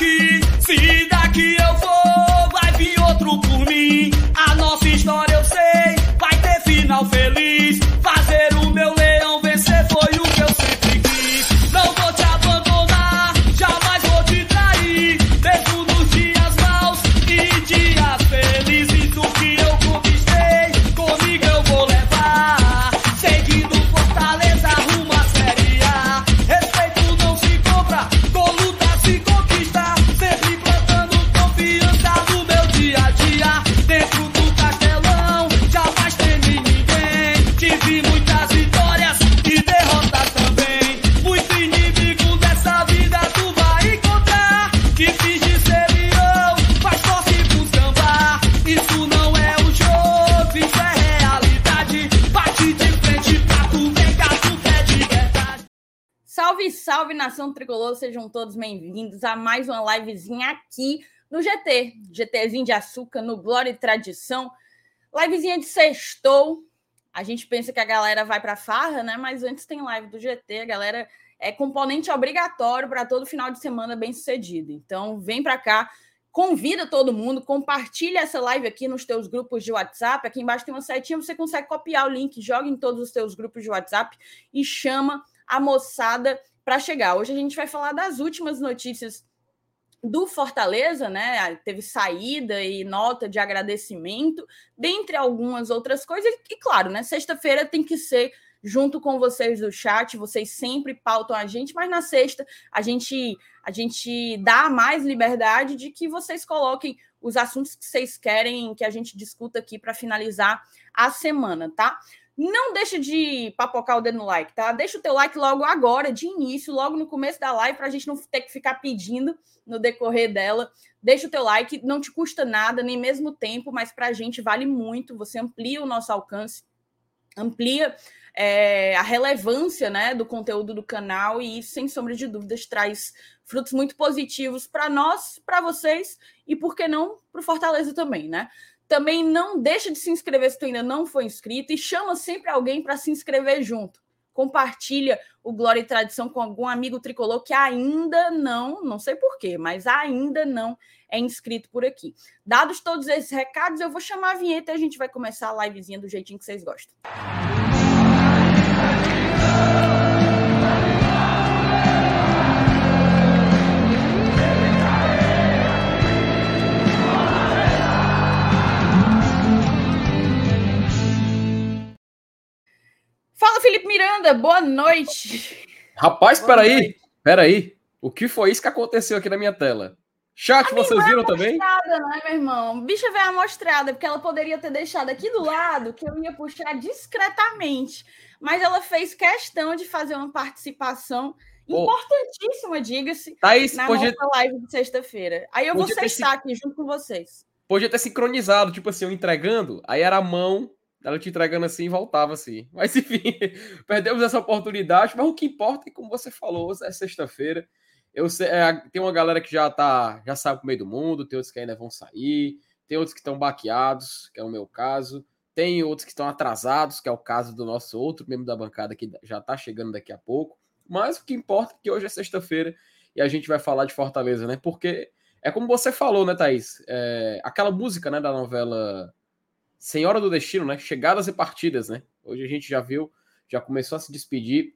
aqui. Sejam todos bem-vindos a mais uma livezinha aqui no GT, GTzinho de açúcar, no Glória e Tradição. Livezinha de sextou. A gente pensa que a galera vai para farra, né? Mas antes tem live do GT, a galera é componente obrigatório para todo final de semana bem sucedido. Então, vem para cá, convida todo mundo, compartilha essa live aqui nos teus grupos de WhatsApp. Aqui embaixo tem uma setinha, você consegue copiar o link, joga em todos os teus grupos de WhatsApp e chama a moçada para chegar. Hoje a gente vai falar das últimas notícias do Fortaleza, né? Teve saída e nota de agradecimento, dentre algumas outras coisas. E, claro, né? Sexta-feira tem que ser junto com vocês do chat. Vocês sempre pautam a gente, mas na sexta a gente a gente dá mais liberdade de que vocês coloquem os assuntos que vocês querem que a gente discuta aqui para finalizar a semana, tá? Não deixa de papocar o dedo no like, tá? Deixa o teu like logo agora, de início, logo no começo da live, para a gente não ter que ficar pedindo no decorrer dela. Deixa o teu like, não te custa nada, nem mesmo tempo, mas para a gente vale muito. Você amplia o nosso alcance, amplia é, a relevância né, do conteúdo do canal e isso, sem sombra de dúvidas, traz frutos muito positivos para nós, para vocês e, por que não, para o Fortaleza também, né? Também não deixa de se inscrever se tu ainda não foi inscrito e chama sempre alguém para se inscrever junto. Compartilha o Glória e Tradição com algum amigo tricolor que ainda não, não sei porquê, mas ainda não é inscrito por aqui. Dados todos esses recados, eu vou chamar a vinheta e a gente vai começar a livezinha do jeitinho que vocês gostam. Fala, Felipe Miranda, boa noite. Rapaz, peraí, peraí. O que foi isso que aconteceu aqui na minha tela? Chat, vocês viram também? Né, meu irmão? Bicha veio amostrada, porque ela poderia ter deixado aqui do lado, que eu ia puxar discretamente. Mas ela fez questão de fazer uma participação oh. importantíssima, diga-se, Thaís, na podia... nossa live de sexta-feira. Aí eu vou sextar aqui junto com vocês. Podia ter sincronizado, tipo assim, eu entregando, aí era a mão ela te entregando assim e voltava assim. Mas enfim, perdemos essa oportunidade. Mas o que importa é, como você falou, é sexta-feira. Eu sei, é, tem uma galera que já tá, já sabe o meio do mundo, tem outros que ainda vão sair, tem outros que estão baqueados, que é o meu caso, tem outros que estão atrasados, que é o caso do nosso outro membro da bancada que já tá chegando daqui a pouco. Mas o que importa é que hoje é sexta-feira e a gente vai falar de Fortaleza, né? Porque é como você falou, né, Thaís? É, aquela música né, da novela Senhora do Destino, né? Chegadas e partidas, né? Hoje a gente já viu, já começou a se despedir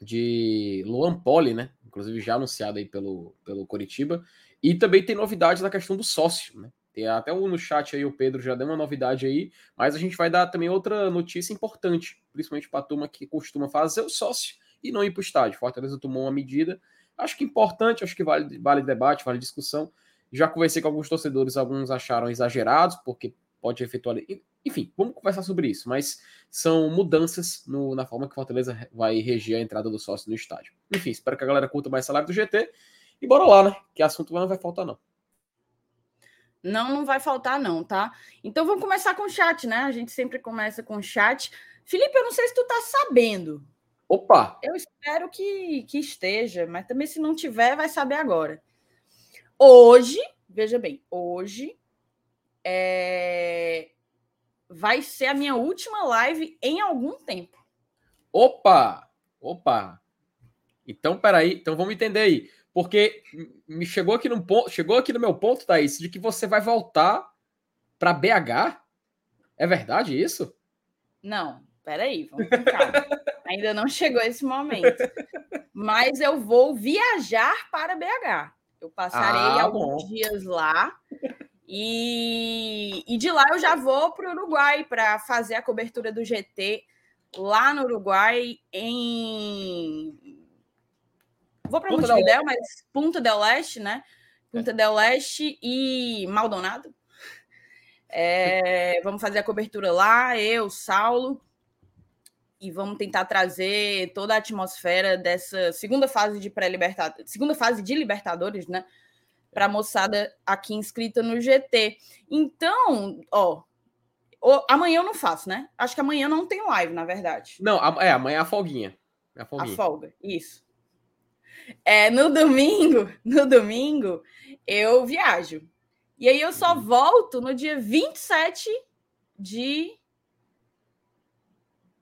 de Luan Poli, né? Inclusive já anunciado aí pelo, pelo Coritiba. E também tem novidades na questão do sócio, né? Tem até um no chat aí, o Pedro já deu uma novidade aí, mas a gente vai dar também outra notícia importante, principalmente para a turma que costuma fazer o sócio e não ir para o estádio. Fortaleza tomou uma medida, acho que importante, acho que vale, vale debate, vale discussão. Já conversei com alguns torcedores, alguns acharam exagerados, porque pode efetuar. Enfim, vamos conversar sobre isso, mas são mudanças no, na forma que Fortaleza vai reger a entrada do sócio no estádio. Enfim, espero que a galera curta mais live do GT. E bora lá, né? Que assunto não vai faltar, não. Não, não vai faltar, não, tá? Então vamos começar com o chat, né? A gente sempre começa com o chat. Felipe, eu não sei se tu tá sabendo. Opa! Eu espero que, que esteja, mas também se não tiver, vai saber agora. Hoje, veja bem, hoje é... vai ser a minha última live em algum tempo. Opa! Opa! Então, peraí. Então, vamos entender aí. Porque me chegou aqui no ponto, chegou aqui no meu ponto, Thaís, de que você vai voltar para BH? É verdade isso? Não, peraí, vamos com calma. Ainda não chegou esse momento. Mas eu vou viajar para BH. Eu passarei ah, alguns bom. dias lá. E, e de lá eu já vou para o Uruguai para fazer a cobertura do GT lá no Uruguai, em. Vou para Montevideo, mas Punta del Leste, né? Punta é. del Leste e Maldonado. É, vamos fazer a cobertura lá, eu, Saulo, e vamos tentar trazer toda a atmosfera dessa segunda fase de pré-libertadores, segunda fase de Libertadores, né? Para a moçada aqui inscrita no GT. Então, ó, amanhã eu não faço, né? Acho que amanhã não tem live, na verdade. Não, é, amanhã é a folguinha. É a, folguinha. a folga, isso. É, no domingo, no domingo, eu viajo. E aí eu só volto no dia 27 de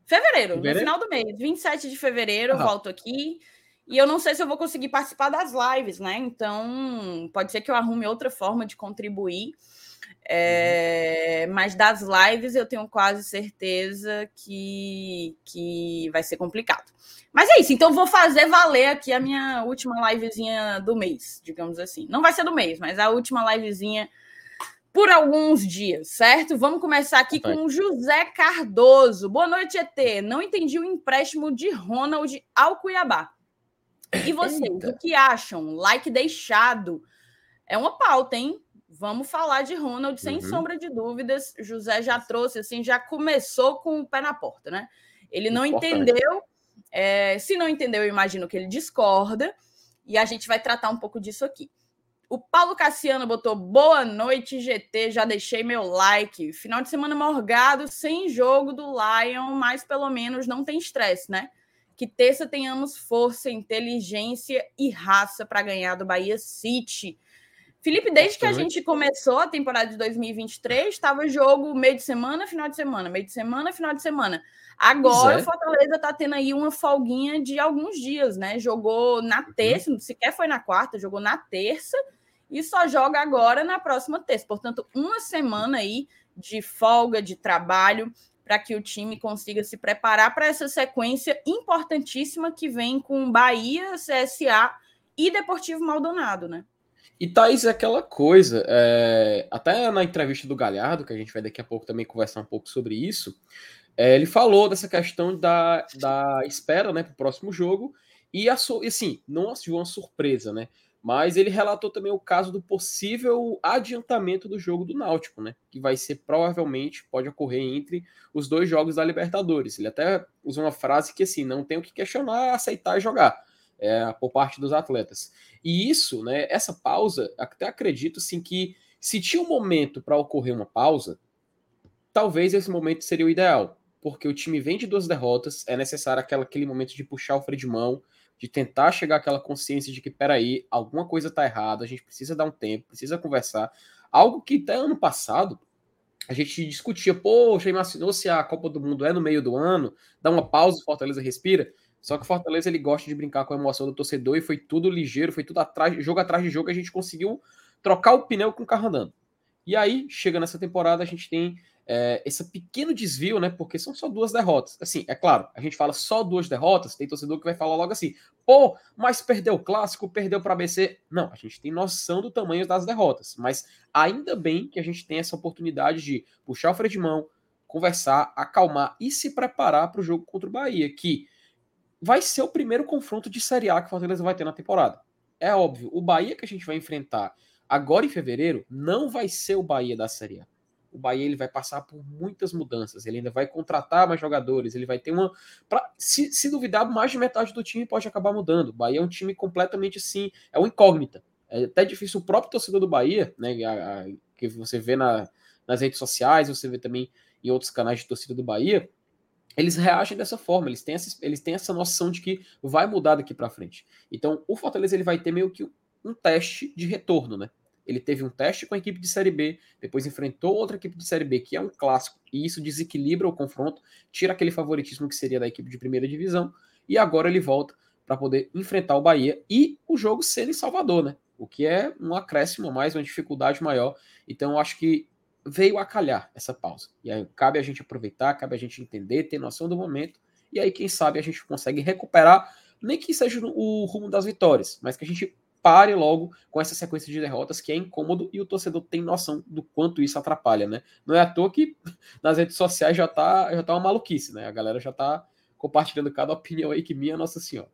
fevereiro, fevereiro? no final do mês. 27 de fevereiro eu volto aqui. E eu não sei se eu vou conseguir participar das lives, né? Então, pode ser que eu arrume outra forma de contribuir. É, mas das lives eu tenho quase certeza que, que vai ser complicado. Mas é isso, então vou fazer valer aqui a minha última livezinha do mês, digamos assim. Não vai ser do mês, mas a última livezinha por alguns dias, certo? Vamos começar aqui com o José Cardoso. Boa noite, ET. Não entendi o empréstimo de Ronald ao Cuiabá. E vocês, Eita. o que acham? Like deixado. É uma pauta, hein? Vamos falar de Ronald, sem uhum. sombra de dúvidas. José já trouxe, assim, já começou com o pé na porta, né? Ele não Importante. entendeu. É, se não entendeu, eu imagino que ele discorda. E a gente vai tratar um pouco disso aqui. O Paulo Cassiano botou boa noite, GT. Já deixei meu like. Final de semana morgado, sem jogo do Lion, mas pelo menos não tem estresse, né? Que terça tenhamos força, inteligência e raça para ganhar do Bahia City. Felipe, desde que a gente começou a temporada de 2023, estava jogo meio de semana, final de semana, meio de semana, final de semana. Agora é. o Fortaleza está tendo aí uma folguinha de alguns dias, né? Jogou na uhum. terça, uhum. sequer foi na quarta, jogou na terça e só joga agora na próxima terça. Portanto, uma semana aí de folga, de trabalho, para que o time consiga se preparar para essa sequência importantíssima que vem com Bahia, CSA e Deportivo Maldonado, né? E Thaís, é aquela coisa, é, até na entrevista do Galhardo, que a gente vai daqui a pouco também conversar um pouco sobre isso, é, ele falou dessa questão da, da espera né, para o próximo jogo, e assim, não assistiu uma surpresa, né? Mas ele relatou também o caso do possível adiantamento do jogo do Náutico, né? Que vai ser provavelmente, pode ocorrer entre os dois jogos da Libertadores. Ele até usou uma frase que assim, não tem o que questionar, aceitar e jogar é, por parte dos atletas. E isso, né, essa pausa, até acredito sim que se tinha um momento para ocorrer uma pausa, talvez esse momento seria o ideal, porque o time vem de duas derrotas, é necessário aquela, aquele momento de puxar o freio de mão, de tentar chegar àquela consciência de que, peraí, alguma coisa está errada, a gente precisa dar um tempo, precisa conversar. Algo que até ano passado a gente discutia, poxa, imaginou se a Copa do Mundo é no meio do ano, dá uma pausa, Fortaleza respira. Só que o Fortaleza ele gosta de brincar com a emoção do torcedor e foi tudo ligeiro, foi tudo atrás, jogo atrás de jogo, a gente conseguiu trocar o pneu com o carro andando. E aí, chega nessa temporada, a gente tem é, esse pequeno desvio, né? Porque são só duas derrotas. Assim, é claro, a gente fala só duas derrotas, tem torcedor que vai falar logo assim, pô, mas perdeu o clássico, perdeu para ABC. Não, a gente tem noção do tamanho das derrotas, mas ainda bem que a gente tem essa oportunidade de puxar o freio de mão, conversar, acalmar e se preparar para o jogo contra o Bahia, que vai ser o primeiro confronto de Série A que o Fortaleza vai ter na temporada. É óbvio, o Bahia que a gente vai enfrentar agora em fevereiro não vai ser o Bahia da Série A. O Bahia ele vai passar por muitas mudanças, ele ainda vai contratar mais jogadores, ele vai ter uma. Pra, se, se duvidar, mais de metade do time pode acabar mudando. O Bahia é um time completamente assim, é uma incógnita. É até difícil o próprio torcedor do Bahia, né? A, a, que você vê na, nas redes sociais, você vê também em outros canais de torcida do Bahia, eles reagem dessa forma, eles têm, essa, eles têm essa noção de que vai mudar daqui para frente. Então, o Fortaleza ele vai ter meio que um teste de retorno, né? Ele teve um teste com a equipe de Série B, depois enfrentou outra equipe de Série B, que é um clássico, e isso desequilibra o confronto, tira aquele favoritismo que seria da equipe de primeira divisão, e agora ele volta para poder enfrentar o Bahia e o jogo ser em Salvador, né? O que é um acréscimo mais, uma dificuldade maior. Então, eu acho que veio a calhar essa pausa. E aí cabe a gente aproveitar, cabe a gente entender, ter noção do momento. E aí, quem sabe, a gente consegue recuperar, nem que seja o rumo das vitórias, mas que a gente pare logo com essa sequência de derrotas que é incômodo e o torcedor tem noção do quanto isso atrapalha, né? Não é à toa que nas redes sociais já tá, já tá uma maluquice, né? A galera já tá compartilhando cada opinião aí que minha Nossa Senhora.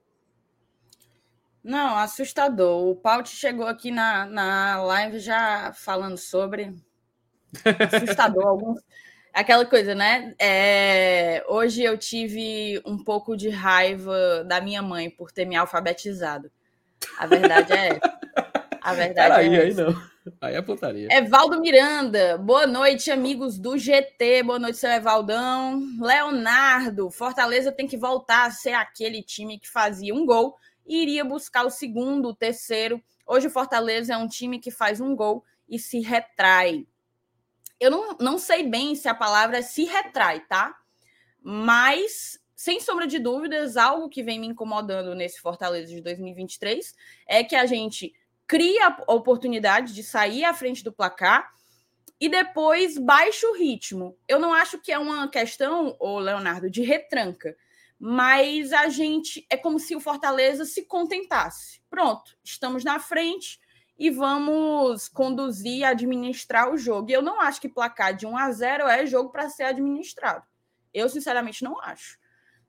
Não, assustador. O Paut chegou aqui na, na live já falando sobre. Assustador. alguns... Aquela coisa, né? É... Hoje eu tive um pouco de raiva da minha mãe por ter me alfabetizado. A verdade é essa. A verdade Peraí, é aí não. Aí é putaria. Evaldo Miranda, boa noite, amigos do GT. Boa noite, seu Evaldão. Leonardo, Fortaleza tem que voltar a ser aquele time que fazia um gol e iria buscar o segundo, o terceiro. Hoje o Fortaleza é um time que faz um gol e se retrai. Eu não, não sei bem se a palavra se retrai, tá? Mas sem sombra de dúvidas, algo que vem me incomodando nesse Fortaleza de 2023 é que a gente cria a oportunidade de sair à frente do placar e depois baixa o ritmo. Eu não acho que é uma questão, ô Leonardo, de retranca, mas a gente é como se o Fortaleza se contentasse. Pronto, estamos na frente e vamos conduzir, administrar o jogo. E eu não acho que placar de 1 a 0 é jogo para ser administrado. Eu sinceramente não acho.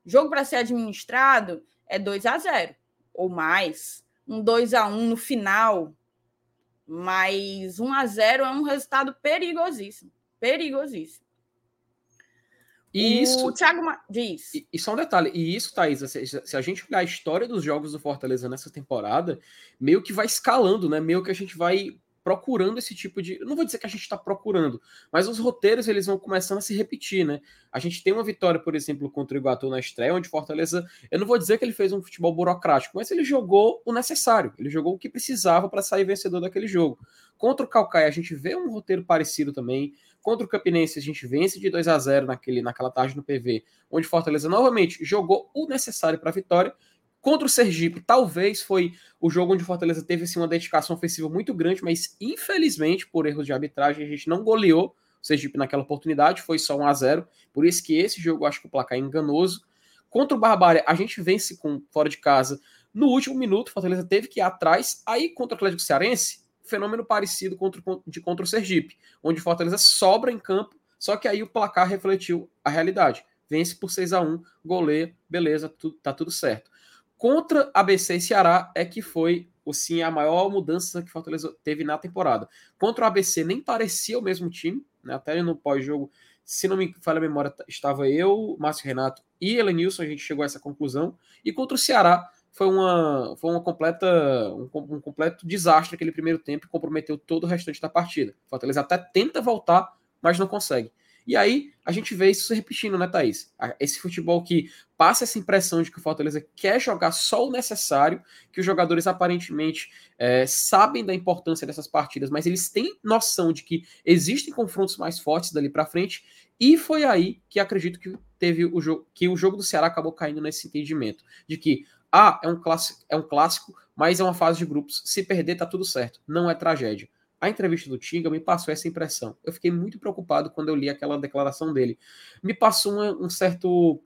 Jogo para ser administrado é 2 a 0 ou mais. Um 2 a 1 no final. Mas 1 a 0 é um resultado perigosíssimo. Perigosíssimo. E isso. O Thiago Ma... diz. E, e, só um detalhe, e isso, Thaís, se, se, a gente olhar a história dos jogos do Fortaleza nessa temporada, meio que vai escalando, né? Meio que a gente vai procurando esse tipo de. não vou dizer que a gente está procurando, mas os roteiros eles vão começando a se repetir, né? A gente tem uma vitória, por exemplo, contra o Iguatu na estreia, onde Fortaleza. Eu não vou dizer que ele fez um futebol burocrático, mas ele jogou o necessário, ele jogou o que precisava para sair vencedor daquele jogo. Contra o Calcaia, a gente vê um roteiro parecido também. Contra o Campinense, a gente vence de 2 a 0 naquele, naquela tarde no PV, onde Fortaleza novamente jogou o necessário para a vitória Contra o Sergipe, talvez foi o jogo onde o Fortaleza teve assim, uma dedicação ofensiva muito grande, mas infelizmente, por erros de arbitragem, a gente não goleou o Sergipe naquela oportunidade, foi só 1 a 0 Por isso que esse jogo eu acho que o placar é enganoso. Contra o Barbária, a gente vence com fora de casa. No último minuto, o Fortaleza teve que ir atrás. Aí, contra o Atlético Cearense, fenômeno parecido contra, de contra o Sergipe, onde o Fortaleza sobra em campo, só que aí o placar refletiu a realidade. Vence por 6 a 1 goleia, beleza, tudo, tá tudo certo. Contra ABC e Ceará é que foi sim a maior mudança que Fortaleza teve na temporada. Contra o ABC nem parecia o mesmo time, né? até no pós-jogo, se não me falha a memória, estava eu, Márcio Renato e Elenilson, a gente chegou a essa conclusão. E contra o Ceará foi uma, foi uma completa, um, um completo desastre aquele primeiro tempo comprometeu todo o restante da partida. Fortaleza até tenta voltar, mas não consegue. E aí a gente vê isso se repetindo, né, Thaís? Esse futebol que passa essa impressão de que o Fortaleza quer jogar só o necessário, que os jogadores aparentemente é, sabem da importância dessas partidas, mas eles têm noção de que existem confrontos mais fortes dali para frente. E foi aí que acredito que teve o jogo, que o jogo do Ceará acabou caindo nesse entendimento de que ah, é um clássico, é um clássico, mas é uma fase de grupos. Se perder, tá tudo certo. Não é tragédia. A entrevista do Tinga me passou essa impressão. Eu fiquei muito preocupado quando eu li aquela declaração dele. Me passou um, um certo,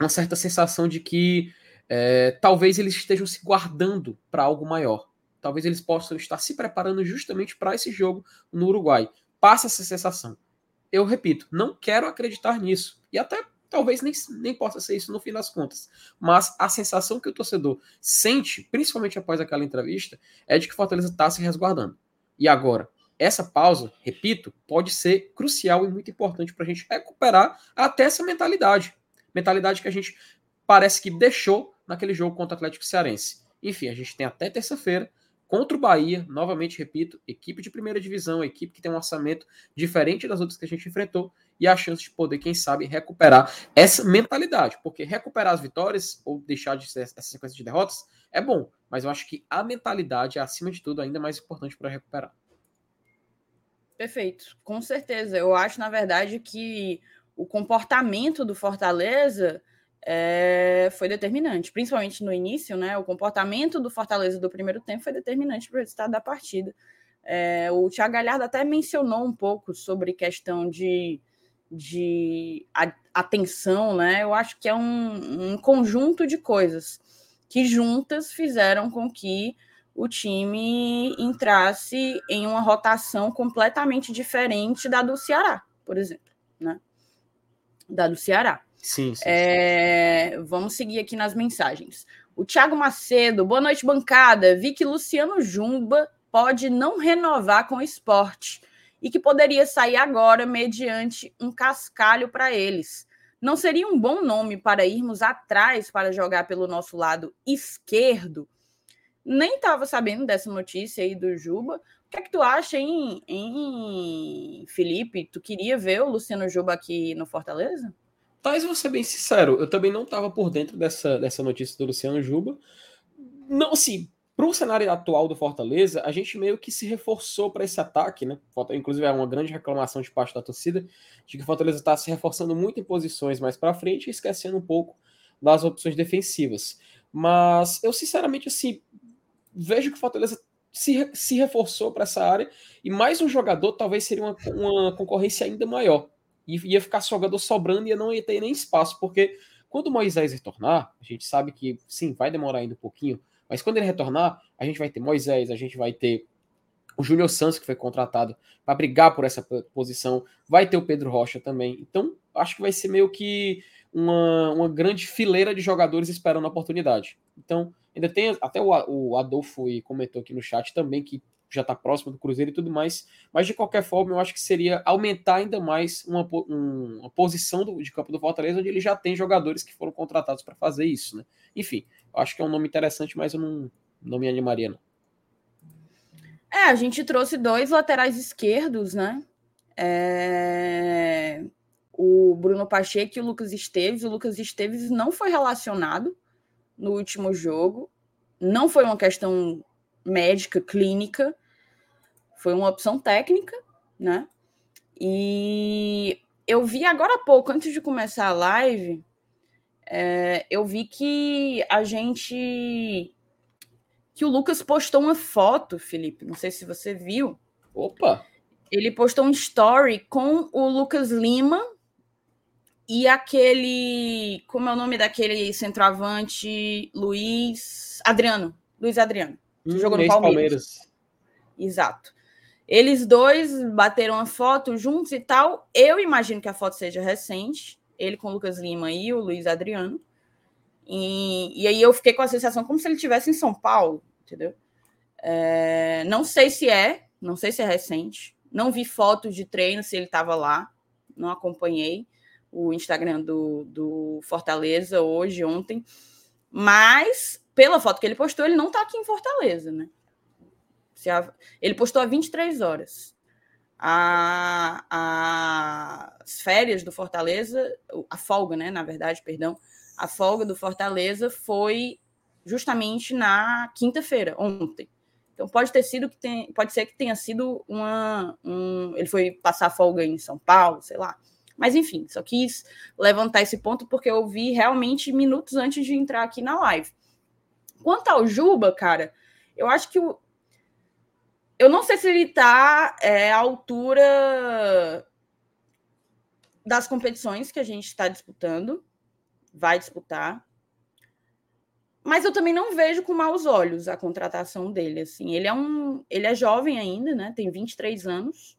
uma certa sensação de que é, talvez eles estejam se guardando para algo maior. Talvez eles possam estar se preparando justamente para esse jogo no Uruguai. Passa essa sensação. Eu repito, não quero acreditar nisso. E até talvez nem, nem possa ser isso no fim das contas. Mas a sensação que o torcedor sente, principalmente após aquela entrevista, é de que o Fortaleza está se resguardando. E agora, essa pausa, repito, pode ser crucial e muito importante para a gente recuperar até essa mentalidade. Mentalidade que a gente parece que deixou naquele jogo contra o Atlético Cearense. Enfim, a gente tem até terça-feira contra o Bahia, novamente repito, equipe de primeira divisão, equipe que tem um orçamento diferente das outras que a gente enfrentou e a chance de poder, quem sabe, recuperar essa mentalidade, porque recuperar as vitórias ou deixar de ser essa sequência de derrotas é bom, mas eu acho que a mentalidade é, acima de tudo, ainda mais importante para recuperar. Perfeito, com certeza. Eu acho, na verdade, que o comportamento do Fortaleza é, foi determinante, principalmente no início, né? O comportamento do Fortaleza do primeiro tempo foi determinante para o resultado da partida. É, o Thiago Galhardo até mencionou um pouco sobre questão de, de atenção, né? Eu acho que é um, um conjunto de coisas que juntas fizeram com que o time entrasse em uma rotação completamente diferente da do Ceará, por exemplo, né? Da do Ceará. Sim, sim, é, sim. Vamos seguir aqui nas mensagens. O Thiago Macedo, boa noite, bancada. Vi que Luciano Jumba pode não renovar com o esporte e que poderia sair agora mediante um cascalho para eles. Não seria um bom nome para irmos atrás para jogar pelo nosso lado esquerdo? Nem estava sabendo dessa notícia aí do Juba. O que é que tu acha, hein, hein, Felipe? Tu queria ver o Luciano Juba aqui no Fortaleza? Tais, vou ser bem sincero, eu também não estava por dentro dessa, dessa notícia do Luciano Juba. Não, assim, para o cenário atual do Fortaleza, a gente meio que se reforçou para esse ataque, né? Inclusive, é uma grande reclamação de parte da torcida de que o Fortaleza está se reforçando muito em posições mais para frente e esquecendo um pouco das opções defensivas. Mas eu, sinceramente, assim, vejo que o Fortaleza se, se reforçou para essa área e mais um jogador talvez seria uma, uma concorrência ainda maior. E ia ficar jogador sobrando e não ia ter nem espaço, porque quando o Moisés retornar, a gente sabe que sim, vai demorar ainda um pouquinho, mas quando ele retornar, a gente vai ter Moisés, a gente vai ter o Júnior Santos, que foi contratado para brigar por essa posição, vai ter o Pedro Rocha também. Então, acho que vai ser meio que uma, uma grande fileira de jogadores esperando a oportunidade. Então, Ainda tem até o, o Adolfo comentou aqui no chat também que já está próximo do Cruzeiro e tudo mais. Mas de qualquer forma, eu acho que seria aumentar ainda mais uma, um, uma posição do, de campo do Fortaleza, onde ele já tem jogadores que foram contratados para fazer isso, né? Enfim, acho que é um nome interessante, mas eu não, não me animaria, não. É, a gente trouxe dois laterais esquerdos, né? É... O Bruno Pacheco e o Lucas Esteves. O Lucas Esteves não foi relacionado no último jogo. Não foi uma questão médica, clínica, foi uma opção técnica, né? E eu vi agora há pouco, antes de começar a live, é, eu vi que a gente. que o Lucas postou uma foto, Felipe. Não sei se você viu. Opa! Ele postou um story com o Lucas Lima e aquele. Como é o nome daquele centroavante? Luiz Adriano. Luiz Adriano. Que hum, jogou no Palmeiras. Palmeiras. Exato. Eles dois bateram a foto juntos e tal. Eu imagino que a foto seja recente. Ele com o Lucas Lima e o Luiz Adriano. E, e aí eu fiquei com a sensação como se ele estivesse em São Paulo, entendeu? É, não sei se é, não sei se é recente. Não vi fotos de treino se ele estava lá, não acompanhei o Instagram do, do Fortaleza hoje, ontem, mas pela foto que ele postou, ele não está aqui em Fortaleza, né? Ele postou há 23 horas. A, a, as férias do Fortaleza, a folga, né? Na verdade, perdão, a folga do Fortaleza foi justamente na quinta-feira, ontem. Então pode ter sido que tem, pode ser que tenha sido uma, um, ele foi passar folga em São Paulo, sei lá. Mas enfim, só quis levantar esse ponto porque eu vi realmente minutos antes de entrar aqui na live. Quanto ao Juba, cara, eu acho que o. Eu não sei se ele tá é, à altura das competições que a gente está disputando, vai disputar. Mas eu também não vejo com maus olhos a contratação dele. Assim, ele é um, ele é jovem ainda, né? Tem 23 anos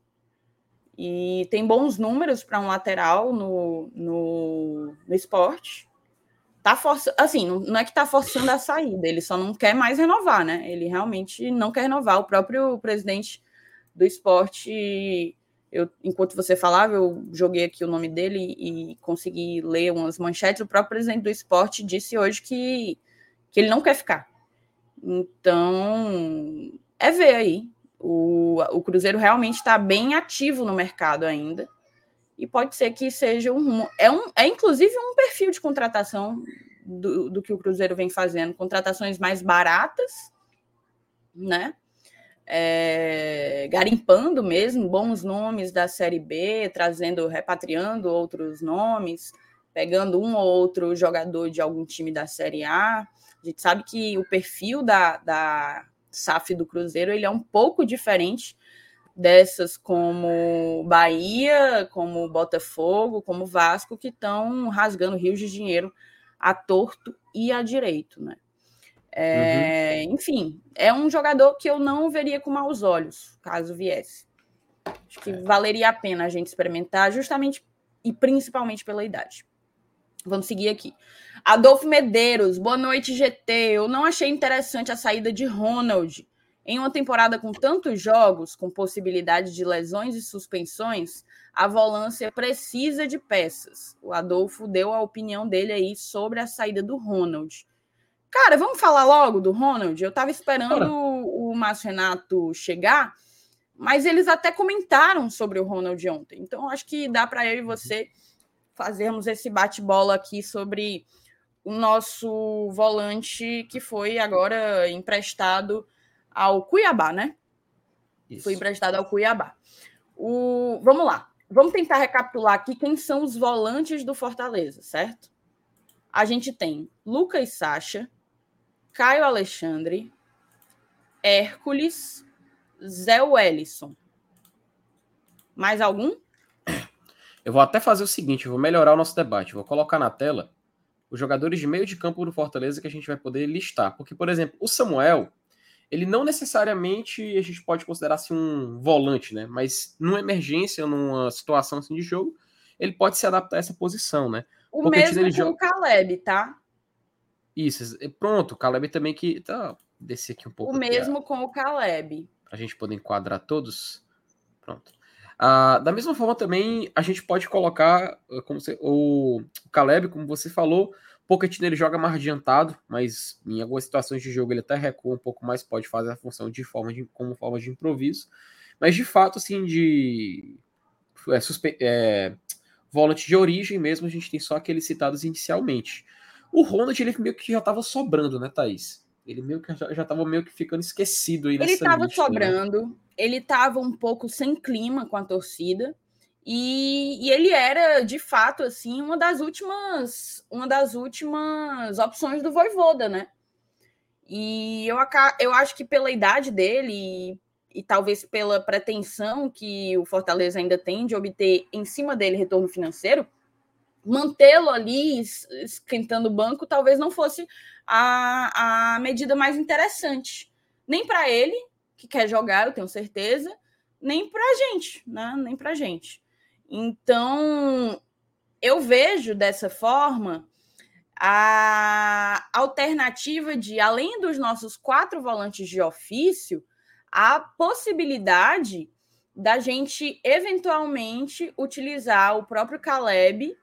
e tem bons números para um lateral no, no, no esporte. Tá força, assim, não, é que está forçando a saída, ele só não quer mais renovar, né? Ele realmente não quer renovar. O próprio presidente do esporte, eu, enquanto você falava, eu joguei aqui o nome dele e consegui ler umas manchetes. O próprio presidente do esporte disse hoje que, que ele não quer ficar. Então, é ver aí o, o Cruzeiro realmente está bem ativo no mercado ainda. E pode ser que seja um. É, um, é inclusive um perfil de contratação do, do que o Cruzeiro vem fazendo. Contratações mais baratas, né? É, garimpando mesmo bons nomes da Série B, trazendo, repatriando outros nomes, pegando um ou outro jogador de algum time da Série A. A gente sabe que o perfil da, da SAF do Cruzeiro ele é um pouco diferente dessas como Bahia, como Botafogo, como Vasco, que estão rasgando rios de dinheiro a torto e a direito, né? É, uhum. Enfim, é um jogador que eu não veria com maus olhos, caso viesse. Acho que é. valeria a pena a gente experimentar, justamente e principalmente pela idade. Vamos seguir aqui. Adolfo Medeiros, boa noite, GT. Eu não achei interessante a saída de Ronald. Em uma temporada com tantos jogos, com possibilidade de lesões e suspensões, a volância precisa de peças. O Adolfo deu a opinião dele aí sobre a saída do Ronald. Cara, vamos falar logo do Ronald? Eu estava esperando o, o Márcio Renato chegar, mas eles até comentaram sobre o Ronald ontem. Então, acho que dá para eu e você fazermos esse bate-bola aqui sobre o nosso volante que foi agora emprestado ao Cuiabá, né? Isso. Foi emprestado ao Cuiabá. O... Vamos lá. Vamos tentar recapitular aqui quem são os volantes do Fortaleza, certo? A gente tem Lucas Sacha, Caio Alexandre, Hércules, Zé Wellison. Mais algum? Eu vou até fazer o seguinte, vou melhorar o nosso debate. Vou colocar na tela os jogadores de meio de campo do Fortaleza que a gente vai poder listar. Porque, por exemplo, o Samuel, ele não necessariamente a gente pode considerar assim um volante, né? Mas numa emergência, numa situação assim de jogo, ele pode se adaptar a essa posição, né? O Porque mesmo com joga... o Caleb, tá? Isso, pronto, o Caleb também que. Tá, descer aqui um pouco. O mesmo com o Caleb. Pra gente poder enquadrar todos. Pronto. Ah, da mesma forma também a gente pode colocar como você, o Caleb, como você falou, Pochettino ele joga mais adiantado, mas em algumas situações de jogo ele até recua um pouco mais, pode fazer a função de forma de, como forma de improviso. Mas de fato, assim, de é, suspe, é, volante de origem mesmo, a gente tem só aqueles citados inicialmente. O Ronald, ele meio que já estava sobrando, né, Thaís? Ele meio que já, estava meio que ficando esquecido aí Ele estava sobrando, né? ele estava um pouco sem clima com a torcida. E, e, ele era, de fato, assim, uma das últimas, uma das últimas opções do Voivoda, né? E eu, eu acho que pela idade dele e, e talvez pela pretensão que o Fortaleza ainda tem de obter em cima dele retorno financeiro, mantê-lo ali esquentando o banco talvez não fosse a, a medida mais interessante. Nem para ele, que quer jogar, eu tenho certeza, nem para a gente, né? Nem para a gente. Então, eu vejo dessa forma a alternativa de, além dos nossos quatro volantes de ofício, a possibilidade da gente eventualmente utilizar o próprio Caleb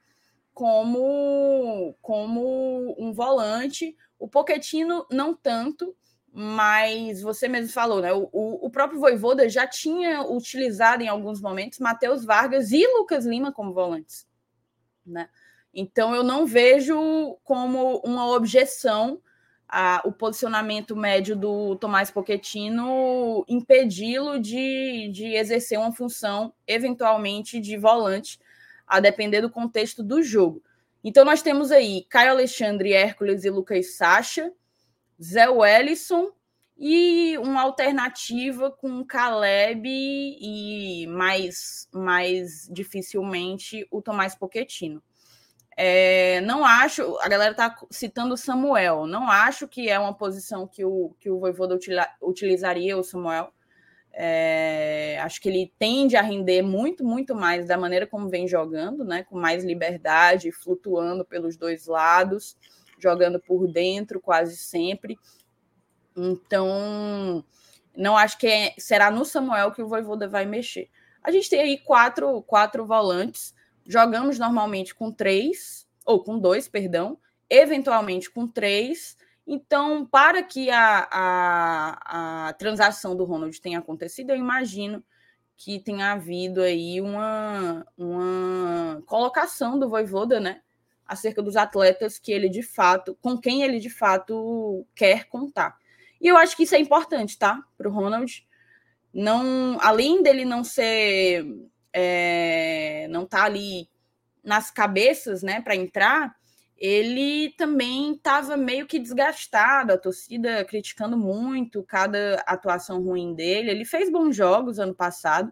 como, como um volante. O Poquetino não tanto, mas você mesmo falou, né? O, o próprio Voivoda já tinha utilizado em alguns momentos Matheus Vargas e Lucas Lima como volantes, né? Então eu não vejo como uma objeção a, o posicionamento médio do Tomás Pochettino impedi-lo de, de exercer uma função eventualmente de volante, a depender do contexto do jogo. Então nós temos aí Caio Alexandre, Hércules e Lucas Sacha Zé Wellison e uma alternativa com Caleb e mais, mais dificilmente o Tomás Poquetino. É, não acho, a galera está citando o Samuel, não acho que é uma posição que o, que o Voivoda utilizaria o Samuel. É, acho que ele tende a render muito, muito mais da maneira como vem jogando, né? Com mais liberdade, flutuando pelos dois lados jogando por dentro quase sempre. Então, não acho que é, será no Samuel que o Voivoda vai mexer. A gente tem aí quatro, quatro volantes. Jogamos normalmente com três, ou com dois, perdão, eventualmente com três. Então, para que a, a, a transação do Ronald tenha acontecido, eu imagino que tenha havido aí uma, uma colocação do Voivoda, né? Acerca dos atletas que ele de fato, com quem ele de fato quer contar. E eu acho que isso é importante, tá? Para o Ronald. Não, além dele não ser. É, não tá ali nas cabeças, né, para entrar, ele também estava meio que desgastado, a torcida criticando muito cada atuação ruim dele. Ele fez bons jogos ano passado,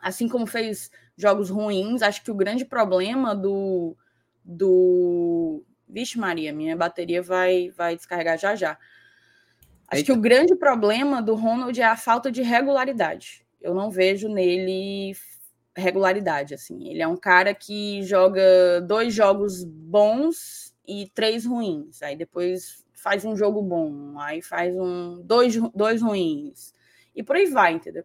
assim como fez jogos ruins. Acho que o grande problema do. Do... Vixe, Maria, minha bateria vai, vai descarregar já já. Acho Eita. que o grande problema do Ronald é a falta de regularidade. Eu não vejo nele regularidade, assim. Ele é um cara que joga dois jogos bons e três ruins. Aí depois faz um jogo bom, aí faz um dois, dois ruins. E por aí vai, entendeu?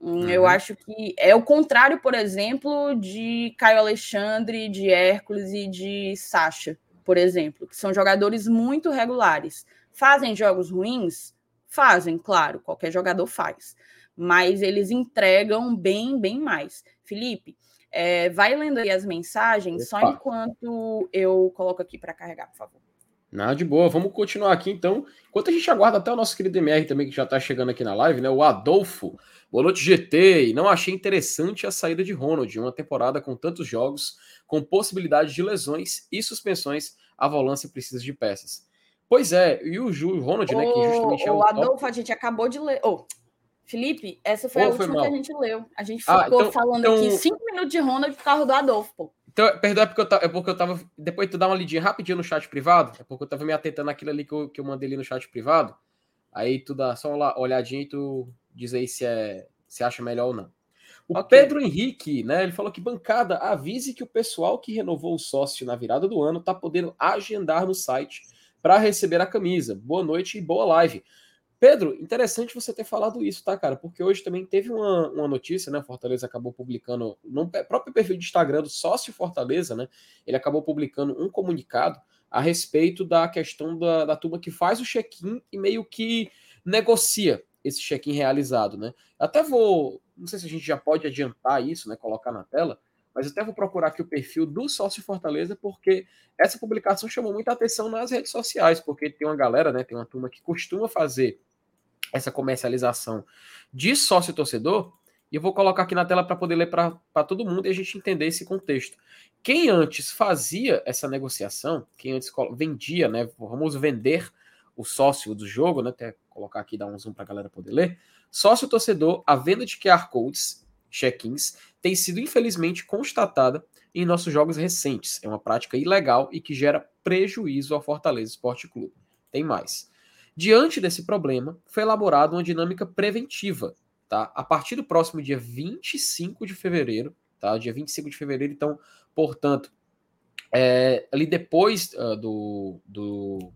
Hum, uhum. Eu acho que é o contrário, por exemplo, de Caio Alexandre, de Hércules e de Sacha, por exemplo, que são jogadores muito regulares. Fazem jogos ruins? Fazem, claro, qualquer jogador faz. Mas eles entregam bem, bem mais. Felipe, é, vai lendo aí as mensagens, Opa. só enquanto eu coloco aqui para carregar, por favor. Nada de boa, vamos continuar aqui então. Enquanto a gente aguarda até o nosso querido MR também, que já está chegando aqui na live, né? O Adolfo, boa noite GT. E não achei interessante a saída de Ronald, uma temporada com tantos jogos, com possibilidade de lesões e suspensões. A volância precisa de peças. Pois é, e o, Ju, Ronald, o, né? Que justamente é o. O Adolfo, a gente acabou de ler. Oh, Felipe, essa foi oh, a última foi que a gente leu. A gente ah, ficou ah, então, falando então... aqui cinco minutos de Ronald por causa do Adolfo, pô. Então, perdão, é porque, eu tava, é porque eu tava. Depois tu dá uma lidinha rapidinho no chat privado, é porque eu tava me atentando naquilo ali que eu, que eu mandei ali no chat privado. Aí tu dá só uma olhadinha e tu diz aí se, é, se acha melhor ou não. O okay. Pedro Henrique, né? Ele falou que bancada, avise que o pessoal que renovou o sócio na virada do ano tá podendo agendar no site para receber a camisa. Boa noite e boa live. Pedro, interessante você ter falado isso, tá, cara? Porque hoje também teve uma, uma notícia, né? Fortaleza acabou publicando no próprio perfil de Instagram do sócio Fortaleza, né? Ele acabou publicando um comunicado a respeito da questão da, da turma que faz o check-in e meio que negocia esse check-in realizado, né? Até vou, não sei se a gente já pode adiantar isso, né? Colocar na tela, mas até vou procurar aqui o perfil do sócio Fortaleza, porque essa publicação chamou muita atenção nas redes sociais, porque tem uma galera, né? Tem uma turma que costuma fazer essa comercialização de sócio torcedor, e eu vou colocar aqui na tela para poder ler para todo mundo e a gente entender esse contexto. Quem antes fazia essa negociação, quem antes vendia, né, vamos vender o sócio do jogo, né, até colocar aqui, dar um zoom para a galera poder ler, sócio torcedor, a venda de QR Codes, check-ins, tem sido infelizmente constatada em nossos jogos recentes. É uma prática ilegal e que gera prejuízo ao Fortaleza Esporte Clube. Tem mais. Diante desse problema, foi elaborada uma dinâmica preventiva, tá? A partir do próximo dia 25 de fevereiro, tá? Dia 25 de fevereiro, então, portanto, é, ali depois uh, do, do,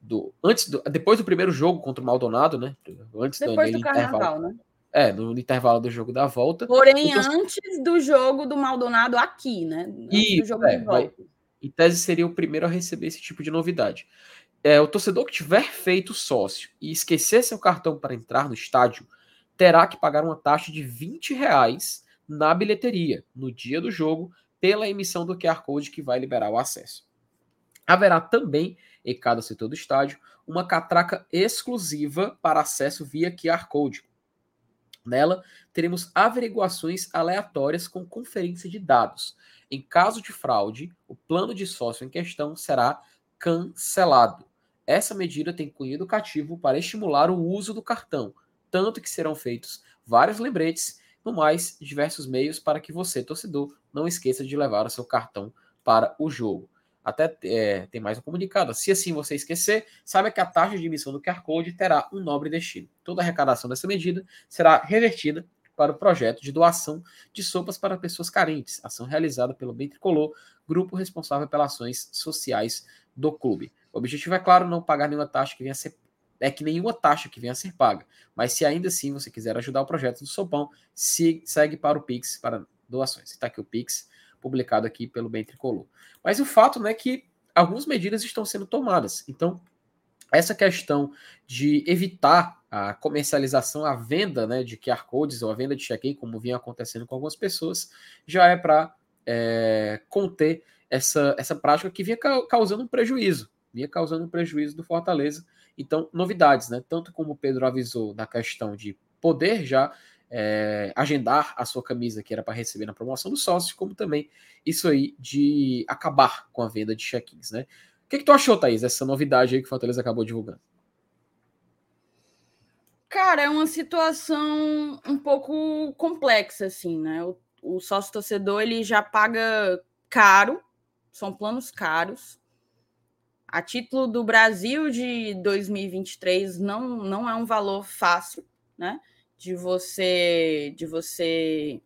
do, antes do, depois do primeiro jogo contra o Maldonado, né? Antes depois do, do carnaval, né? É, no intervalo do jogo da volta. Porém, então, antes do jogo do Maldonado aqui, né? Antes e, do jogo é, de volta. Vai, em tese, seria o primeiro a receber esse tipo de novidade é, o torcedor que tiver feito sócio e esquecer seu cartão para entrar no estádio terá que pagar uma taxa de 20 reais na bilheteria no dia do jogo pela emissão do QR Code que vai liberar o acesso. Haverá também, em cada setor do estádio, uma catraca exclusiva para acesso via QR Code. Nela, teremos averiguações aleatórias com conferência de dados. Em caso de fraude, o plano de sócio em questão será cancelado. Essa medida tem cunho educativo para estimular o uso do cartão, tanto que serão feitos vários lembretes, no mais diversos meios para que você, torcedor, não esqueça de levar o seu cartão para o jogo. Até é, tem mais um comunicado. Se assim você esquecer, saiba que a taxa de emissão do QR Code terá um nobre destino. Toda a arrecadação dessa medida será revertida para o projeto de doação de sopas para pessoas carentes, ação realizada pelo Bem Tricolor, grupo responsável pelas ações sociais do clube. O objetivo é, claro, não pagar nenhuma taxa que venha a ser. É que nenhuma taxa que venha a ser paga. Mas se ainda assim você quiser ajudar o projeto do Sopão, se, segue para o Pix para doações. Está aqui o Pix, publicado aqui pelo Bem Tricolor. Mas o fato né, é que algumas medidas estão sendo tomadas. Então, essa questão de evitar a comercialização, a venda né, de QR Codes ou a venda de check-in, como vinha acontecendo com algumas pessoas, já é para é, conter essa, essa prática que vinha causando um prejuízo vinha causando um prejuízo do Fortaleza. Então, novidades, né? Tanto como o Pedro avisou da questão de poder já é, agendar a sua camisa que era para receber na promoção do sócio, como também isso aí de acabar com a venda de check-ins, né? O que, que tu achou, Thaís, dessa novidade aí que o Fortaleza acabou divulgando? Cara, é uma situação um pouco complexa, assim, né? O, o sócio torcedor ele já paga caro, são planos caros. A título do Brasil de 2023 não, não é um valor fácil, né? De você de você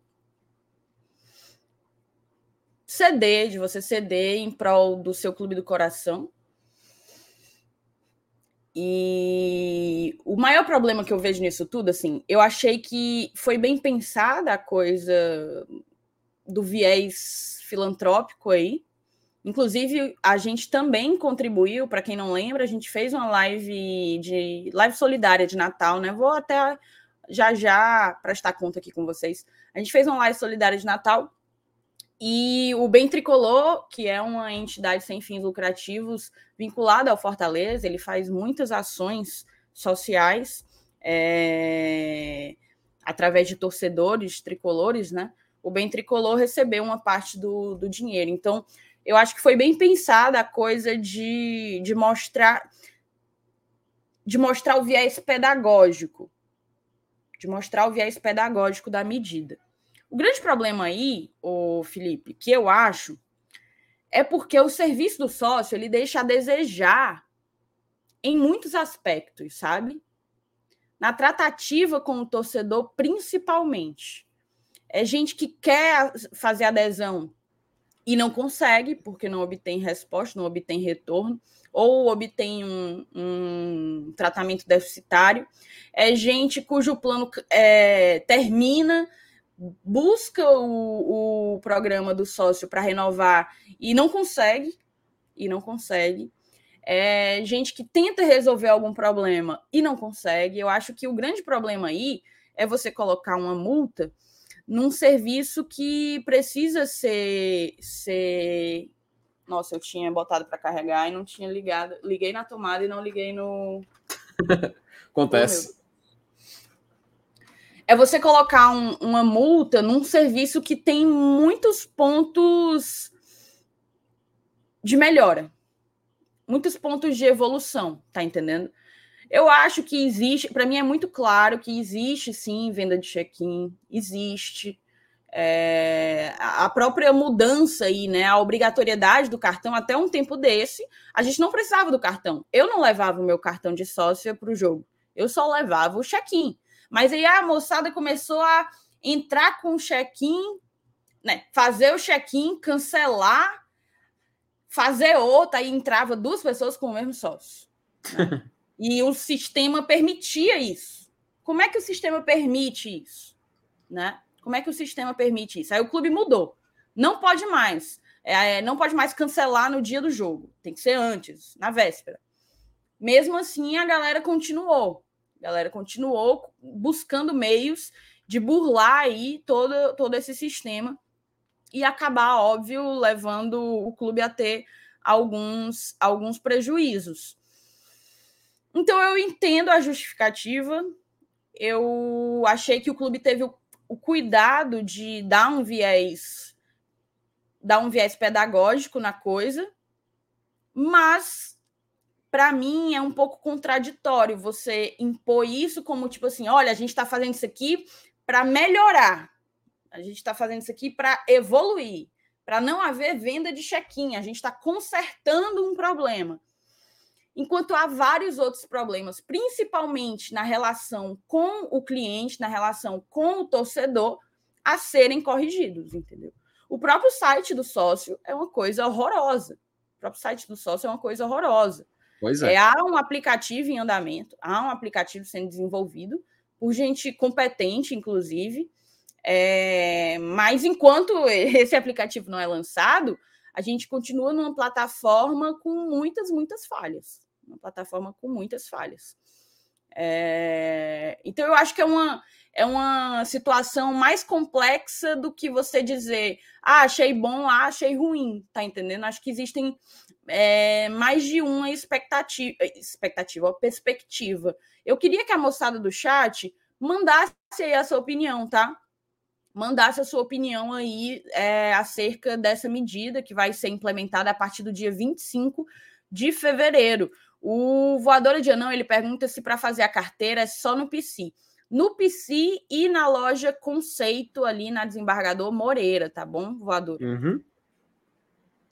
ceder, de você ceder em prol do seu clube do coração. E o maior problema que eu vejo nisso tudo, assim, eu achei que foi bem pensada a coisa do viés filantrópico aí. Inclusive, a gente também contribuiu, para quem não lembra, a gente fez uma live de live solidária de Natal, né? Vou até já já prestar conta aqui com vocês. A gente fez uma live solidária de Natal e o Bem Tricolor, que é uma entidade sem fins lucrativos vinculada ao Fortaleza, ele faz muitas ações sociais é, através de torcedores tricolores, né? O Bem Tricolor recebeu uma parte do, do dinheiro. Então, eu acho que foi bem pensada a coisa de, de mostrar de mostrar o viés pedagógico, de mostrar o viés pedagógico da medida. O grande problema aí, o Felipe, que eu acho, é porque o serviço do sócio ele deixa a desejar em muitos aspectos, sabe? Na tratativa com o torcedor, principalmente. É gente que quer fazer adesão e não consegue, porque não obtém resposta, não obtém retorno, ou obtém um, um tratamento deficitário. É gente cujo plano é, termina busca o, o programa do sócio para renovar e não consegue, e não consegue. É gente que tenta resolver algum problema e não consegue. Eu acho que o grande problema aí é você colocar uma multa num serviço que precisa ser, ser... Nossa, eu tinha botado para carregar e não tinha ligado. Liguei na tomada e não liguei no. Acontece é você colocar um, uma multa num serviço que tem muitos pontos de melhora, muitos pontos de evolução, tá entendendo? Eu acho que existe, para mim é muito claro que existe sim venda de check-in, existe. É, a própria mudança aí, né? A obrigatoriedade do cartão, até um tempo desse, a gente não precisava do cartão. Eu não levava o meu cartão de sócia para o jogo, eu só levava o check-in. Mas aí a moçada começou a entrar com o check-in, né? Fazer o check-in, cancelar, fazer outra, aí entrava duas pessoas com o mesmo sócio. Né? e o sistema permitia isso. Como é que o sistema permite isso? Né? Como é que o sistema permite isso? Aí o clube mudou. Não pode mais. É, não pode mais cancelar no dia do jogo. Tem que ser antes, na véspera. Mesmo assim, a galera continuou. A galera continuou buscando meios de burlar aí todo, todo esse sistema e acabar, óbvio, levando o clube a ter alguns, alguns prejuízos. Então eu entendo a justificativa. Eu achei que o clube teve o, o cuidado de dar um viés dar um viés pedagógico na coisa, mas para mim é um pouco contraditório você impor isso como tipo assim, olha, a gente está fazendo isso aqui para melhorar, a gente está fazendo isso aqui para evoluir, para não haver venda de check-in, a gente está consertando um problema. Enquanto há vários outros problemas, principalmente na relação com o cliente, na relação com o torcedor, a serem corrigidos, entendeu? O próprio site do sócio é uma coisa horrorosa. O próprio site do sócio é uma coisa horrorosa. Pois é. é. Há um aplicativo em andamento, há um aplicativo sendo desenvolvido por gente competente, inclusive. É, mas enquanto esse aplicativo não é lançado, a gente continua numa plataforma com muitas, muitas falhas. Uma plataforma com muitas falhas. É, então, eu acho que é uma, é uma situação mais complexa do que você dizer, ah, achei bom, ah, achei ruim, tá entendendo? Acho que existem é, mais de uma expectativa, expectativa, perspectiva. Eu queria que a moçada do chat mandasse aí a sua opinião, tá? Mandasse a sua opinião aí é, acerca dessa medida que vai ser implementada a partir do dia 25 de fevereiro. O voador de Anão ele pergunta se para fazer a carteira é só no PC. No PC e na loja Conceito, ali na desembargador Moreira, tá bom, voador? Uhum.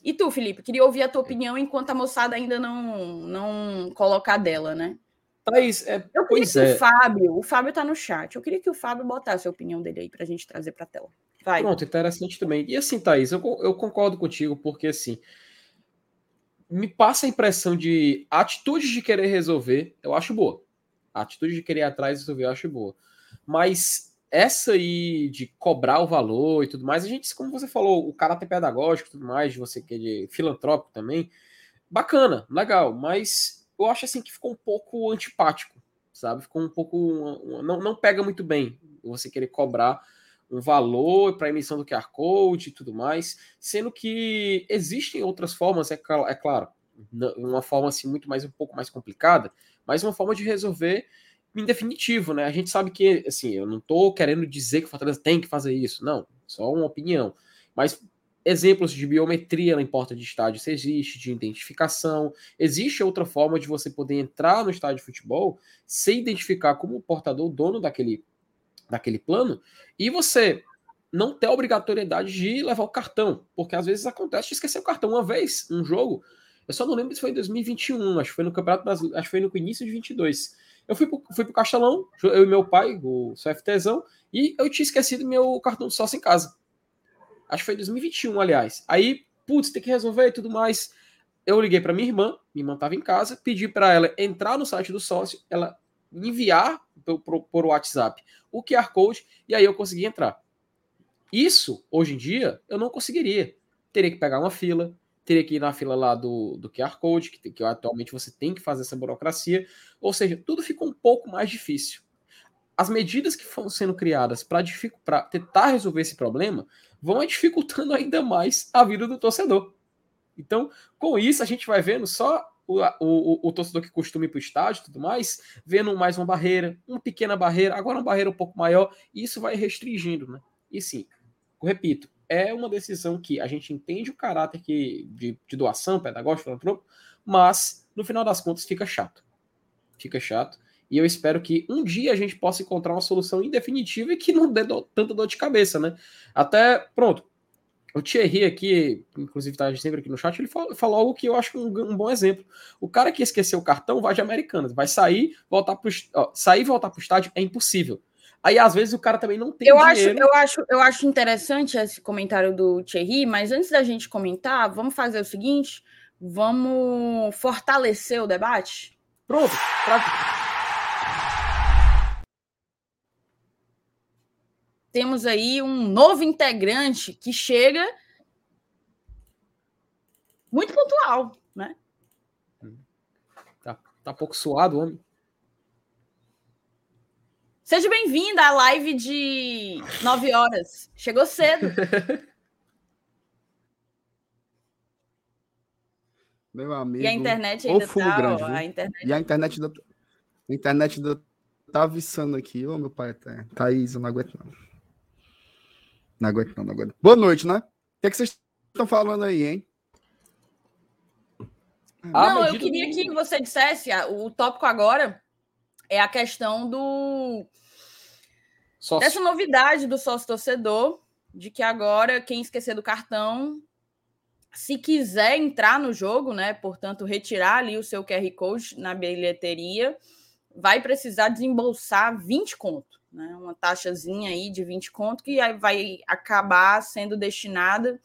E tu, Felipe, queria ouvir a tua opinião enquanto a moçada ainda não, não coloca a dela, né? Thaís, é, Eu queria que é. o Fábio, o Fábio tá no chat, eu queria que o Fábio botasse a opinião dele aí pra gente trazer pra tela. Vai. Pronto, interessante também. E assim, Thaís, eu, eu concordo contigo, porque assim, me passa a impressão de atitude de querer resolver, eu acho boa. A atitude de querer ir atrás e resolver, eu acho boa. Mas essa aí de cobrar o valor e tudo mais, a gente, como você falou, o caráter pedagógico e tudo mais, de você querer filantrópico também, bacana, legal, mas eu acho assim que ficou um pouco antipático, sabe? Ficou um pouco. não, não pega muito bem você querer cobrar um valor para emissão do QR Code e tudo mais, sendo que existem outras formas, é, cla- é claro, uma forma assim muito mais um pouco mais complicada, mas uma forma de resolver em definitivo, né? A gente sabe que, assim, eu não estou querendo dizer que o Fortaleza tem que fazer isso, não, só uma opinião, mas exemplos de biometria na porta de estádio se existe, de identificação, existe outra forma de você poder entrar no estádio de futebol, se identificar como portador, dono daquele daquele plano, e você não ter a obrigatoriedade de levar o cartão, porque às vezes acontece de esquecer o cartão uma vez, um jogo. Eu só não lembro se foi em 2021, acho que foi no Campeonato Brasileiro, acho que foi no início de 22. Eu fui pro, fui pro Castelão, eu e meu pai, o CFTzão, e eu tinha esquecido meu cartão de sócio em casa. Acho que foi em 2021, aliás. Aí, putz, tem que resolver e tudo mais. Eu liguei para minha irmã, minha irmã estava em casa, pedi para ela entrar no site do sócio, ela enviar por, WhatsApp o QR Code e aí eu consegui entrar. Isso, hoje em dia, eu não conseguiria. Teria que pegar uma fila, teria que ir na fila lá do, do QR Code, que, que atualmente você tem que fazer essa burocracia. Ou seja, tudo ficou um pouco mais difícil. As medidas que foram sendo criadas para tentar resolver esse problema vão dificultando ainda mais a vida do torcedor. Então, com isso, a gente vai vendo só o, o, o, torcedor que costuma ir para o estádio e tudo mais, vendo mais uma barreira, uma pequena barreira, agora uma barreira um pouco maior, e isso vai restringindo, né? E sim, repito, é uma decisão que a gente entende o caráter que, de, de doação pedagógica, filantrópico, mas no final das contas fica chato. Fica chato. E eu espero que um dia a gente possa encontrar uma solução indefinitiva e que não dê do, tanta dor de cabeça, né? Até, pronto, o Thierry aqui, inclusive está sempre aqui no chat, ele falou, falou algo que eu acho um, um, bom exemplo. O cara que esqueceu o cartão vai de Americanas, vai sair, voltar pro, ó, sair e voltar para o estádio é impossível. Aí, às vezes, o cara também não tem eu dinheiro. Acho, eu, acho, eu acho interessante esse comentário do Thierry, mas antes da gente comentar, vamos fazer o seguinte: vamos fortalecer o debate? Pronto. Pra... Temos aí um novo integrante que chega muito pontual, né? Tá, tá pouco suado, homem. Seja bem-vinda à live de 9 horas. Chegou cedo. Meu amigo. E a internet ainda tá, grande, ó, a internet... E a internet da a internet tá avisando aqui. Ô, meu pai, tá... Thaís, eu não aguento não. Não aguento não, não aguento. Boa noite, né? O que, é que vocês estão falando aí, hein? Não, eu queria que você dissesse, o tópico agora é a questão do sócio. dessa novidade do sócio torcedor, de que agora quem esquecer do cartão, se quiser entrar no jogo, né, portanto retirar ali o seu QR Code na bilheteria, vai precisar desembolsar 20 conto, né, uma taxazinha aí de 20 conto que vai acabar sendo destinada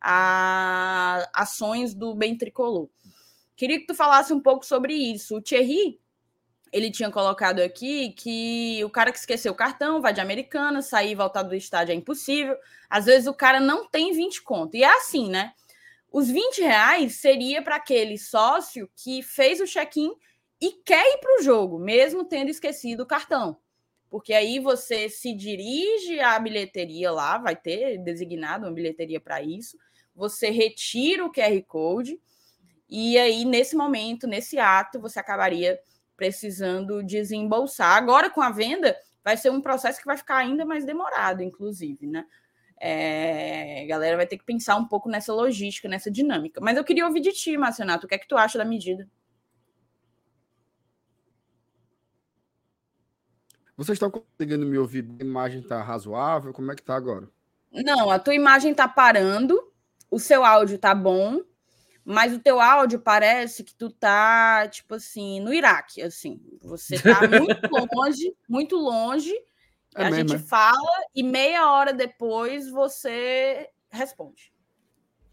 a ações do bem tricolor. Queria que tu falasse um pouco sobre isso. O Thierry, ele tinha colocado aqui que o cara que esqueceu o cartão vai de Americana, sair e voltar do estádio é impossível. Às vezes o cara não tem 20 conto. E é assim, né? Os 20 reais seria para aquele sócio que fez o check-in e quer ir para o jogo, mesmo tendo esquecido o cartão. Porque aí você se dirige à bilheteria lá, vai ter designado uma bilheteria para isso. Você retira o QR Code e aí, nesse momento, nesse ato, você acabaria precisando desembolsar. Agora, com a venda, vai ser um processo que vai ficar ainda mais demorado, inclusive, né? É, a galera vai ter que pensar um pouco nessa logística, nessa dinâmica. Mas eu queria ouvir de ti, Marcionato, o que é que tu acha da medida? Vocês estão conseguindo me ouvir? A imagem está razoável? Como é que está agora? Não, a tua imagem está parando, o seu áudio está bom, mas o teu áudio parece que tu tá, tipo assim, no Iraque, assim. Você tá muito longe, muito longe, é a mesmo, gente é? fala e meia hora depois você responde.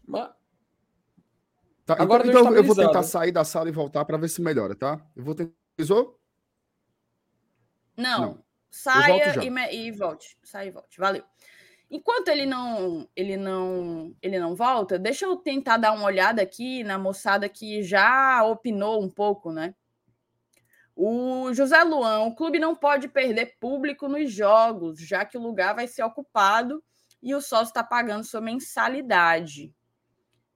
Mas... Tá, então, Agora então, eu vou tentar sair da sala e voltar para ver se melhora, tá? Eu vou tentar. Não. Não. Saia e, me... e volte. Saia e volte. Valeu. Enquanto ele não, ele não, ele não volta, deixa eu tentar dar uma olhada aqui na moçada que já opinou um pouco, né? O José Luan, o clube não pode perder público nos jogos, já que o lugar vai ser ocupado e o sócio está pagando sua mensalidade.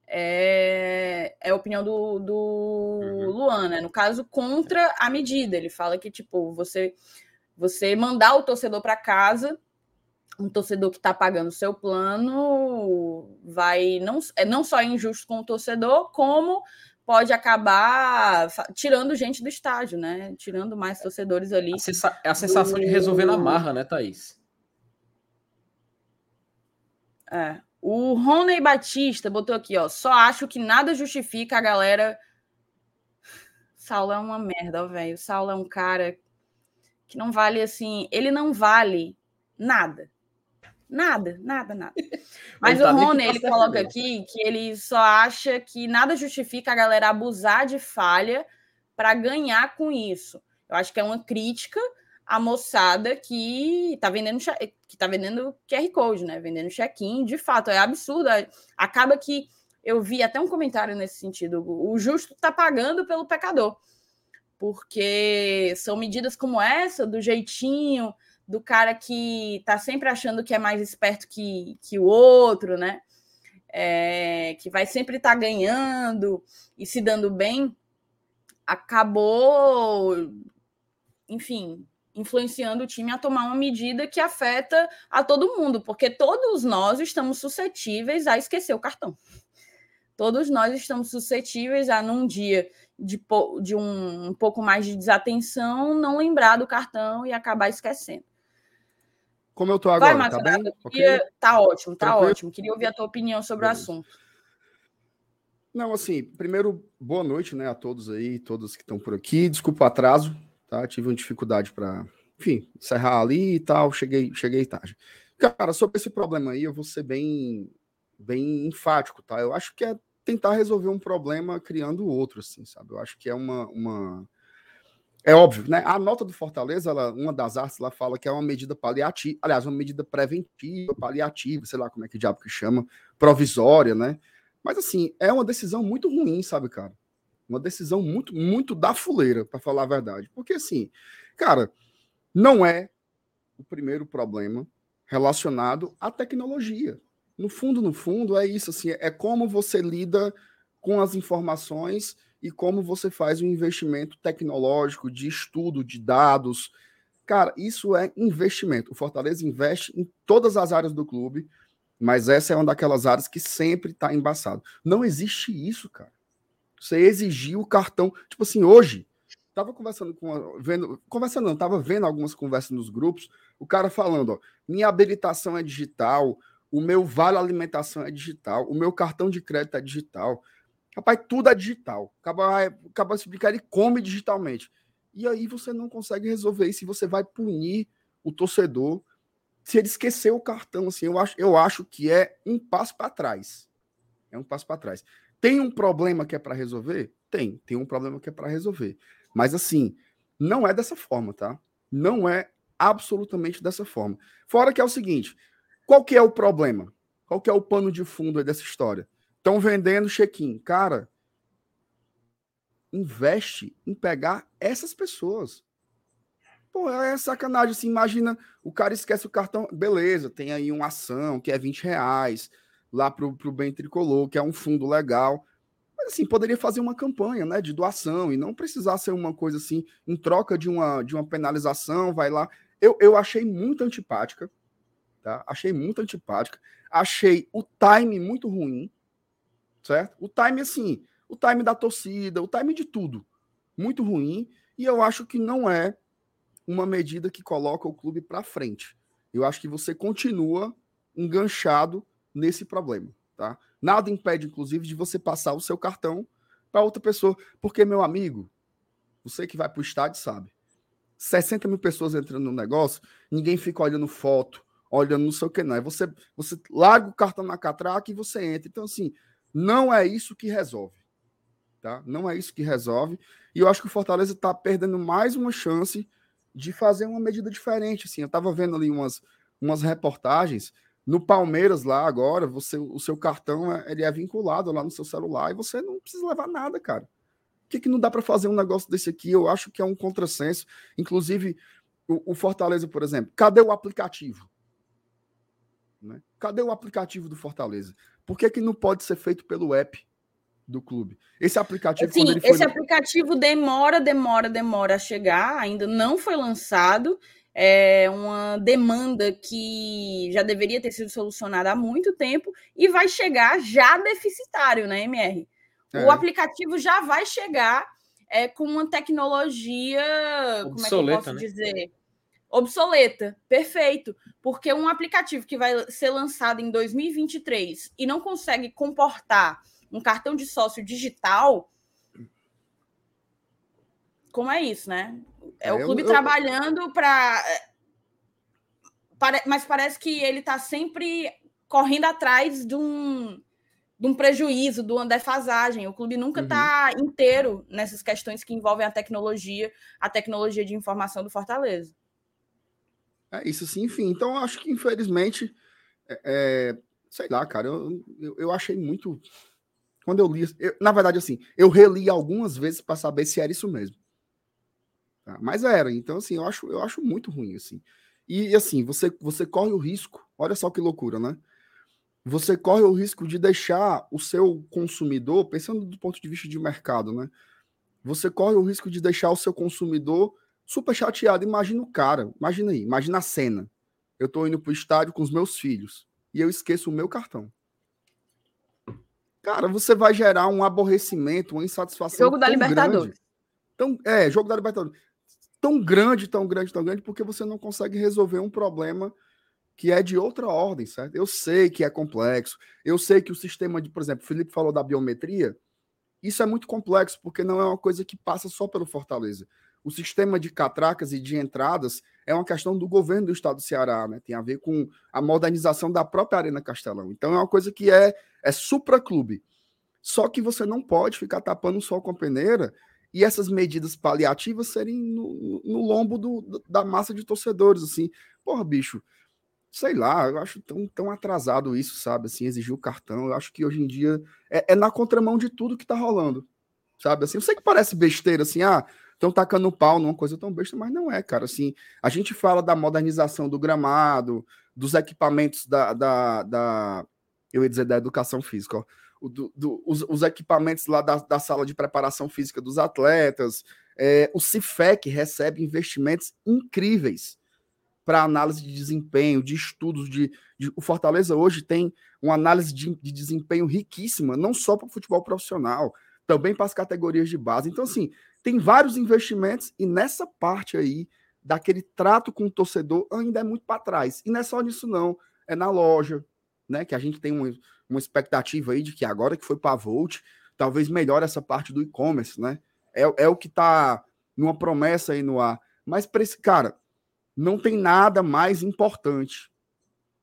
É, é a opinião do, do uhum. Luan, né? No caso, contra a medida. Ele fala que, tipo, você, você mandar o torcedor para casa, um torcedor que está pagando o seu plano, vai não, é não só injusto com o torcedor, como pode acabar tirando gente do estádio, né? Tirando mais torcedores ali. A é a sensação do... de resolver na marra, né, Thaís? É. O Rony Batista botou aqui, ó. Só acho que nada justifica a galera. Saulo é uma merda, velho. Saulo é um cara que não vale assim. Ele não vale nada. Nada, nada, nada. Mas o Rony, ele coloca aqui que ele só acha que nada justifica a galera abusar de falha para ganhar com isso. Eu acho que é uma crítica à moçada que está vendendo que tá vendendo QR Code, né? Vendendo check-in, de fato, é absurdo. Acaba que eu vi até um comentário nesse sentido. O justo está pagando pelo pecador. Porque são medidas como essa, do jeitinho, do cara que tá sempre achando que é mais esperto que, que o outro, né? É, que vai sempre estar tá ganhando e se dando bem, acabou, enfim, influenciando o time a tomar uma medida que afeta a todo mundo, porque todos nós estamos suscetíveis a esquecer o cartão. Todos nós estamos suscetíveis a, num dia de, de um, um pouco mais de desatenção, não lembrar do cartão e acabar esquecendo. Como eu tô agora, Vai, tá bem? Okay? Tá ótimo, tá Tranquilo? ótimo. Queria ouvir a tua opinião sobre Beleza. o assunto. Não, assim, primeiro, boa noite, né, a todos aí, todos que estão por aqui. Desculpa o atraso, tá? Tive uma dificuldade para, enfim, encerrar ali e tal, cheguei, cheguei tarde. Cara, sobre esse problema aí, eu vou ser bem, bem enfático, tá? Eu acho que é tentar resolver um problema criando outro, assim, sabe? Eu acho que é uma, uma é óbvio, né? A nota do Fortaleza, ela, uma das artes, ela fala que é uma medida paliativa, aliás, uma medida preventiva, paliativa, sei lá como é que diabo que chama, provisória, né? Mas assim, é uma decisão muito ruim, sabe, cara? Uma decisão muito, muito da fuleira, para falar a verdade. Porque assim, cara, não é o primeiro problema relacionado à tecnologia. No fundo, no fundo, é isso, assim, é como você lida com as informações e como você faz um investimento tecnológico de estudo de dados. Cara, isso é investimento. O Fortaleza investe em todas as áreas do clube, mas essa é uma daquelas áreas que sempre está embaçado. Não existe isso, cara. Você exigiu o cartão. Tipo assim, hoje, tava conversando com. Vendo, conversando não, tava vendo algumas conversas nos grupos, o cara falando, ó, minha habilitação é digital, o meu vale alimentação é digital, o meu cartão de crédito é digital. Rapaz, tudo é digital. Acaba, acaba se explicar, ele come digitalmente. E aí você não consegue resolver isso. E você vai punir o torcedor se ele esquecer o cartão. Assim, eu acho, eu acho que é um passo para trás. É um passo para trás. Tem um problema que é para resolver? Tem. Tem um problema que é para resolver. Mas assim, não é dessa forma, tá? Não é absolutamente dessa forma. Fora que é o seguinte: qual que é o problema? Qual que é o pano de fundo dessa história? Estão vendendo check-in. Cara, investe em pegar essas pessoas. Pô, é sacanagem. Assim, imagina, o cara esquece o cartão. Beleza, tem aí uma ação que é 20 reais lá pro, pro Bem Tricolor, que é um fundo legal. Mas assim, poderia fazer uma campanha né, de doação e não precisar ser uma coisa assim, em troca de uma, de uma penalização, vai lá. eu, eu achei muito antipática, tá? Achei muito antipática. Achei o time muito ruim, certo? O time, assim, o time da torcida, o time de tudo, muito ruim. E eu acho que não é uma medida que coloca o clube para frente. Eu acho que você continua enganchado nesse problema, tá? Nada impede, inclusive, de você passar o seu cartão para outra pessoa, porque meu amigo, você que vai para o estádio sabe, 60 mil pessoas entrando no negócio, ninguém fica olhando foto, olhando não sei o que não. É você, você larga o cartão na catraca e você entra. Então, assim, não é isso que resolve. Tá? Não é isso que resolve. E eu acho que o Fortaleza está perdendo mais uma chance de fazer uma medida diferente. Assim, eu estava vendo ali umas, umas reportagens. No Palmeiras, lá agora, você, o seu cartão é, ele é vinculado lá no seu celular e você não precisa levar nada, cara. Por que, que não dá para fazer um negócio desse aqui? Eu acho que é um contrassenso. Inclusive, o, o Fortaleza, por exemplo, cadê o aplicativo? Cadê o aplicativo do Fortaleza? Por que, que não pode ser feito pelo app do clube. Esse aplicativo. Sim, esse aplicativo demora, demora, demora a chegar, ainda não foi lançado. É uma demanda que já deveria ter sido solucionada há muito tempo e vai chegar já deficitário, né, MR? É. O aplicativo já vai chegar é, com uma tecnologia. Obsoleta, como é que eu posso né? dizer? Obsoleta, perfeito. Porque um aplicativo que vai ser lançado em 2023 e não consegue comportar um cartão de sócio digital, como é isso, né? É, é o clube eu, trabalhando para. Mas parece que ele está sempre correndo atrás de um, de um prejuízo, de uma defasagem. O clube nunca está uhum. inteiro nessas questões que envolvem a tecnologia, a tecnologia de informação do Fortaleza. É isso sim, enfim. Então, acho que, infelizmente, é, é, sei lá, cara, eu, eu, eu achei muito quando eu li, eu, na verdade, assim, eu reli algumas vezes para saber se era isso mesmo. Tá? Mas era, então, assim, eu acho, eu acho muito ruim, assim. E, assim, você, você corre o risco, olha só que loucura, né? Você corre o risco de deixar o seu consumidor, pensando do ponto de vista de mercado, né? Você corre o risco de deixar o seu consumidor super chateado. Imagina o cara, imagina aí, imagina a cena. Eu tô indo pro estádio com os meus filhos e eu esqueço o meu cartão cara, você vai gerar um aborrecimento, uma insatisfação. Jogo da Libertadores. Então, é, jogo da Libertadores. Tão grande, tão grande, tão grande, porque você não consegue resolver um problema que é de outra ordem, certo? Eu sei que é complexo, eu sei que o sistema de, por exemplo, o Felipe falou da biometria, isso é muito complexo, porque não é uma coisa que passa só pelo Fortaleza. O sistema de catracas e de entradas é uma questão do governo do estado do Ceará, né? Tem a ver com a modernização da própria Arena Castelão. Então é uma coisa que é, é supra-clube. Só que você não pode ficar tapando o sol com a peneira e essas medidas paliativas serem no, no lombo do, da massa de torcedores, assim. Porra, bicho, sei lá, eu acho tão, tão atrasado isso, sabe? Assim, exigir o cartão. Eu acho que hoje em dia é, é na contramão de tudo que tá rolando, sabe? Assim, eu sei que parece besteira, assim, ah, estão tacando pau numa coisa tão besta, mas não é, cara. Assim, a gente fala da modernização do gramado, dos equipamentos da, da, da eu ia dizer da educação física, ó, do, do, os, os, equipamentos lá da, da, sala de preparação física dos atletas. É, o CIFEC recebe investimentos incríveis para análise de desempenho, de estudos de, de, O Fortaleza hoje tem uma análise de, de desempenho riquíssima, não só para o futebol profissional, também para as categorias de base. Então, assim, tem vários investimentos e nessa parte aí daquele trato com o torcedor ainda é muito para trás. E não é só nisso não, é na loja, né, que a gente tem uma, uma expectativa aí de que agora que foi para a Volt, talvez melhore essa parte do e-commerce, né? É, é o que está numa promessa aí no ar. Mas para esse cara, não tem nada mais importante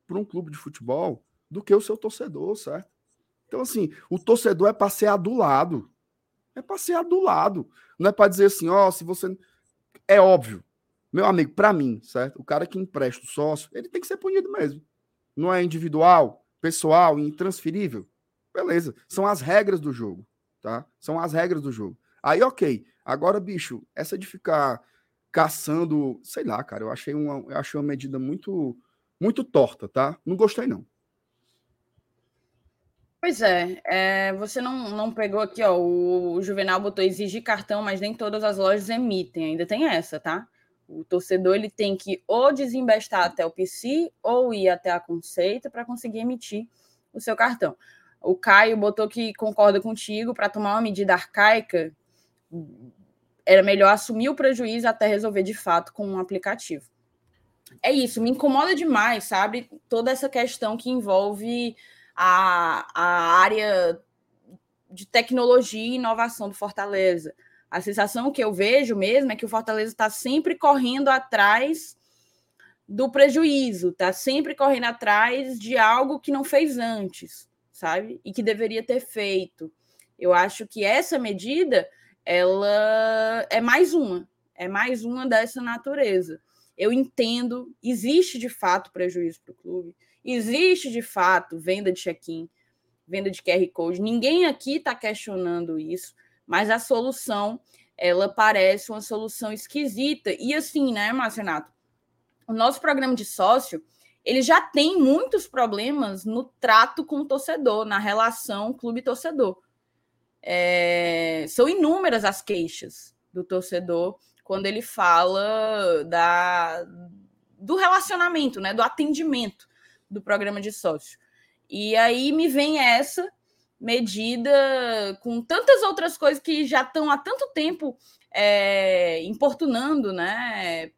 para um clube de futebol do que o seu torcedor, certo? Então, assim, o torcedor é para ser adulado. É para ser adulado. Não é para dizer assim, ó, oh, se você. É óbvio. Meu amigo, para mim, certo? O cara que empresta o sócio, ele tem que ser punido mesmo. Não é individual, pessoal, intransferível. Beleza. São as regras do jogo, tá? São as regras do jogo. Aí, ok. Agora, bicho, essa de ficar caçando, sei lá, cara, eu achei uma, eu achei uma medida muito, muito torta, tá? Não gostei, não. Pois é, é, você não, não pegou aqui, ó. O, Juvenal botou exigir cartão, mas nem todas as lojas emitem. Ainda tem essa, tá? O torcedor ele tem que ou desembestar até o PC ou ir até a Conceito para conseguir emitir o seu cartão. O Caio botou que concorda contigo para tomar uma medida arcaica era melhor assumir o prejuízo até resolver de fato com um aplicativo. É isso, me incomoda demais, sabe? Toda essa questão que envolve a, a área de tecnologia e inovação do Fortaleza. A sensação que eu vejo mesmo é que o Fortaleza está sempre correndo atrás do prejuízo, está sempre correndo atrás de algo que não fez antes, sabe? E que deveria ter feito. Eu acho que essa medida ela é mais uma, é mais uma dessa natureza. Eu entendo, existe de fato prejuízo para o clube, existe de fato venda de check-in, venda de QR Code. Ninguém aqui está questionando isso, mas a solução ela parece uma solução esquisita. E assim, né, Marcenato? O nosso programa de sócio ele já tem muitos problemas no trato com o torcedor, na relação clube-torcedor. É, são inúmeras as queixas do torcedor quando ele fala da, do relacionamento, né, do atendimento do programa de sócio. E aí me vem essa medida com tantas outras coisas que já estão há tanto tempo é, importunando, né,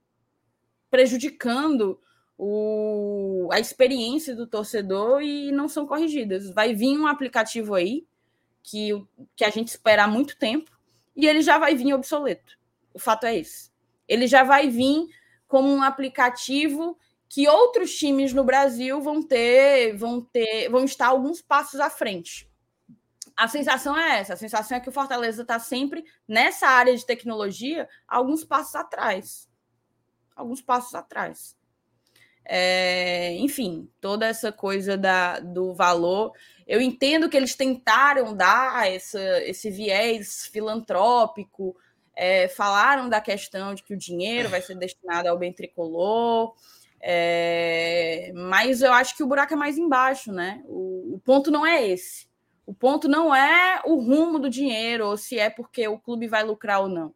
prejudicando o, a experiência do torcedor e não são corrigidas. Vai vir um aplicativo aí que, que a gente espera há muito tempo, e ele já vai vir obsoleto. O fato é esse. Ele já vai vir como um aplicativo que outros times no Brasil vão ter, vão ter, vão estar alguns passos à frente. A sensação é essa, a sensação é que o Fortaleza está sempre nessa área de tecnologia, alguns passos atrás. Alguns passos atrás. É, enfim, toda essa coisa da, do valor. Eu entendo que eles tentaram dar essa, esse viés filantrópico, é, falaram da questão de que o dinheiro vai ser destinado ao bem tricolor, é, mas eu acho que o buraco é mais embaixo, né? O, o ponto não é esse. O ponto não é o rumo do dinheiro, ou se é porque o clube vai lucrar ou não.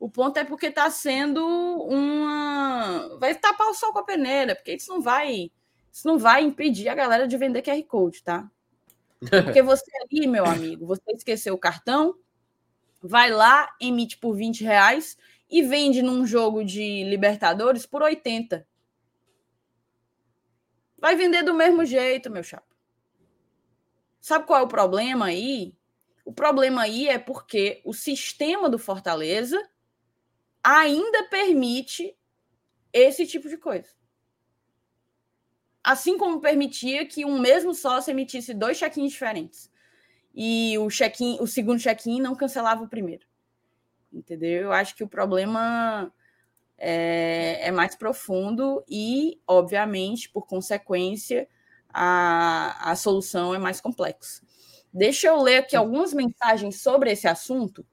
O ponto é porque está sendo uma. Vai tapar o sol com a peneira, porque isso não vai. Isso não vai impedir a galera de vender QR Code, tá? Porque você ali, meu amigo, você esqueceu o cartão, vai lá, emite por 20 reais e vende num jogo de Libertadores por 80. Vai vender do mesmo jeito, meu chapa. Sabe qual é o problema aí? O problema aí é porque o sistema do Fortaleza ainda permite esse tipo de coisa. Assim como permitia que um mesmo sócio emitisse dois check-ins diferentes. E o check-in, o segundo check-in não cancelava o primeiro. Entendeu? Eu acho que o problema é, é mais profundo e, obviamente, por consequência, a, a solução é mais complexa. Deixa eu ler aqui algumas mensagens sobre esse assunto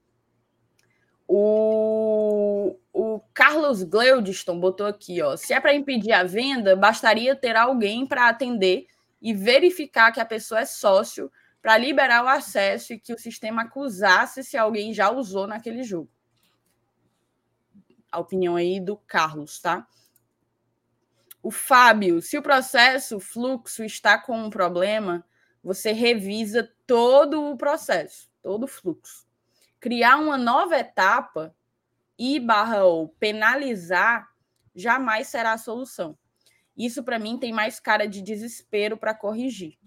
o, o Carlos Gleudiston botou aqui, ó. Se é para impedir a venda, bastaria ter alguém para atender e verificar que a pessoa é sócio para liberar o acesso e que o sistema acusasse se alguém já usou naquele jogo. A opinião aí do Carlos, tá? O Fábio, se o processo, o fluxo está com um problema, você revisa todo o processo, todo o fluxo criar uma nova etapa e barra ou penalizar jamais será a solução. Isso para mim tem mais cara de desespero para corrigir.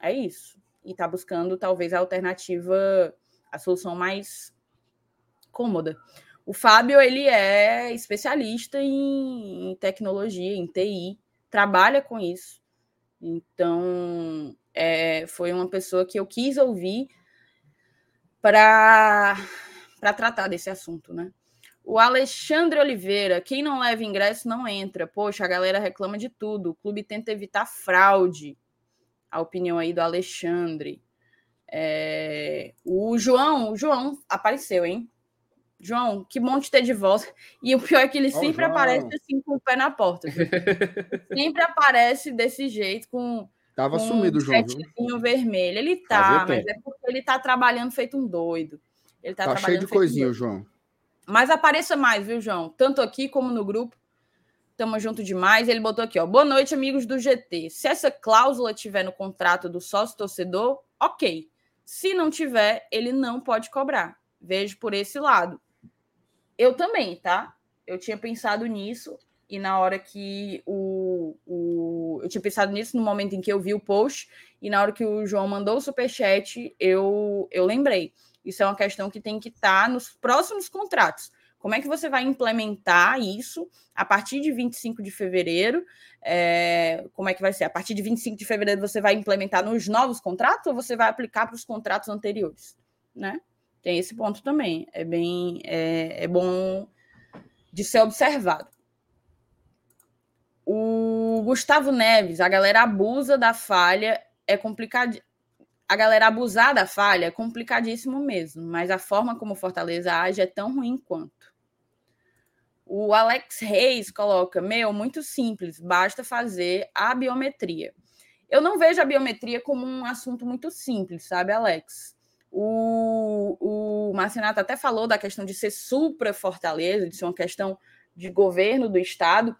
É isso. E está buscando talvez a alternativa, a solução mais cômoda. O Fábio ele é especialista em, em tecnologia, em TI, trabalha com isso. Então, é, foi uma pessoa que eu quis ouvir para tratar desse assunto, né? O Alexandre Oliveira, quem não leva ingresso não entra. Poxa, a galera reclama de tudo. O clube tenta evitar fraude. A opinião aí do Alexandre. É... O João, o João apareceu, hein? João, que bom te ter de volta. E o pior é que ele oh, sempre João. aparece assim com o pé na porta. sempre aparece desse jeito, com Tava com sumido o João. Um vermelho. Ele tá, mas é porque ele tá trabalhando feito um doido. Ele tá, tá cheio de coisinha, João. Mas apareça mais, viu, João? Tanto aqui como no grupo. Tamo junto demais. Ele botou aqui, ó. Boa noite, amigos do GT. Se essa cláusula tiver no contrato do sócio torcedor, ok. Se não tiver, ele não pode cobrar. Vejo por esse lado. Eu também, tá? Eu tinha pensado nisso e na hora que o, o. Eu tinha pensado nisso no momento em que eu vi o post, e na hora que o João mandou o superchat, eu, eu lembrei. Isso é uma questão que tem que estar tá nos próximos contratos. Como é que você vai implementar isso a partir de 25 de fevereiro? É, como é que vai ser? A partir de 25 de fevereiro você vai implementar nos novos contratos ou você vai aplicar para os contratos anteriores? Né? Tem esse ponto também. É bem é, é bom de ser observado. O Gustavo Neves, a galera abusa da falha, é complicado. A galera abusar da falha é complicadíssimo mesmo, mas a forma como Fortaleza age é tão ruim quanto. O Alex Reis coloca: Meu, muito simples, basta fazer a biometria. Eu não vejo a biometria como um assunto muito simples, sabe, Alex? O, o Marcinato até falou da questão de ser supra Fortaleza, de ser uma questão de governo do Estado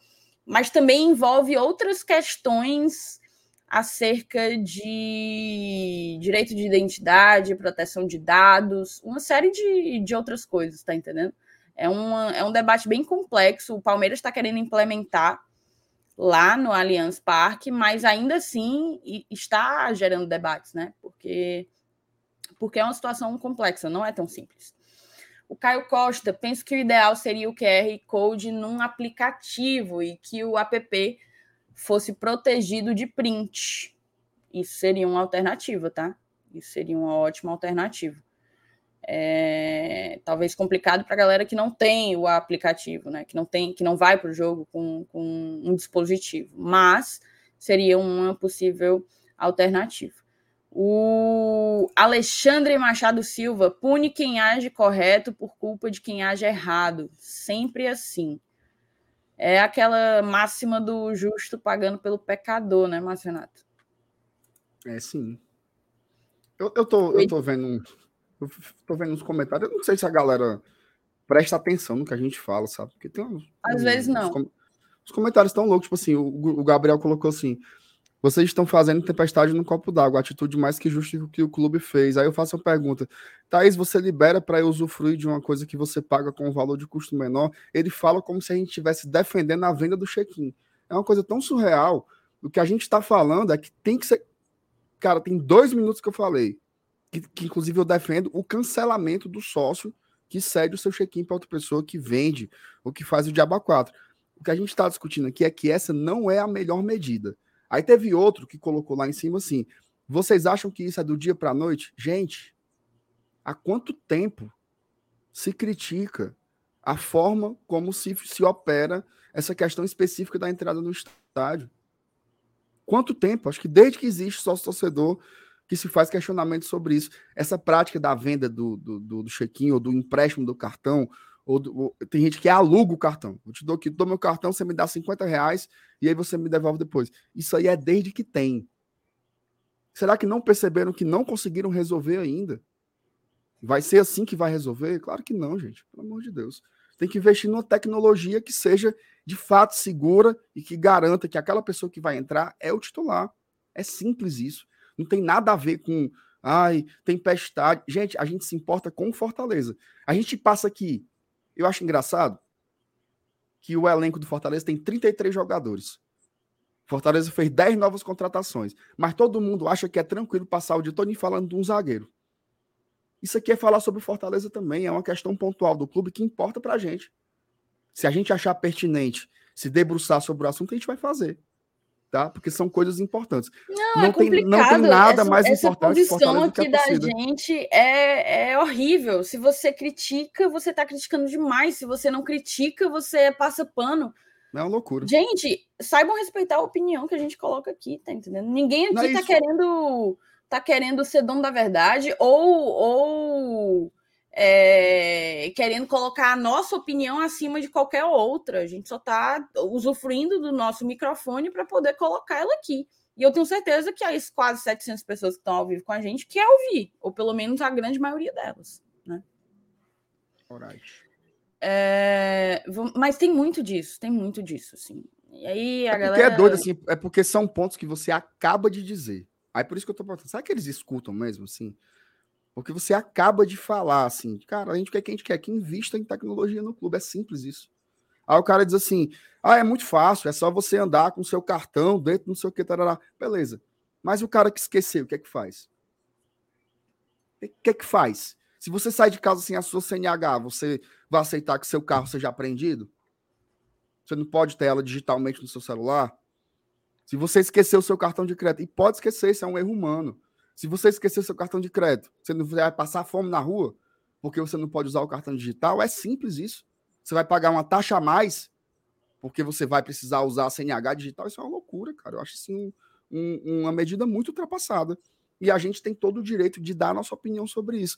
mas também envolve outras questões acerca de direito de identidade, proteção de dados, uma série de, de outras coisas, tá entendendo? É, uma, é um debate bem complexo. O Palmeiras está querendo implementar lá no Allianz Parque, mas ainda assim está gerando debates, né? Porque, porque é uma situação complexa, não é tão simples. O Caio Costa, penso que o ideal seria o QR Code num aplicativo e que o app fosse protegido de print. Isso seria uma alternativa, tá? Isso seria uma ótima alternativa. É, talvez complicado para a galera que não tem o aplicativo, né? Que não tem, que não vai para o jogo com, com um dispositivo, mas seria uma possível alternativa. O Alexandre Machado Silva pune quem age correto por culpa de quem age errado. Sempre assim. É aquela máxima do justo pagando pelo pecador, né, Marcenato? É sim. Eu, eu, tô, eu tô vendo. Eu tô vendo nos comentários. Eu não sei se a galera presta atenção no que a gente fala, sabe? Porque tem uns, Às uns, vezes não. Os, os comentários estão loucos. Tipo assim, o, o Gabriel colocou assim: vocês estão fazendo tempestade no copo d'água, atitude mais que justa que o clube fez. Aí eu faço uma pergunta: Thaís, você libera para eu usufruir de uma coisa que você paga com um valor de custo menor? Ele fala como se a gente estivesse defendendo a venda do check-in. É uma coisa tão surreal. O que a gente está falando é que tem que ser. Cara, tem dois minutos que eu falei, que, que inclusive eu defendo o cancelamento do sócio que cede o seu check-in para outra pessoa que vende ou que faz o diabo 4. O que a gente está discutindo aqui é que essa não é a melhor medida. Aí teve outro que colocou lá em cima assim: vocês acham que isso é do dia para a noite? Gente, há quanto tempo se critica a forma como se, se opera essa questão específica da entrada no estádio? Quanto tempo? Acho que desde que existe sócio torcedor que se faz questionamento sobre isso. Essa prática da venda do, do, do check-in ou do empréstimo do cartão ou, ou, tem gente que aluga o cartão. Eu te dou aqui, dou meu cartão, você me dá 50 reais e aí você me devolve depois. Isso aí é desde que tem. Será que não perceberam que não conseguiram resolver ainda? Vai ser assim que vai resolver? Claro que não, gente. Pelo amor de Deus. Tem que investir numa tecnologia que seja de fato segura e que garanta que aquela pessoa que vai entrar é o titular. É simples isso. Não tem nada a ver com ai, tempestade. Gente, a gente se importa com Fortaleza. A gente passa aqui eu acho engraçado que o elenco do Fortaleza tem 33 jogadores. Fortaleza fez 10 novas contratações, mas todo mundo acha que é tranquilo passar o dia todo falando de um zagueiro. Isso aqui é falar sobre Fortaleza também, é uma questão pontual do clube que importa pra gente. Se a gente achar pertinente se debruçar sobre o assunto, a gente vai fazer tá? Porque são coisas importantes. Não, não é tem, complicado. Não tem nada essa, mais essa importante essa posição aqui da gente é, é horrível. Se você critica, você está criticando demais. Se você não critica, você passa pano. É uma loucura. Gente, saibam respeitar a opinião que a gente coloca aqui, tá entendendo? Ninguém aqui é tá querendo tá querendo ser dono da verdade ou ou é, querendo colocar a nossa opinião acima de qualquer outra. A gente só está usufruindo do nosso microfone para poder colocar ela aqui. E eu tenho certeza que as quase 700 pessoas que estão ao vivo com a gente quer ouvir, ou pelo menos a grande maioria delas. Né? É, mas tem muito disso, tem muito disso, assim. E aí a é galera. é doido, assim, é porque são pontos que você acaba de dizer. Aí por isso que eu tô perguntando, será que eles escutam mesmo, assim? Porque você acaba de falar, assim, cara, a gente quer que a gente quer que invista em tecnologia no clube, é simples isso. Aí o cara diz assim, ah, é muito fácil, é só você andar com o seu cartão dentro não sei o que, tarará. beleza. Mas o cara que esqueceu, o que é que faz? O que é que faz? Se você sai de casa sem a sua CNH, você vai aceitar que seu carro seja apreendido? Você não pode ter ela digitalmente no seu celular? Se você esqueceu o seu cartão de crédito, e pode esquecer, isso é um erro humano. Se você esquecer seu cartão de crédito, você não vai passar fome na rua porque você não pode usar o cartão digital, é simples isso. Você vai pagar uma taxa a mais porque você vai precisar usar a CNH digital, isso é uma loucura, cara. Eu acho assim um, um, uma medida muito ultrapassada. E a gente tem todo o direito de dar a nossa opinião sobre isso.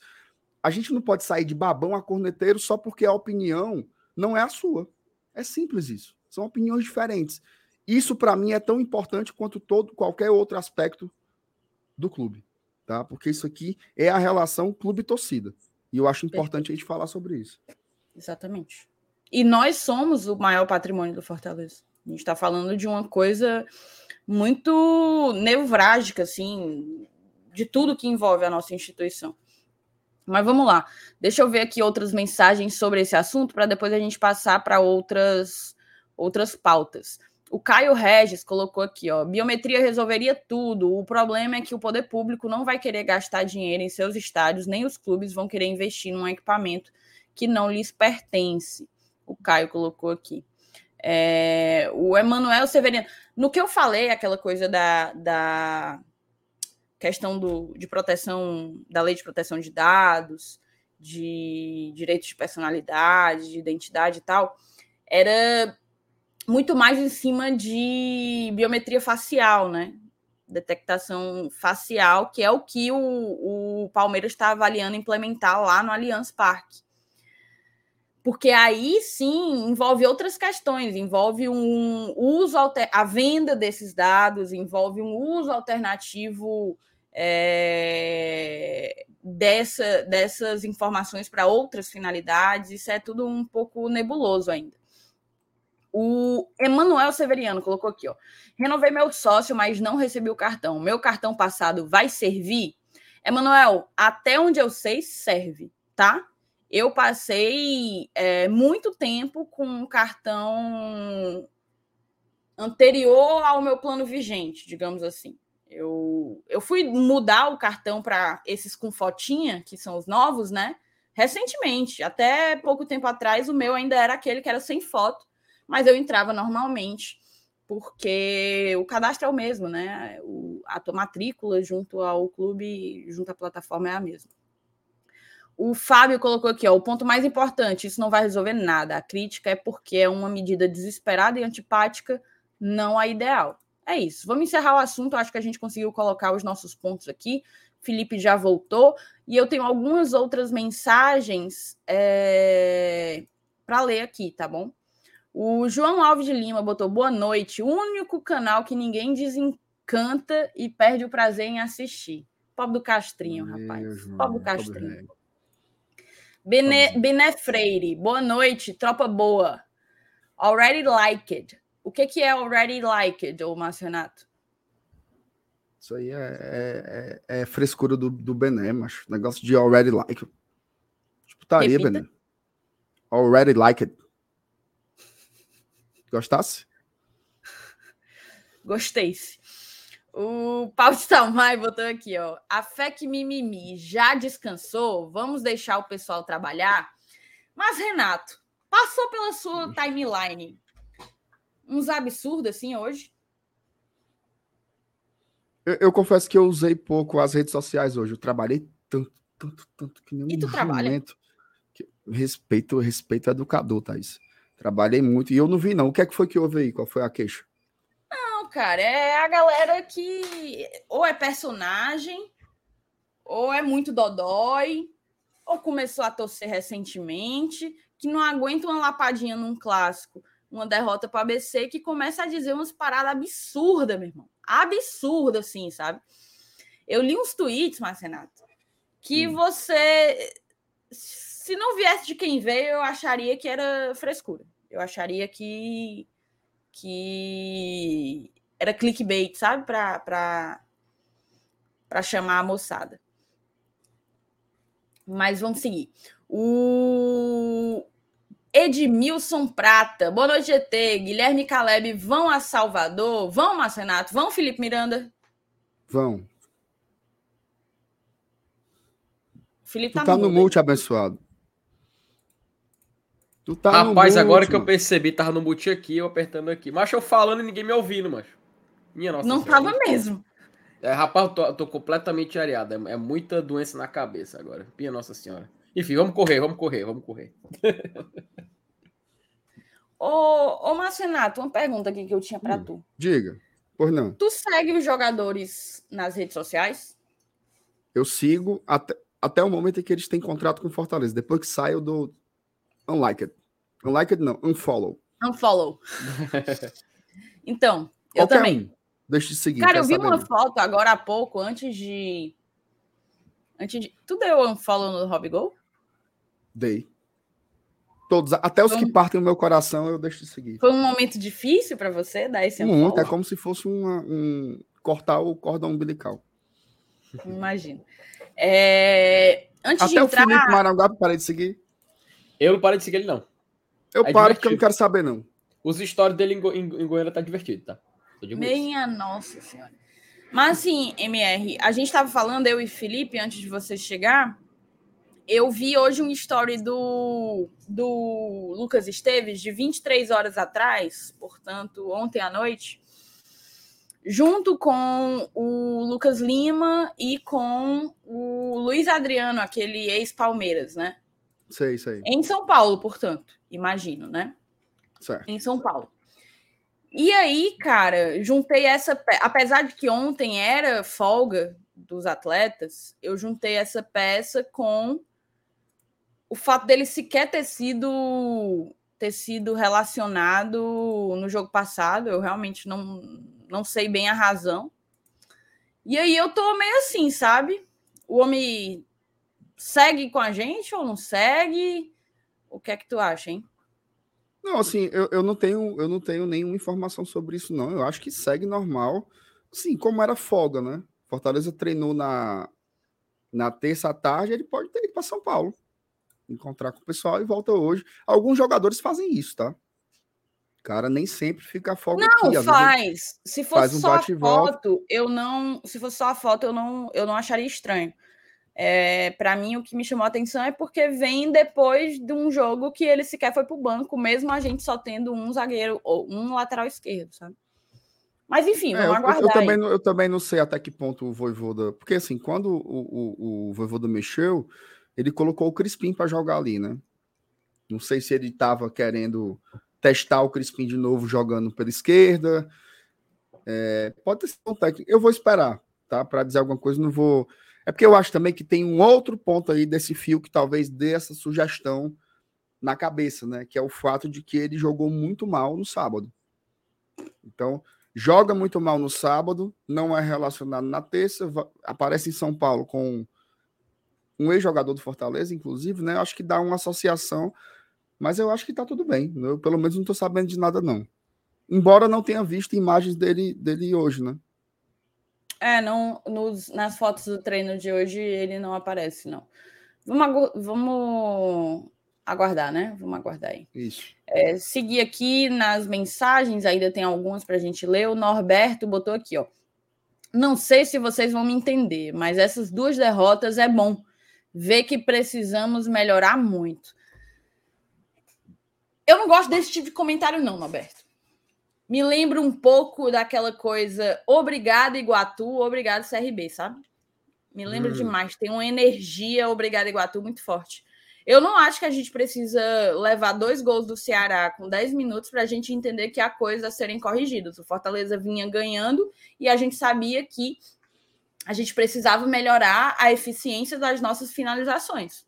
A gente não pode sair de babão a corneteiro só porque a opinião não é a sua. É simples isso. São opiniões diferentes. Isso para mim é tão importante quanto todo qualquer outro aspecto do clube, tá? Porque isso aqui é a relação clube-torcida. E eu acho importante Perfeito. a gente falar sobre isso. Exatamente. E nós somos o maior patrimônio do Fortaleza. A gente está falando de uma coisa muito nevrágica, assim, de tudo que envolve a nossa instituição. Mas vamos lá. Deixa eu ver aqui outras mensagens sobre esse assunto para depois a gente passar para outras outras pautas. O Caio Regis colocou aqui, ó, biometria resolveria tudo. O problema é que o poder público não vai querer gastar dinheiro em seus estádios, nem os clubes vão querer investir num equipamento que não lhes pertence. O Caio colocou aqui. É, o Emanuel Severino. No que eu falei, aquela coisa da, da questão do, de proteção, da lei de proteção de dados, de direitos de personalidade, de identidade e tal, era muito mais em cima de biometria facial, né? Detectação facial, que é o que o, o Palmeiras está avaliando implementar lá no Allianz Parque. Porque aí sim envolve outras questões, envolve um uso, a venda desses dados, envolve um uso alternativo é, dessa, dessas informações para outras finalidades, isso é tudo um pouco nebuloso ainda. O Emanuel Severiano colocou aqui, ó. Renovei meu sócio, mas não recebi o cartão. Meu cartão passado vai servir? Emanuel, até onde eu sei, serve, tá? Eu passei é, muito tempo com um cartão anterior ao meu plano vigente, digamos assim. Eu, eu fui mudar o cartão para esses com fotinha, que são os novos, né? Recentemente, até pouco tempo atrás, o meu ainda era aquele que era sem foto, mas eu entrava normalmente, porque o cadastro é o mesmo, né? O, a tua matrícula junto ao clube, junto à plataforma é a mesma. O Fábio colocou aqui, ó, o ponto mais importante, isso não vai resolver nada. A crítica é porque é uma medida desesperada e antipática, não a ideal. É isso. Vamos encerrar o assunto. Acho que a gente conseguiu colocar os nossos pontos aqui. Felipe já voltou. E eu tenho algumas outras mensagens é... para ler aqui, tá bom? O João Alves de Lima botou boa noite. O único canal que ninguém desencanta e perde o prazer em assistir. Pobre do Castrinho, Meu rapaz. João, Pobre do Castrinho. Bené, Freire, boa noite, tropa boa. Already liked. O que, que é already liked, ô Márcio Renato? Isso aí é, é, é, é frescura do, do Bené, mas negócio de already liked. Putaria, Bené. Already liked. Gostasse? Gostei-se. O Paulo Stalmai botou aqui, ó. A fé que mimimi já descansou. Vamos deixar o pessoal trabalhar. Mas, Renato, passou pela sua timeline uns absurdos assim hoje? Eu, eu, confesso que eu usei pouco as redes sociais hoje. Eu trabalhei tanto, tanto, tanto que nem E tu um trabalha? Que... Respeito, respeito educador, Thaís. Trabalhei muito e eu não vi, não. O que é que foi que houve aí? Qual foi a queixa? Não, cara, é a galera que ou é personagem, ou é muito dodói, ou começou a torcer recentemente, que não aguenta uma lapadinha num clássico uma derrota para o ABC que começa a dizer umas paradas absurdas, meu irmão. Absurda, assim, sabe? Eu li uns tweets, Renato, que hum. você se não viesse de quem veio, eu acharia que era frescura. Eu acharia que que era clickbait, sabe? Para chamar a moçada. Mas vamos seguir. O Edmilson Prata. Boa noite, GT. Guilherme Caleb vão a Salvador? Vão, Marcenato? Vão, Felipe Miranda? Vão. Felipe tá, tá no no mute, abençoado. Tu tá Rapaz, agora que eu percebi, tava no mute aqui, eu apertando aqui. Mas eu falando e ninguém me ouvindo, macho. Minha nossa. Não senhora. tava mesmo. É, rapaz, eu tô, tô completamente areado. É, é, muita doença na cabeça agora. Minha nossa senhora. Enfim, vamos correr, vamos correr, vamos correr. ô, ô Marcenato, uma pergunta aqui que eu tinha para hum, tu. Diga. Pois não. Tu segue os jogadores nas redes sociais? Eu sigo até, até o momento em que eles têm contrato com o Fortaleza. Depois que sai, unliked. Unliked não, unfollow. Unfollow. então, eu Qualquer também. Um. Deixa de seguir. Cara, eu vi uma foto agora há pouco, antes de. Antes de. Tu deu unfollow no Hobby Dei. Todos, até os que partem o meu coração, eu deixo de seguir. Foi um momento difícil para você dar esse unfollow? Muito, é como se fosse uma, um cortar o cordão umbilical. Imagino. É... Antes Até de entrar... o Felipe Maranguape parei de seguir. Eu não parei de seguir ele, não. Eu é paro divertido. porque eu não quero saber, não. Os stories dele em, Go em, em Goiânia tá divertido, tá? Minha nossa senhora. Mas assim, MR, a gente estava falando, eu e Felipe, antes de você chegar, eu vi hoje um story do, do Lucas Esteves, de 23 horas atrás, portanto, ontem à noite, junto com o Lucas Lima e com o Luiz Adriano, aquele ex-Palmeiras, né? Sei, sei. Em São Paulo, portanto, imagino, né? Certo. Em São Paulo. E aí, cara, juntei essa. Apesar de que ontem era folga dos atletas, eu juntei essa peça com o fato dele sequer ter sido ter sido relacionado no jogo passado. Eu realmente não, não sei bem a razão. E aí eu tô meio assim, sabe? O homem segue com a gente ou não segue? O que é que tu acha, hein? Não, assim, eu, eu não tenho eu não tenho nenhuma informação sobre isso, não. Eu acho que segue normal. Sim, como era folga, né? Fortaleza treinou na, na terça à tarde, ele pode ter ido para São Paulo. Encontrar com o pessoal e volta hoje. Alguns jogadores fazem isso, tá? Cara, nem sempre fica folga não, aqui. faz. Se fosse um só a foto, eu não. Se fosse só a foto, eu não, eu não acharia estranho. É, para mim, o que me chamou a atenção é porque vem depois de um jogo que ele sequer foi para o banco, mesmo a gente só tendo um zagueiro ou um lateral esquerdo, sabe? Mas enfim, vamos é, aguardar. Eu, eu também, não, eu também não sei até que ponto o Voivoda. Porque assim, quando o, o, o Voivoda mexeu, ele colocou o Crispim para jogar ali, né? Não sei se ele estava querendo testar o Crispim de novo jogando pela esquerda. É, pode ter sido um técnico. Eu vou esperar, tá? Para dizer alguma coisa, não vou é porque eu acho também que tem um outro ponto aí desse fio que talvez dê essa sugestão na cabeça, né? Que é o fato de que ele jogou muito mal no sábado. Então, joga muito mal no sábado, não é relacionado na terça, aparece em São Paulo com um ex-jogador do Fortaleza, inclusive, né? Acho que dá uma associação, mas eu acho que tá tudo bem. Eu, pelo menos, não tô sabendo de nada, não. Embora não tenha visto imagens dele, dele hoje, né? É, não, nos, nas fotos do treino de hoje ele não aparece, não. Vamos, vamos aguardar, né? Vamos aguardar aí. Isso. É, seguir aqui nas mensagens, ainda tem algumas para a gente ler. O Norberto botou aqui, ó. Não sei se vocês vão me entender, mas essas duas derrotas é bom. Ver que precisamos melhorar muito. Eu não gosto desse tipo de comentário, não, Norberto me lembra um pouco daquela coisa obrigado Iguatu, obrigado CRB, sabe? Me lembra hum. demais. Tem uma energia obrigado Iguatu muito forte. Eu não acho que a gente precisa levar dois gols do Ceará com 10 minutos para a gente entender que há coisas a serem corrigidas. O Fortaleza vinha ganhando e a gente sabia que a gente precisava melhorar a eficiência das nossas finalizações.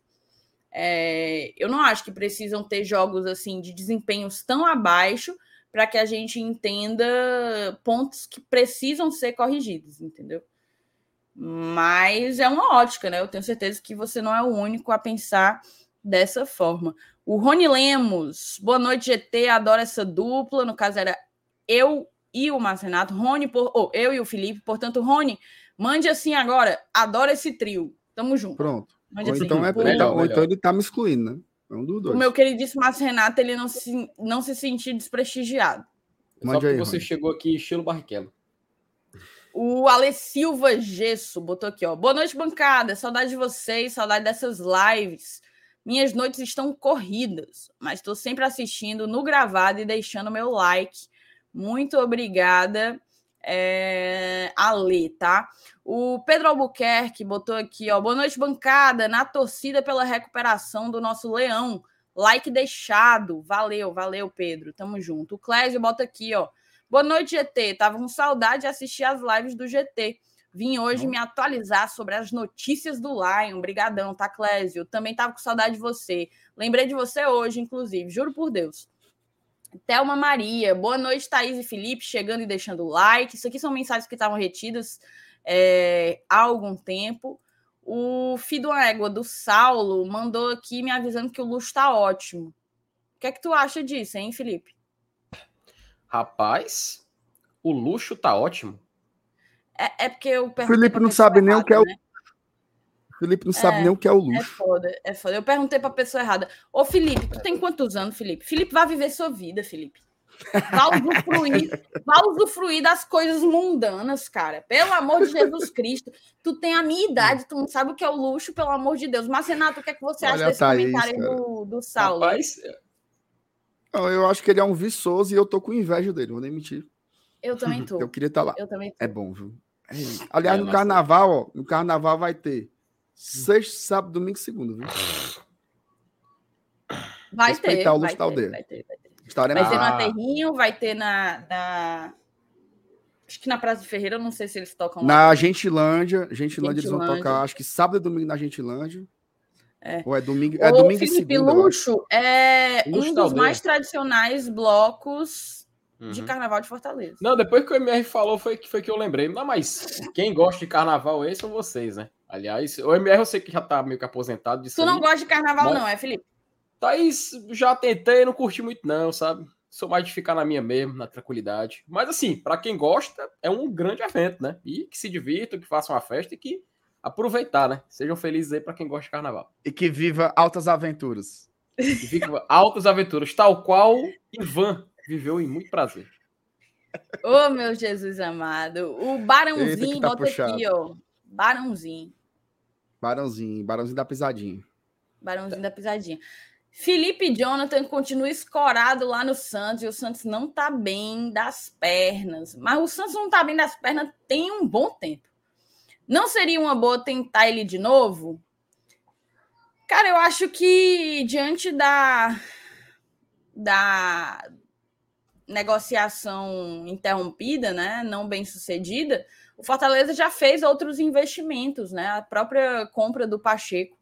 É, eu não acho que precisam ter jogos assim de desempenhos tão abaixo para que a gente entenda pontos que precisam ser corrigidos, entendeu? Mas é uma ótica, né? Eu tenho certeza que você não é o único a pensar dessa forma. O Rony Lemos, boa noite, GT. Adoro essa dupla. No caso, era eu e o Marcenato. Rony, por, oh, eu e o Felipe. Portanto, Rony, mande assim agora. Adoro esse trio. Tamo junto. Pronto. Mande Ou assim. então, é, Por- então, ou melhor. então ele tá me excluindo, né? É um dos O dois. meu queridíssimo Márcio Renato, ele não se, não se sentir desprestigiado. Só Mande porque aí, você Rony. chegou aqui estilo Barrichello. O Ale Silva Gesso botou aqui, ó. Boa noite, bancada. Saudade de vocês, saudade dessas lives. Minhas noites estão corridas, mas estou sempre assistindo no gravado e deixando meu like. Muito obrigada, é... Ale, tá? O Pedro Albuquerque botou aqui, ó. Boa noite, bancada. Na torcida pela recuperação do nosso leão. Like deixado. Valeu, valeu, Pedro. Tamo junto. O Clésio bota aqui, ó. Boa noite, GT. Tava com saudade de assistir as lives do GT. Vim hoje me atualizar sobre as notícias do Lion. Obrigadão, tá, Clésio? Também tava com saudade de você. Lembrei de você hoje, inclusive. Juro por Deus. Thelma Maria. Boa noite, Thaís e Felipe. Chegando e deixando like. Isso aqui são mensagens que estavam retidas é, há algum tempo. O Fido Égua, do Saulo, mandou aqui me avisando que o luxo tá ótimo. O que é que tu acha disso, hein, Felipe? Rapaz, o luxo tá ótimo. É, é porque eu perguntei Felipe não sabe nem o que é o né? Felipe não sabe É, nem o que é o É luxo. foda, é foda. Eu perguntei pra pessoa errada. Ô, Felipe, tu tem quantos anos, Felipe? Felipe, vai viver sua vida, Felipe. Vá usufruir, vá usufruir das coisas mundanas, cara. Pelo amor de Jesus Cristo. Tu tem a minha idade, tu não sabe o que é o luxo, pelo amor de Deus. Mas, Renato, o que é que você acha Olha a desse Thaís, comentário cara. do, do Saulo? Rapaz, Não, eu acho que ele é um viçoso e eu tô com inveja dele, vou nem mentir. Eu também tô. Eu queria estar lá. Eu também tô. É bom, viu? É. Aliás, É, no carnaval, ó, no carnaval vai ter sexta, sábado, domingo e segunda, viu? Vai respeitar ter, o vai ter, aldeia. vai ter, vai ter. Estaremos Vai ter lá. no. Aterrinho, vai ter na, na- Acho que na Praça de Ferreira, eu não sei se eles tocam lá. Na Gentilândia, Gentilândia eles vão Gentilândia. tocar, acho que sábado e domingo na Gentilândia. É. Ou é domingo, é domingo e segunda. Luxo é Luxo um dos aldeia. mais tradicionais blocos de uhum. carnaval de Fortaleza. Não, depois que o MR falou, foi que, foi que eu lembrei. Não, mas quem gosta de carnaval aí são vocês, né? Aliás, o MR eu sei que já tá meio que aposentado disso. Tu não aí. gosta de carnaval, Mas- não, é, Felipe? Thaís, já tentei, não curti muito, não, sabe? Sou mais de ficar na minha mesmo, na tranquilidade. Mas assim, pra quem gosta, é um grande evento, né? E que se divirtam, que façam uma festa e que aproveitar, né? Sejam felizes aí pra quem gosta de carnaval. E que viva altas aventuras. E fiquem altas aventuras, tal qual Ivan viveu em muito prazer. Ô, meu Jesus amado. O Eita, Barãozinho que tá bota puxado. aqui, ó. Barãozinho. Barãozinho, Barãozinho da Pisadinha. Barãozinho da Pisadinha. Felipe Jonathan continua escorado lá no Santos e o Santos não tá bem das pernas. Mas o Santos não tá bem das pernas tem um bom tempo. Não seria uma boa tentar ele de novo? Cara, eu acho que diante da, da negociação interrompida, né, não bem sucedida, o Fortaleza já fez outros investimentos, né? A própria compra do Pacheco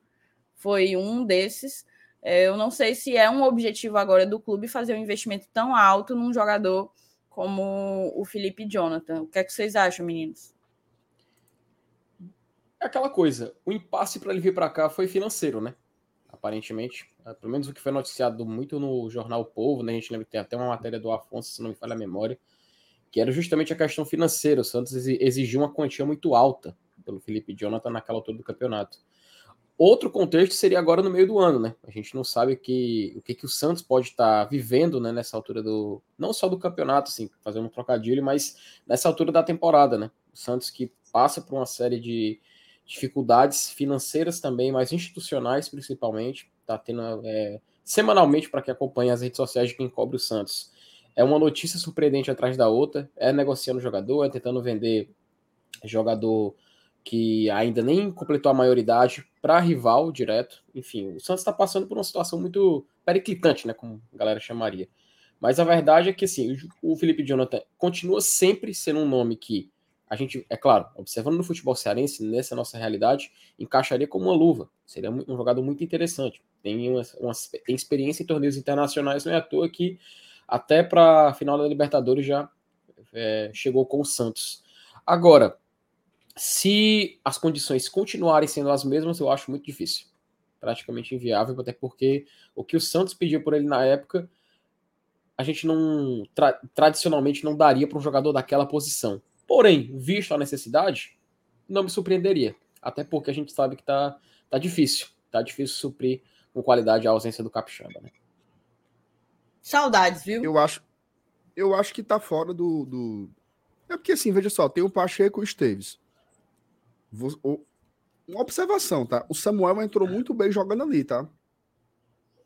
foi um desses. É, Eu não sei se é um objetivo agora do clube fazer um investimento tão alto num jogador como o Felipe Jonathan. O que é que vocês acham, meninos? É aquela coisa, o impasse para ele vir para cá foi financeiro, né? Aparentemente, É, pelo menos o que foi noticiado muito no jornal Povo, né? A gente lembra que tem até uma matéria do Afonso, se não me falha a memória, que era justamente a questão financeira. O Santos exi- exigiu uma quantia muito alta pelo Felipe Jonathan naquela altura do campeonato. Outro contexto seria agora no meio do ano, né? A gente não sabe o que o, que, que o Santos pode estar vivendo, né? Nessa altura do. Não só do campeonato, assim, fazendo um trocadilho, mas nessa altura da temporada, né? O Santos que passa por uma série de dificuldades financeiras também, mas institucionais principalmente. Tá tendo é, semanalmente para quem acompanha as redes sociais de quem cobre o Santos. É uma notícia surpreendente atrás da outra. É negociando jogador, é tentando vender jogador que ainda nem completou a maioridade para rival direto. Enfim, o Santos está passando por uma situação muito periclitante, né, como a galera chamaria. Mas a verdade é que assim, o Felipe Jonathan continua sempre sendo um nome que a gente, é claro, observando no futebol cearense, nessa nossa realidade, encaixaria como uma luva. Seria um jogador muito interessante. Tem, uma, uma, tem experiência em torneios internacionais, não é à toa que até para a final da Libertadores já é, chegou com o Santos. Agora, Se as condições continuarem sendo as mesmas, eu acho muito difícil. Praticamente inviável, até porque o que o Santos pediu por ele na época, a gente não tra tradicionalmente não daria para um jogador daquela posição. Porém, visto a necessidade, não me surpreenderia. Até porque a gente sabe que tá, tá difícil. Tá difícil suprir com qualidade a ausência do Capixaba, né? Saudades, viu? Eu acho, eu acho que tá fora do, do... É porque assim, veja só, tem o Pacheco e o Esteves. Uma observação, tá? O Samuel entrou muito bem jogando ali, tá?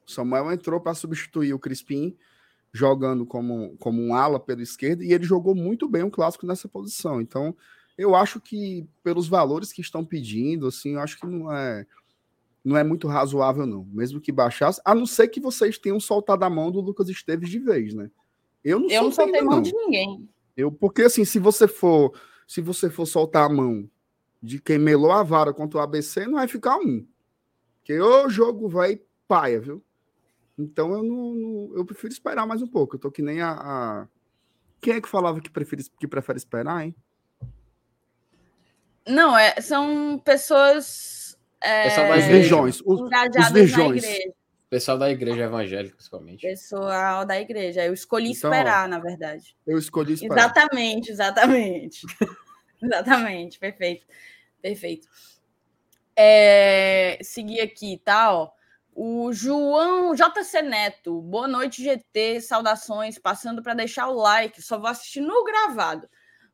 O Samuel entrou para substituir o Crispim, jogando como, como um ala pela esquerda, e ele jogou muito bem o clássico nessa posição. Então, eu acho que, pelos valores que estão pedindo, assim, eu acho que não é não é muito razoável, não. Mesmo que baixasse, a não ser que vocês tenham soltado a mão do Lucas Esteves de vez, né? Eu não, eu não soltei mão de ninguém. Eu, porque assim, se você for, se você for soltar a mão de quem melou a vara contra o ABC, não vai ficar um. Porque o jogo vai paia, viu? Então eu não, não, eu prefiro esperar mais um pouco. Eu tô que nem a, a... Quem é que falava que prefere, que prefere esperar, hein? Não, é, são pessoas. É, os virgões. Os, os virgões. Pessoal da igreja evangélica, principalmente. Pessoal da igreja. Eu escolhi então, esperar, na verdade. Eu escolhi esperar. Exatamente, exatamente. exatamente, perfeito. Perfeito. É, seguir aqui, tá? Ó. O João JC Neto, boa noite, GT, saudações, passando para deixar o like, só vou assistir no gravado.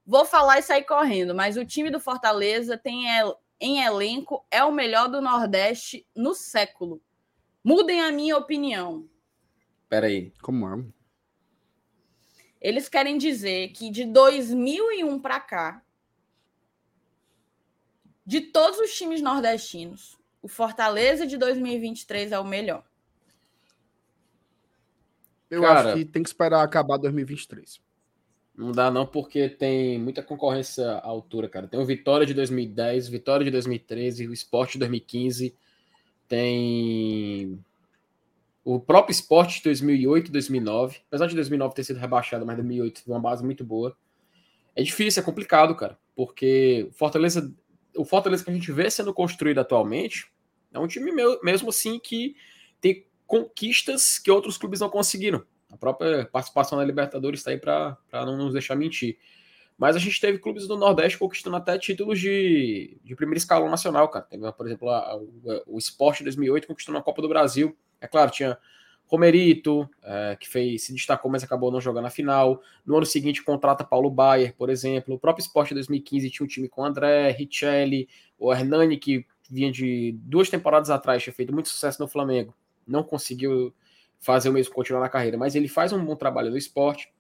Vou falar e sair correndo, mas o time do Fortaleza tem em elenco é o melhor do Nordeste no século. Mudem a minha opinião. Peraí. Como é? Eles querem dizer que de 2001 para cá, de todos os times nordestinos, o Fortaleza de 2023 é o melhor. Eu Cara, acho que tem que esperar acabar 2023. Não dá não, porque tem muita concorrência à altura, cara. Tem o Vitória de 2010, Vitória de 2013, o Sport de 2015, tem o próprio Sport de 2008 e 2009. Apesar de 2009 ter sido rebaixado, mas 2008 foi uma base muito boa. É difícil, é complicado, cara, porque o Fortaleza, o Fortaleza que a gente vê sendo construído atualmente é um time mesmo assim que tem conquistas que outros clubes não conseguiram. A própria participação na Libertadores está aí para não nos deixar mentir. Mas a gente teve clubes do Nordeste conquistando até títulos de, de primeiro escalão nacional, cara. Teve, por exemplo, a, o, o Sport 2008 conquistando a Copa do Brasil. É claro, tinha Romerito, é, que fez, se destacou, mas acabou não jogando a final. No ano seguinte, contrata Paulo Baier, por exemplo. O próprio Sport 2015 tinha um time com André, Richelli, o Hernani, que vinha de duas temporadas atrás, tinha feito muito sucesso no Flamengo. Não conseguiu fazer o mesmo continuar na carreira, mas ele faz um bom trabalho no esporte.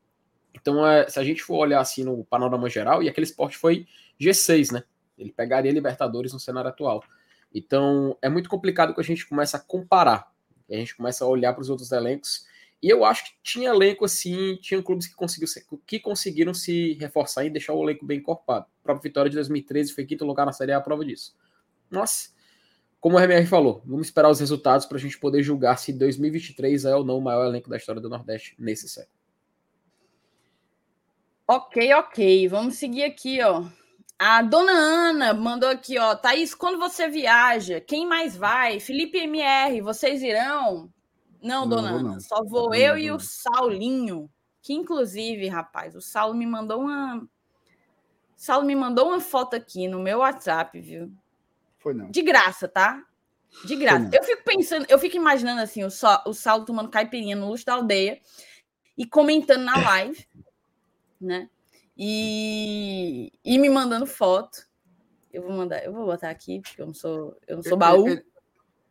Então, é, se a gente for olhar assim no panorama geral, e aquele esporte foi G6, né? Ele pegaria Libertadores no cenário atual. Então, é muito complicado que a gente começa a comparar. A gente começa a olhar para os outros elencos. E eu acho que tinha elenco assim, tinha clubes que, conseguiu, que conseguiram se reforçar e deixar o elenco bem encorpado. A própria Vitória de 2013 foi quinto lugar na Série A, a prova disso. Nossa, como o RMR falou, vamos esperar os resultados para a gente poder julgar se 2023 é ou não o maior elenco da história do Nordeste nesse século. Ok, ok. Vamos seguir aqui, ó. A dona Ana mandou aqui, ó. Thaís, quando você viaja, quem mais vai? Felipe MR, vocês irão? Não, dona não, Ana, não. só vou não, eu e o Saulinho. Que inclusive, rapaz, o Saulo me mandou uma. Saulo me mandou uma foto aqui no meu WhatsApp, viu? Foi não. De graça, tá? De graça. Eu fico pensando, eu fico imaginando assim, o, Sa o Saulo tomando caipirinha no luxo da aldeia e comentando na live, né? E, e me mandando foto. Eu vou mandar, eu vou botar aqui, porque eu não sou, eu não sou baú. Ele,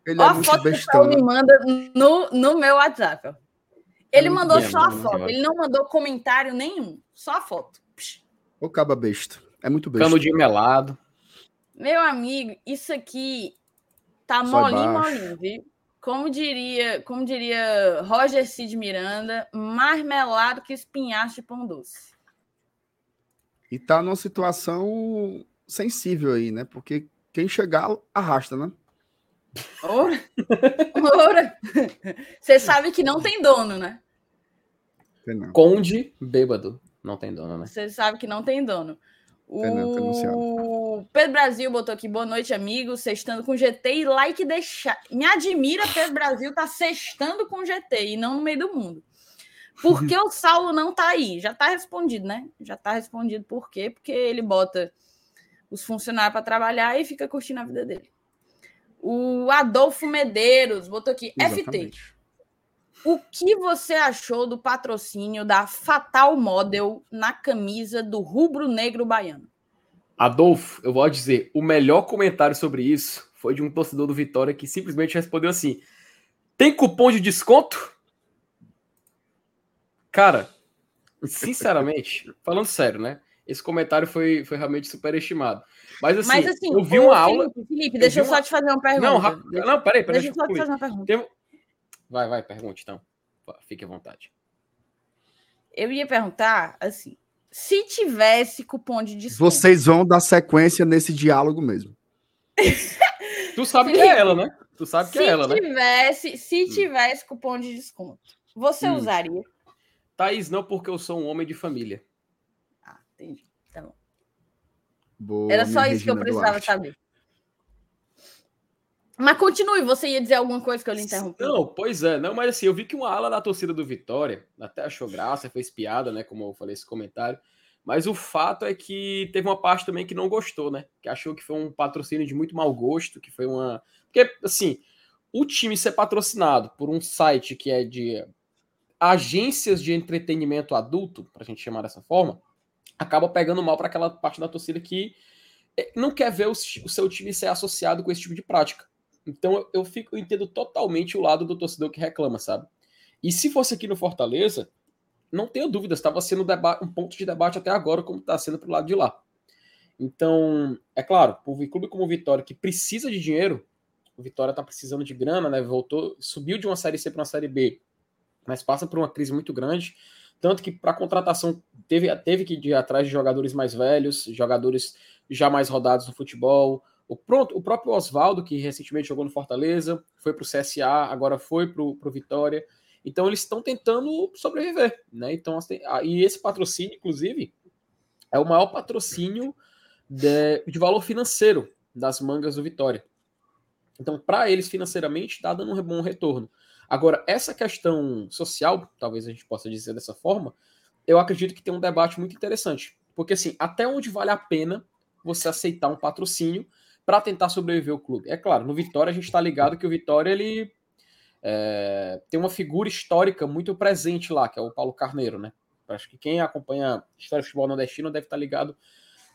ele, é a foto que o Saulo me manda no, no meu WhatsApp. Ó. Ele é mandou bem, só a foto, ele não mandou comentário nenhum, só a foto. O caba besta. É muito besta. Cano de melado. Meu amigo, isso aqui tá molinho, molinho, viu? Como diria, como diria Roger Cid Miranda, marmelado que espinhaço de pão doce. E tá numa situação sensível aí, né? Porque quem chegar arrasta, né? Ora! Ora! Você sabe que não tem dono, né? Não. Conde bêbado. Não tem dono, né? Você sabe que não tem dono. O Pedro Brasil botou aqui, boa noite, amigos, sextando com GT e like deixar. Me admira, Pedro Brasil tá sextando com GT e não no meio do mundo. Por que o Saulo não tá aí? Já tá respondido, né? Já tá respondido por quê? Porque ele bota os funcionários para trabalhar e fica curtindo a vida dele. O Adolfo Medeiros botou aqui, Exatamente. FT. O que você achou do patrocínio da Fatal Model na camisa do rubro negro baiano? Adolfo, eu vou dizer, o melhor comentário sobre isso foi de um torcedor do Vitória que simplesmente respondeu assim: tem cupom de desconto? Cara, sinceramente, falando sério, né? Esse comentário foi, foi realmente superestimado. Mas assim, Mas, assim eu vi uma Felipe, aula. Felipe, deixa eu, eu só te fazer uma pergunta. Não, não peraí, peraí. Deixa, eu só te fazer uma pergunta. Tem... Vai, vai, pergunte então. Fique à vontade. Eu ia perguntar, assim, se tivesse cupom de desconto. Vocês vão dar sequência nesse diálogo mesmo. tu sabe que é ela, né? Tu sabe que é ela, tivesse, né? Se hum. tivesse cupom de desconto, você hum. usaria? Thaís, não, porque eu sou um homem de família. Ah, entendi. Tá bom. Boa, Era só isso Regina que eu precisava Duarte. saber. Mas continue, você ia dizer alguma coisa que eu lhe interrompi. Não, pois é, não, mas assim, eu vi que uma ala da torcida do Vitória até achou graça, fez piada, né? Como eu falei esse comentário. Mas o fato é que teve uma parte também que não gostou, né? Que achou que foi um patrocínio de muito mau gosto, que foi uma. Porque, assim, o time ser patrocinado por um site que é de agências de entretenimento adulto, pra gente chamar dessa forma, acaba pegando mal para aquela parte da torcida que eh, não quer ver o, o seu time ser associado com esse tipo de prática. Então eu, fico, eu entendo totalmente o lado do torcedor que reclama, sabe? E se fosse aqui no Fortaleza, não tenho dúvida, estava sendo um ponto de debate até agora, como está sendo para o lado de lá. Então, é claro, o clube como o Vitória, que precisa de dinheiro, o Vitória está precisando de grana, né? Voltou, subiu de uma série C para uma série B, mas passa por uma crise muito grande. Tanto que para contratação teve, teve que ir atrás de jogadores mais velhos, jogadores já mais rodados no futebol, o, pronto, o próprio Oswaldo, que recentemente jogou no Fortaleza, foi para o CSA, agora foi para o Vitória. Então eles estão tentando sobreviver, né? Então, assim, e esse patrocínio, inclusive, é o maior patrocínio de, de valor financeiro das mangas do Vitória. Então, para eles financeiramente, está dando um bom retorno. Agora, essa questão social, talvez a gente possa dizer dessa forma, eu acredito que tem um debate muito interessante. Porque, assim, até onde vale a pena você aceitar um patrocínio para tentar sobreviver o clube. É claro, no Vitória a gente está ligado que o Vitória ele é, tem uma figura histórica muito presente lá, que é o Paulo Carneiro, né? Acho que quem acompanha história do futebol nordestino deve estar tá ligado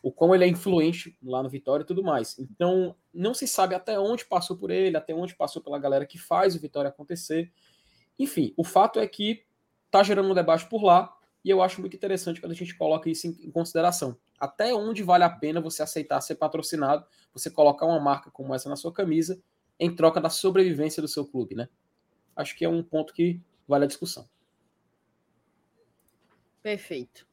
o quão ele é influente lá no Vitória e tudo mais. Então, não se sabe até onde passou por ele, até onde passou pela galera que faz o Vitória acontecer. Enfim, o fato é que tá gerando um debate por lá e eu acho muito interessante quando a gente coloca isso em, em consideração até onde vale a pena você aceitar ser patrocinado, você colocar uma marca como essa na sua camisa, em troca da sobrevivência do seu clube, né? Acho que é um ponto que vale a discussão. Perfeito.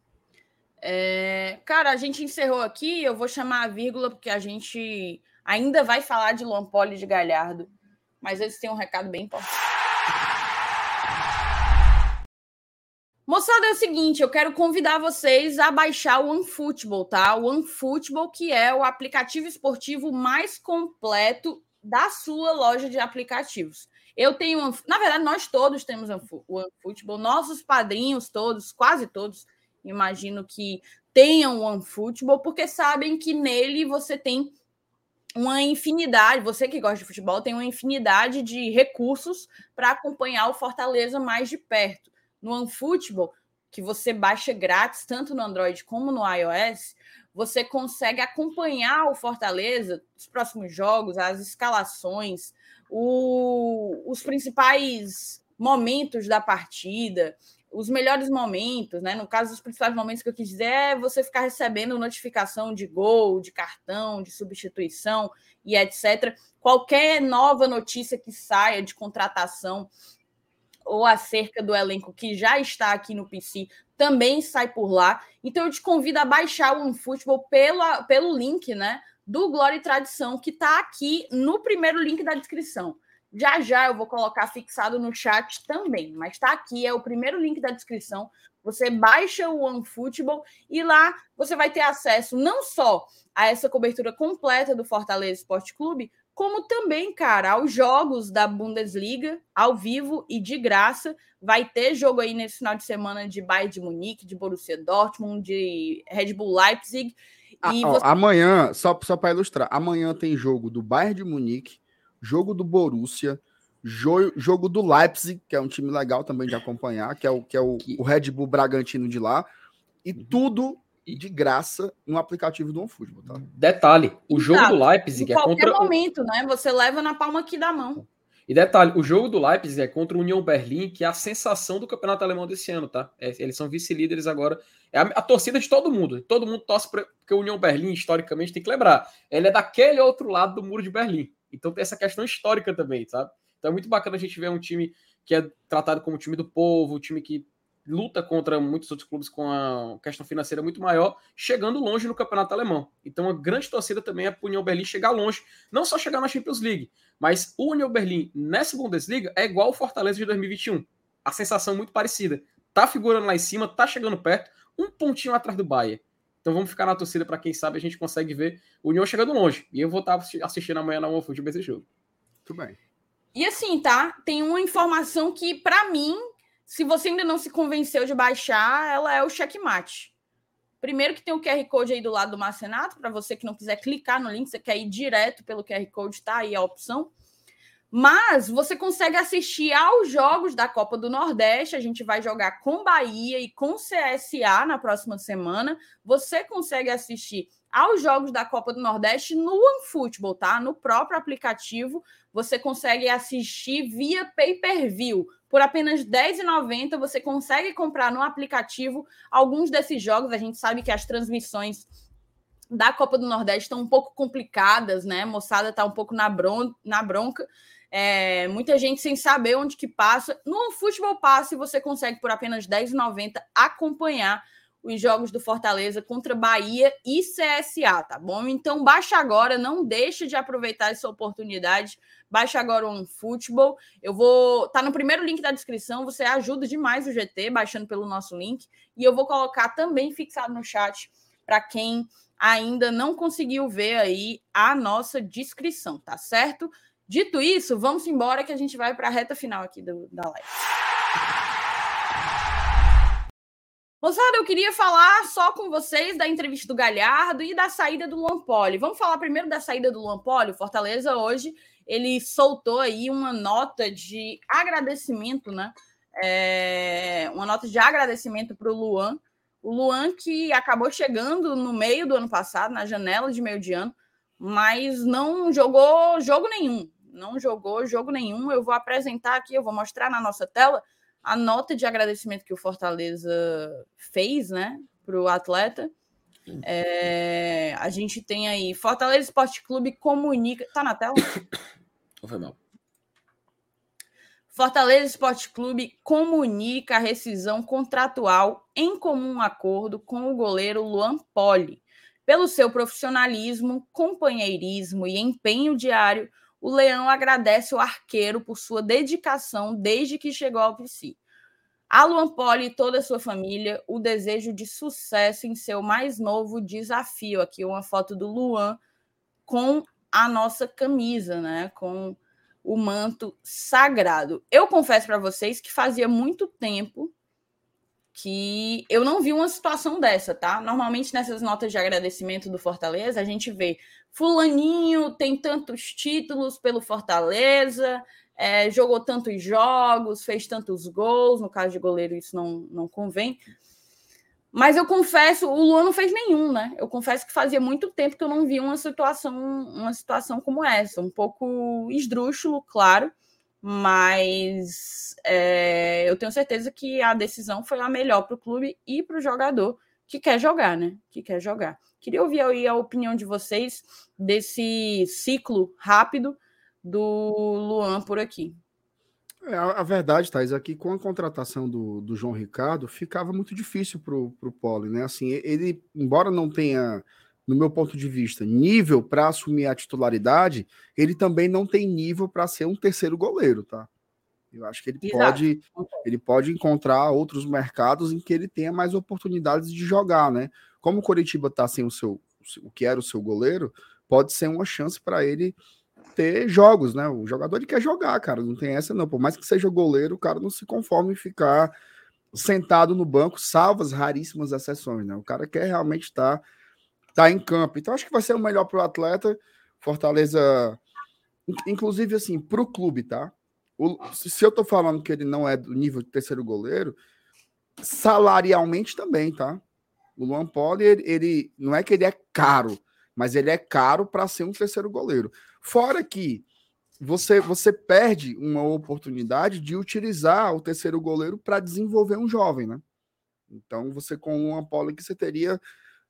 É, cara, a gente encerrou aqui. Eu vou chamar a vírgula, porque a gente ainda vai falar de Luan Poli de Galhardo, mas eles têm um recado bem importante. Moçada, é o seguinte, eu quero convidar vocês a baixar o OneFootball, tá? O OneFootball, que é o aplicativo esportivo mais completo da sua loja de aplicativos. Eu tenho, na verdade, nós todos temos o OneFootball, nossos padrinhos todos, quase todos, imagino que tenham o OneFootball, porque sabem que nele você tem uma infinidade, você que gosta de futebol, tem uma infinidade de recursos para acompanhar o Fortaleza mais de perto no OneFootball, que você baixa grátis, tanto no Android como no iOS, você consegue acompanhar o Fortaleza, os próximos jogos, as escalações, o, os principais momentos da partida, os melhores momentos, né? No caso, os principais momentos que eu quis dizer é você ficar recebendo notificação de gol, de cartão, de substituição e etc. Qualquer nova notícia que saia de contratação ou acerca do elenco que já está aqui no PC também sai por lá. Então eu te convido a baixar o OneFootball pela, pelo link né, do Glória e Tradição, que está aqui no primeiro link da descrição. Já já eu vou colocar fixado no chat também, mas está aqui, é o primeiro link da descrição. Você baixa o OneFootball e lá você vai ter acesso não só a essa cobertura completa do Fortaleza Esporte Clube, como também, cara, aos jogos da Bundesliga, ao vivo e de graça. Vai ter jogo aí nesse final de semana de Bayern de Munique, de Borussia Dortmund, de Red Bull Leipzig. Ah, ó, você... Amanhã, só, só para ilustrar, amanhã tem jogo do Bayern de Munique, jogo do Borussia, jo jogo do Leipzig, que é um time legal também de acompanhar, que é o, que é o, o Red Bull Bragantino de lá, e uhum. Tudo de graça no aplicativo do OneFootball, tá? Detalhe, o jogo Exato. do Leipzig é contra... momento, né? Você leva na palma aqui da mão. E detalhe, o jogo do Leipzig é contra o União Berlim, que é a sensação do campeonato alemão desse ano, tá? É, eles são vice-líderes agora. É a, a, torcida de todo mundo. Todo mundo torce pra, porque o União Berlim, historicamente, tem que lembrar. Ele é daquele outro lado do muro de Berlim. Então tem essa questão histórica também, sabe? Então é muito bacana a gente ver um time que é tratado como time do povo, um time que luta contra muitos outros clubes com a questão financeira muito maior, chegando longe no campeonato alemão. Então, a grande torcida também é para o União Berlim chegar longe, não só chegar na Champions League, mas o União Berlim nessa Bundesliga é igual o Fortaleza de 2021. A sensação muito parecida. Tá figurando lá em cima, tá chegando perto, um pontinho atrás do Bayern. Então vamos ficar na torcida para quem sabe a gente consegue ver o União chegando longe. E eu vou estar tá assistindo amanhã na OneFootball esse jogo. Muito bem. E assim, tá? Tem uma informação que, para mim, se você ainda não se convenceu de baixar, ela é o checkmate. Primeiro que tem o QR Code aí do lado do Marcenato, para você que não quiser clicar no link, você quer ir direto pelo QR Code, tá aí a opção. Mas você consegue assistir aos jogos da Copa do Nordeste. A gente vai jogar com Bahia e com CSA na próxima semana. Você consegue assistir aos jogos da Copa do Nordeste no OneFootball, tá? No próprio aplicativo, você consegue assistir via pay-per-view. Por apenas R$10,90 você consegue comprar no aplicativo alguns desses jogos. A gente sabe que as transmissões da Copa do Nordeste estão um pouco complicadas, né? A moçada está um pouco na, bron na bronca. É, muita gente sem saber onde que passa. No Futebol Passe, você consegue, por apenas R$10,90, acompanhar os jogos do Fortaleza contra Bahia e CSA, tá bom? Então baixa agora, não deixe de aproveitar essa oportunidade. Baixa agora o Futebol. Eu vou tá no primeiro link da descrição, você ajuda demais o GT baixando pelo nosso link e eu vou colocar também fixado no chat para quem ainda não conseguiu ver aí a nossa descrição, tá certo? Dito isso, vamos embora que a gente vai para a reta final aqui do, da live. Moçada, eu queria falar só com vocês da entrevista do Galhardo e da saída do Luan Poli. Vamos falar primeiro da saída do Luan Poli. O Fortaleza hoje ele soltou aí uma nota de agradecimento, né? É, uma nota de agradecimento para o Luan. O Luan que acabou chegando no meio do ano passado, na janela de meio de ano, mas não jogou jogo nenhum. Não jogou jogo nenhum. Eu vou apresentar aqui, eu vou mostrar na nossa tela a nota de agradecimento que o Fortaleza fez, né, para o atleta. É, a gente tem aí Fortaleza Esporte Clube comunica. Tá na tela? Foi mal. Fortaleza Esporte Clube comunica a rescisão contratual em comum acordo com o goleiro Luan Poli. Pelo seu profissionalismo, companheirismo e empenho diário, o Leão agradece o arqueiro por sua dedicação desde que chegou ao PC. A Luan Poli e toda a sua família, o desejo de sucesso em seu mais novo desafio. Aqui uma foto do Luan com a nossa camisa, né? Com o manto sagrado. Eu confesso para vocês que fazia muito tempo que eu não vi uma situação dessa, tá? Normalmente nessas notas de agradecimento do Fortaleza, a gente vê fulaninho tem tantos títulos pelo Fortaleza, é, jogou tantos jogos, fez tantos gols, no caso de goleiro isso não, não convém. Mas eu confesso, o Luan não fez nenhum, né? Eu confesso que fazia muito tempo que eu não vi uma situação, uma situação como essa, um pouco esdrúxulo, claro, mas é, eu tenho certeza que a decisão foi a melhor para o clube e para o jogador que quer jogar, né? Que quer jogar. Queria ouvir aí a opinião de vocês desse ciclo rápido do Luan por aqui. É, a, a, verdade, Thais, é que com a contratação do, do João Ricardo, ficava muito difícil para o Poli, né? Assim, ele, embora não tenha no meu ponto de vista, nível para assumir a titularidade, ele também não tem nível para ser um terceiro goleiro, tá? Eu acho que ele pode, ele pode encontrar outros mercados em que ele tenha mais oportunidades de jogar, né? Como o Coritiba está sem o seu, o que era o seu goleiro, pode ser uma chance para ele ter jogos, né? O jogador ele quer jogar, cara, não tem essa não. Por mais que seja goleiro, o cara não se conforma em ficar sentado no banco, salvo as raríssimas exceções, né? O cara quer realmente estar tá, tá em campo. Então acho que vai ser o melhor para o atleta. Fortaleza, inclusive assim, para o clube, tá? O, se eu tô falando que ele não é do nível de terceiro goleiro, salarialmente também, tá? O Luan Poli, ele, ele não é que ele é caro, mas ele é caro para ser um terceiro goleiro. Fora que você você perde uma oportunidade de utilizar o terceiro goleiro para desenvolver um jovem, né? Então, você com o Luan Poli que você teria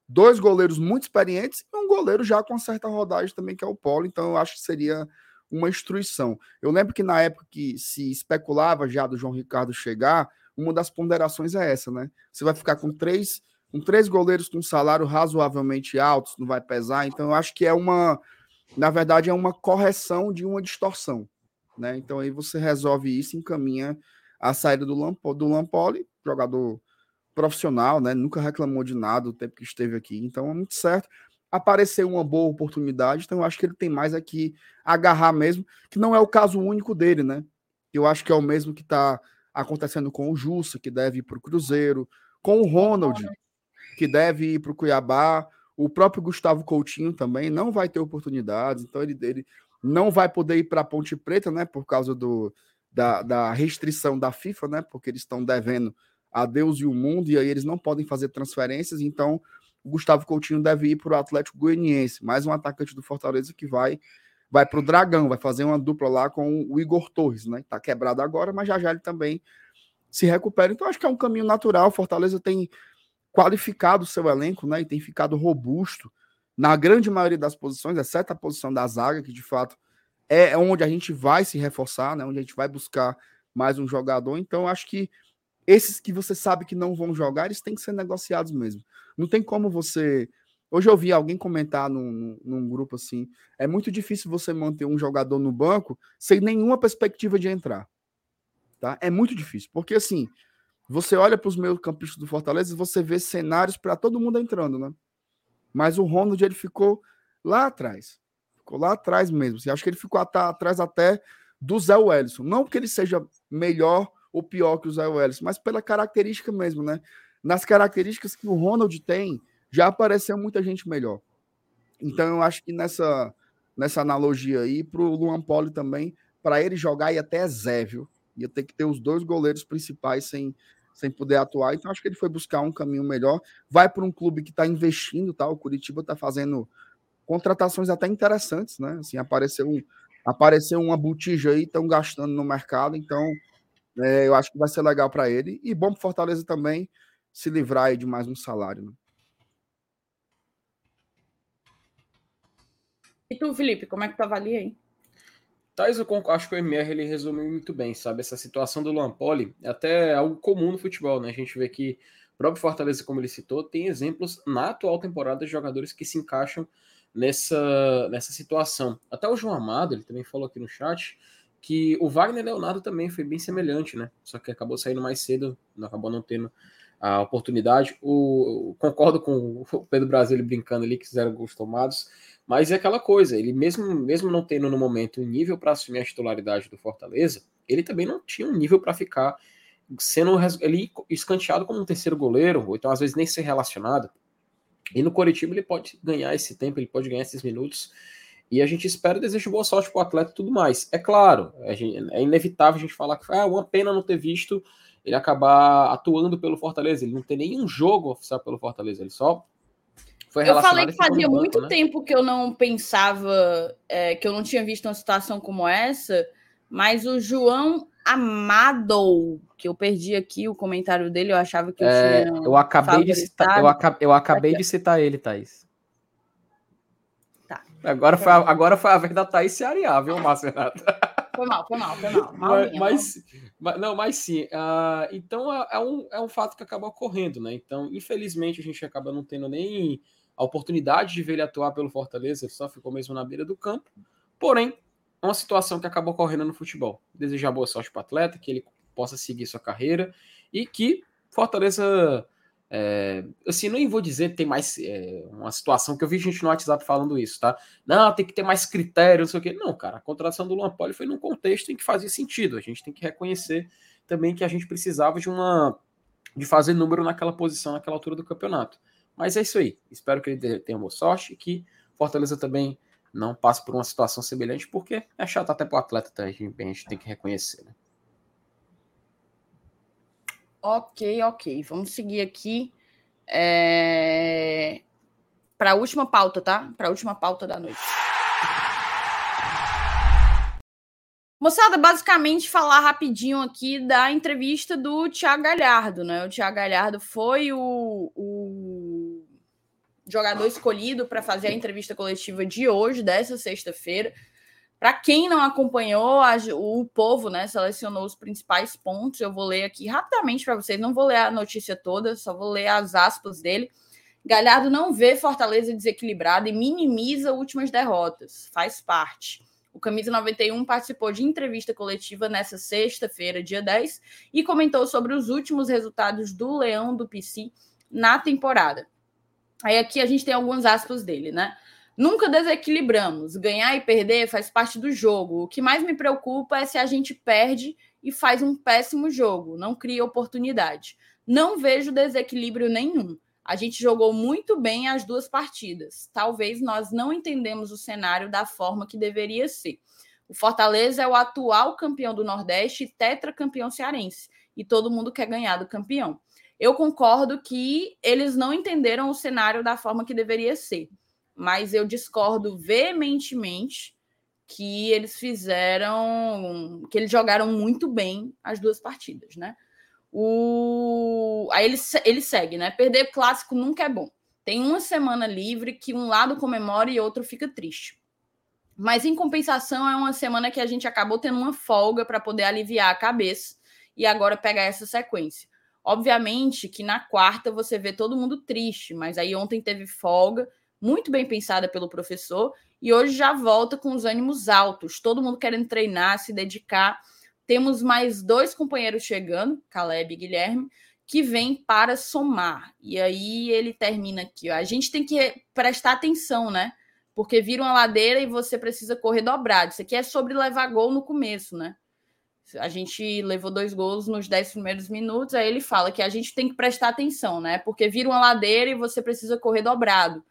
dois goleiros muito experientes e um goleiro já com certa rodagem também, que é o Poli. Então, eu acho que seria uma instrução. Eu lembro que na época que se especulava já do João Ricardo chegar, uma das ponderações é essa, né? Você vai ficar com três, com três goleiros com salário razoavelmente alto, não vai pesar. Então, eu acho que é uma, na verdade, é uma correção de uma distorção, né? Então, aí você resolve isso, encaminha a saída do, Lampo, do Lampoli, jogador profissional, né? Nunca reclamou de nada o tempo que esteve aqui. Então, é muito certo apareceu uma boa oportunidade, então eu acho que ele tem mais aqui agarrar mesmo, que não é o caso único dele, né? Eu acho que é o mesmo que está acontecendo com o Jussa, que deve ir para o Cruzeiro, com o Ronald, que deve ir para o Cuiabá, o próprio Gustavo Coutinho também não vai ter oportunidades, então ele, ele não vai poder ir para a Ponte Preta, né? Por causa do, da, da restrição da FIFA, né? Porque eles estão devendo a Deus e o mundo, e aí eles não podem fazer transferências, então o Gustavo Coutinho deve ir para o Atlético Goianiense, mais um atacante do Fortaleza que vai vai para o Dragão, vai fazer uma dupla lá com o Igor Torres, né? Tá quebrado agora, mas já já ele também se recupera. Então acho que é um caminho natural. Fortaleza tem qualificado o seu elenco, né? E tem ficado robusto na grande maioria das posições, exceto a posição da zaga, que de fato é onde a gente vai se reforçar, né? Onde a gente vai buscar mais um jogador. Então acho que esses que você sabe que não vão jogar, eles têm que ser negociados mesmo. Não tem como você. Hoje eu vi alguém comentar num, num grupo assim: é muito difícil você manter um jogador no banco sem nenhuma perspectiva de entrar. Tá? É muito difícil, porque assim, você olha para os meus campistas do Fortaleza e você vê cenários para todo mundo entrando, né? Mas o Ronald ele ficou lá atrás. Ficou lá atrás mesmo. Você acha que ele ficou atrás até do Zé Wellison. Não porque ele seja melhor ou pior que o Zé Wellison, mas pela característica mesmo, né? nas características que o Ronald tem, já apareceu muita gente melhor. Então eu acho que nessa, nessa analogia aí, para o Luan Poli também, para ele jogar e até Zé, viu? Ia ter que ter os dois goleiros principais sem, sem poder atuar. Então acho que ele foi buscar um caminho melhor. Vai para um clube que está investindo, tá? O Curitiba está fazendo contratações até interessantes, né? Assim, apareceu um, apareceu uma botija aí, estão gastando no mercado, então é, eu acho que vai ser legal para ele e bom para Fortaleza também se livrar de mais um salário. Né? E tu, Felipe, como é que tu avalia aí? Thais, eu acho que o MR ele resumiu muito bem, sabe? Essa situação do Lampoli é até algo comum no futebol, né? A gente vê que o próprio Fortaleza, como ele citou, tem exemplos na atual temporada de jogadores que se encaixam nessa, nessa situação. Até o João Amado, ele também falou aqui no chat, que o Wagner Leonardo também foi bem semelhante, né? Só que acabou saindo mais cedo, acabou não tendo a oportunidade. O, concordo com o Pedro Brasil brincando ali que fizeram gols tomados, mas é aquela coisa, ele mesmo, mesmo não tendo no momento um nível para assumir a titularidade do Fortaleza, ele também não tinha um nível para ficar sendo ele escanteado como um terceiro goleiro, ou então às vezes nem ser relacionado. E no Coritiba ele pode ganhar esse tempo, ele pode ganhar esses minutos. E a gente espera e deseja boa sorte para o atleta e tudo mais. É claro, é inevitável a gente falar que ah, uma pena não ter visto ele acabar atuando pelo Fortaleza. Ele não tem nenhum jogo oficial pelo Fortaleza, ele só foi Eu falei que fazia banco, muito né? tempo que eu não pensava, é, que eu não tinha visto uma situação como essa, mas o João Amado, que eu perdi aqui o comentário dele, eu achava que eu é, tinha. Eu acabei de citar, eu, acabei, eu acabei de citar ele, Thaís. Agora foi, a, agora foi a vez da Thaís se arear, viu, Márcio Renato? Foi mal, foi mal, foi mal. mal mas, mas, mas, não, mas sim. Uh, então é, é, um, é um fato que acaba ocorrendo, né? Então, infelizmente, a gente acaba não tendo nem a oportunidade de ver ele atuar pelo Fortaleza, ele só ficou mesmo na beira do campo. Porém, uma situação que acabou ocorrendo no futebol. Desejar boa sorte para o atleta, que ele possa seguir sua carreira e que Fortaleza é, assim, não vou dizer que tem mais é, uma situação que eu vi gente no WhatsApp falando isso, tá? Não, tem que ter mais critérios, não sei o quê. Não, cara, a contratação do Luan Poli foi num contexto em que fazia sentido. A gente tem que reconhecer também que a gente precisava de uma de fazer número naquela posição, naquela altura do campeonato. Mas é isso aí. Espero que ele tenha boa sorte que Fortaleza também não passe por uma situação semelhante, porque é chato até para o atleta, tá? a gente tem que reconhecer, né? Ok, ok. Vamos seguir aqui é... para a última pauta, tá? Para a última pauta da noite. Moçada, basicamente falar rapidinho aqui da entrevista do Thiago Galhardo, né? O Thiago Galhardo foi o, o jogador escolhido para fazer a entrevista coletiva de hoje, dessa sexta-feira. Para quem não acompanhou, a, o povo né, selecionou os principais pontos. Eu vou ler aqui rapidamente para vocês. Não vou ler a notícia toda, só vou ler as aspas dele. Galhardo não vê Fortaleza desequilibrada e minimiza últimas derrotas. Faz parte. O Camisa 91 participou de entrevista coletiva nessa sexta-feira, dia 10, e comentou sobre os últimos resultados do Leão do PC na temporada. Aí aqui a gente tem algumas aspas dele, né? Nunca desequilibramos. Ganhar e perder faz parte do jogo. O que mais me preocupa é se a gente perde e faz um péssimo jogo, não cria oportunidade. Não vejo desequilíbrio nenhum. A gente jogou muito bem as duas partidas. Talvez nós não entendemos o cenário da forma que deveria ser. O Fortaleza é o atual campeão do Nordeste e tetracampeão cearense. E todo mundo quer ganhar do campeão. Eu concordo que eles não entenderam o cenário da forma que deveria ser mas eu discordo veementemente que eles fizeram, que eles jogaram muito bem as duas partidas, né? O... Aí ele, ele segue, né? Perder clássico nunca é bom. Tem uma semana livre que um lado comemora e outro fica triste. Mas em compensação, é uma semana que a gente acabou tendo uma folga para poder aliviar a cabeça e agora pegar essa sequência. Obviamente que na quarta você vê todo mundo triste, mas aí ontem teve folga muito bem pensada pelo professor, e hoje já volta com os ânimos altos, todo mundo querendo treinar, se dedicar. Temos mais dois companheiros chegando, Caleb e Guilherme, que vêm para somar. E aí ele termina aqui. Ó. A gente tem que prestar atenção, né? Porque vira uma ladeira e você precisa correr dobrado. Isso aqui é sobre levar gol no começo, né? A gente levou dois gols nos dez primeiros minutos, aí ele fala que a gente tem que prestar atenção, né? Porque vira uma ladeira e você precisa correr dobrado.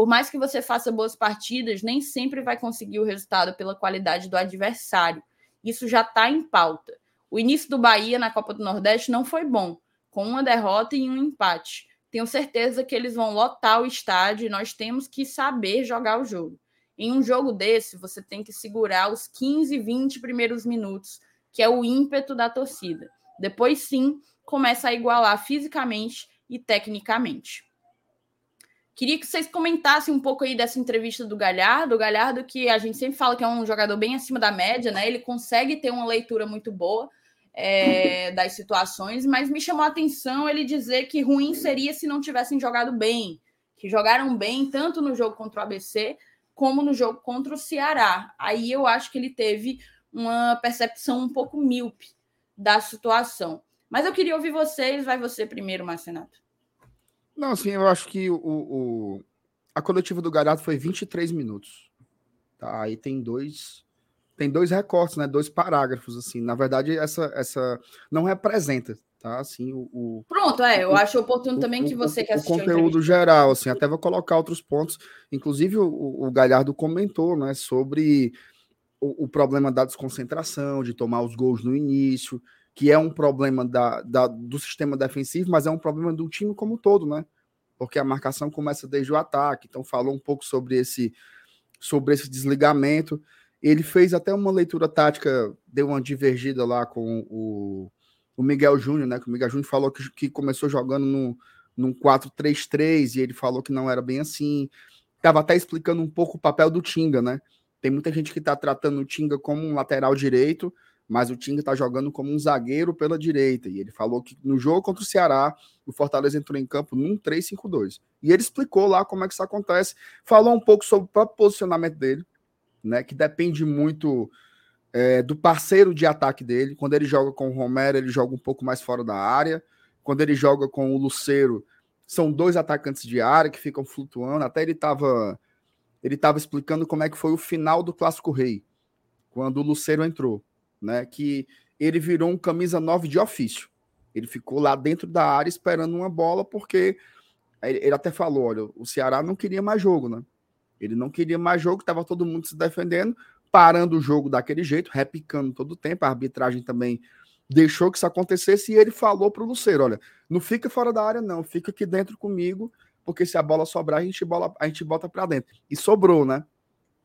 Por mais que você faça boas partidas, nem sempre vai conseguir o resultado pela qualidade do adversário. Isso já está em pauta. O início do Bahia na Copa do Nordeste não foi bom, com uma derrota e um empate. Tenho certeza que eles vão lotar o estádio e nós temos que saber jogar o jogo. Em um jogo desse, você tem que segurar os 15, 20 primeiros minutos, que é o ímpeto da torcida. Depois, sim, começa a igualar fisicamente e tecnicamente. Queria que vocês comentassem um pouco aí dessa entrevista do Galhardo. O Galhardo, que a gente sempre fala que é um jogador bem acima da média, né? Ele consegue ter uma leitura muito boa é, das situações, mas me chamou a atenção ele dizer que ruim seria se não tivessem jogado bem, que jogaram bem tanto no jogo contra o ABC como no jogo contra o Ceará. Aí eu acho que ele teve uma percepção um pouco míope da situação. Mas eu queria ouvir vocês. Vai você primeiro, Marcenato. Não, assim, eu acho que o, o a coletiva do Galhardo foi 23 minutos. Tá? Aí tem dois tem dois recortes, né? Dois parágrafos assim. Na verdade, essa essa não representa, tá? Assim, o, o Pronto, é, eu o, acho oportuno o, também que você que assistiu o conteúdo geral, assim, até vou colocar outros pontos. Inclusive o, o Galhardo comentou, né, sobre o, o problema da desconcentração, de tomar os gols no início que é um problema da, da, do sistema defensivo, mas é um problema do time como um todo, né? Porque a marcação começa desde o ataque. Então, falou um pouco sobre esse, sobre esse desligamento. Ele fez até uma leitura tática, deu uma divergida lá com o, o Miguel Júnior, né? Que o Miguel Júnior falou que, que começou jogando no, num 4-3-3 e ele falou que não era bem assim. Estava até explicando um pouco o papel do Tinga, né? Tem muita gente que está tratando o Tinga como um lateral direito, mas o Tinga está jogando como um zagueiro pela direita. E ele falou que no jogo contra o Ceará, o Fortaleza entrou em campo num 3-5-2. E ele explicou lá como é que isso acontece, falou um pouco sobre o próprio posicionamento dele, né? Que depende muito é, do parceiro de ataque dele. Quando ele joga com o Romero, ele joga um pouco mais fora da área. Quando ele joga com o Luceiro, são dois atacantes de área que ficam flutuando. Até ele estava ele tava explicando como é que foi o final do Clássico Rei, quando o Luceiro entrou, né? Que ele virou um camisa 9 de ofício. Ele ficou lá dentro da área esperando uma bola, porque ele até falou: olha, o Ceará não queria mais jogo, né? Ele não queria mais jogo, estava todo mundo se defendendo, parando o jogo daquele jeito, repicando todo o tempo. A arbitragem também deixou que isso acontecesse e ele falou para o Luceiro: olha, não fica fora da área, não, fica aqui dentro comigo, porque se a bola sobrar, a gente, bola, a gente bota para dentro. E sobrou, né?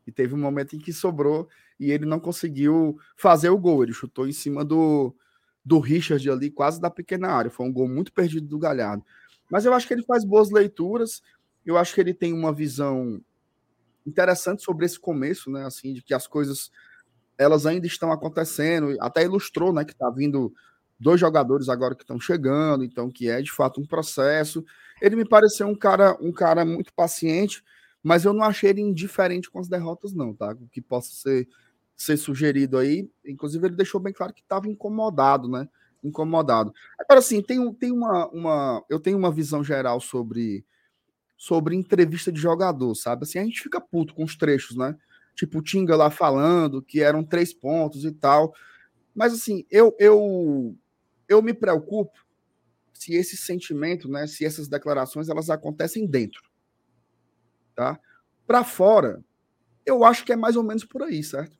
E teve um momento em que sobrou e ele não conseguiu fazer o gol. Ele chutou em cima do, do Richard ali, quase da pequena área. Foi um gol muito perdido do Galhardo. Mas eu acho que ele faz boas leituras. Eu acho que ele tem uma visão interessante sobre esse começo, né? Assim, de que as coisas elas ainda estão acontecendo. Até ilustrou, né? Que está vindo dois jogadores agora que estão chegando, então que é de fato um processo. Ele me pareceu um cara, um cara muito paciente, mas eu não achei ele indiferente com as derrotas, não, tá? O que possa ser, ser sugerido aí. Inclusive, ele deixou bem claro que estava incomodado, né? Incomodado. Agora, assim, tem, tem uma, uma. Eu tenho uma visão geral sobre sobre entrevista de jogador, sabe? Assim, a gente fica puto com os trechos, né? Tipo o Tinga lá falando que eram três pontos e tal. Mas assim, eu eu eu me preocupo se esse sentimento, né, se essas declarações elas acontecem dentro. Tá? Para fora, eu acho que é mais ou menos por aí, certo?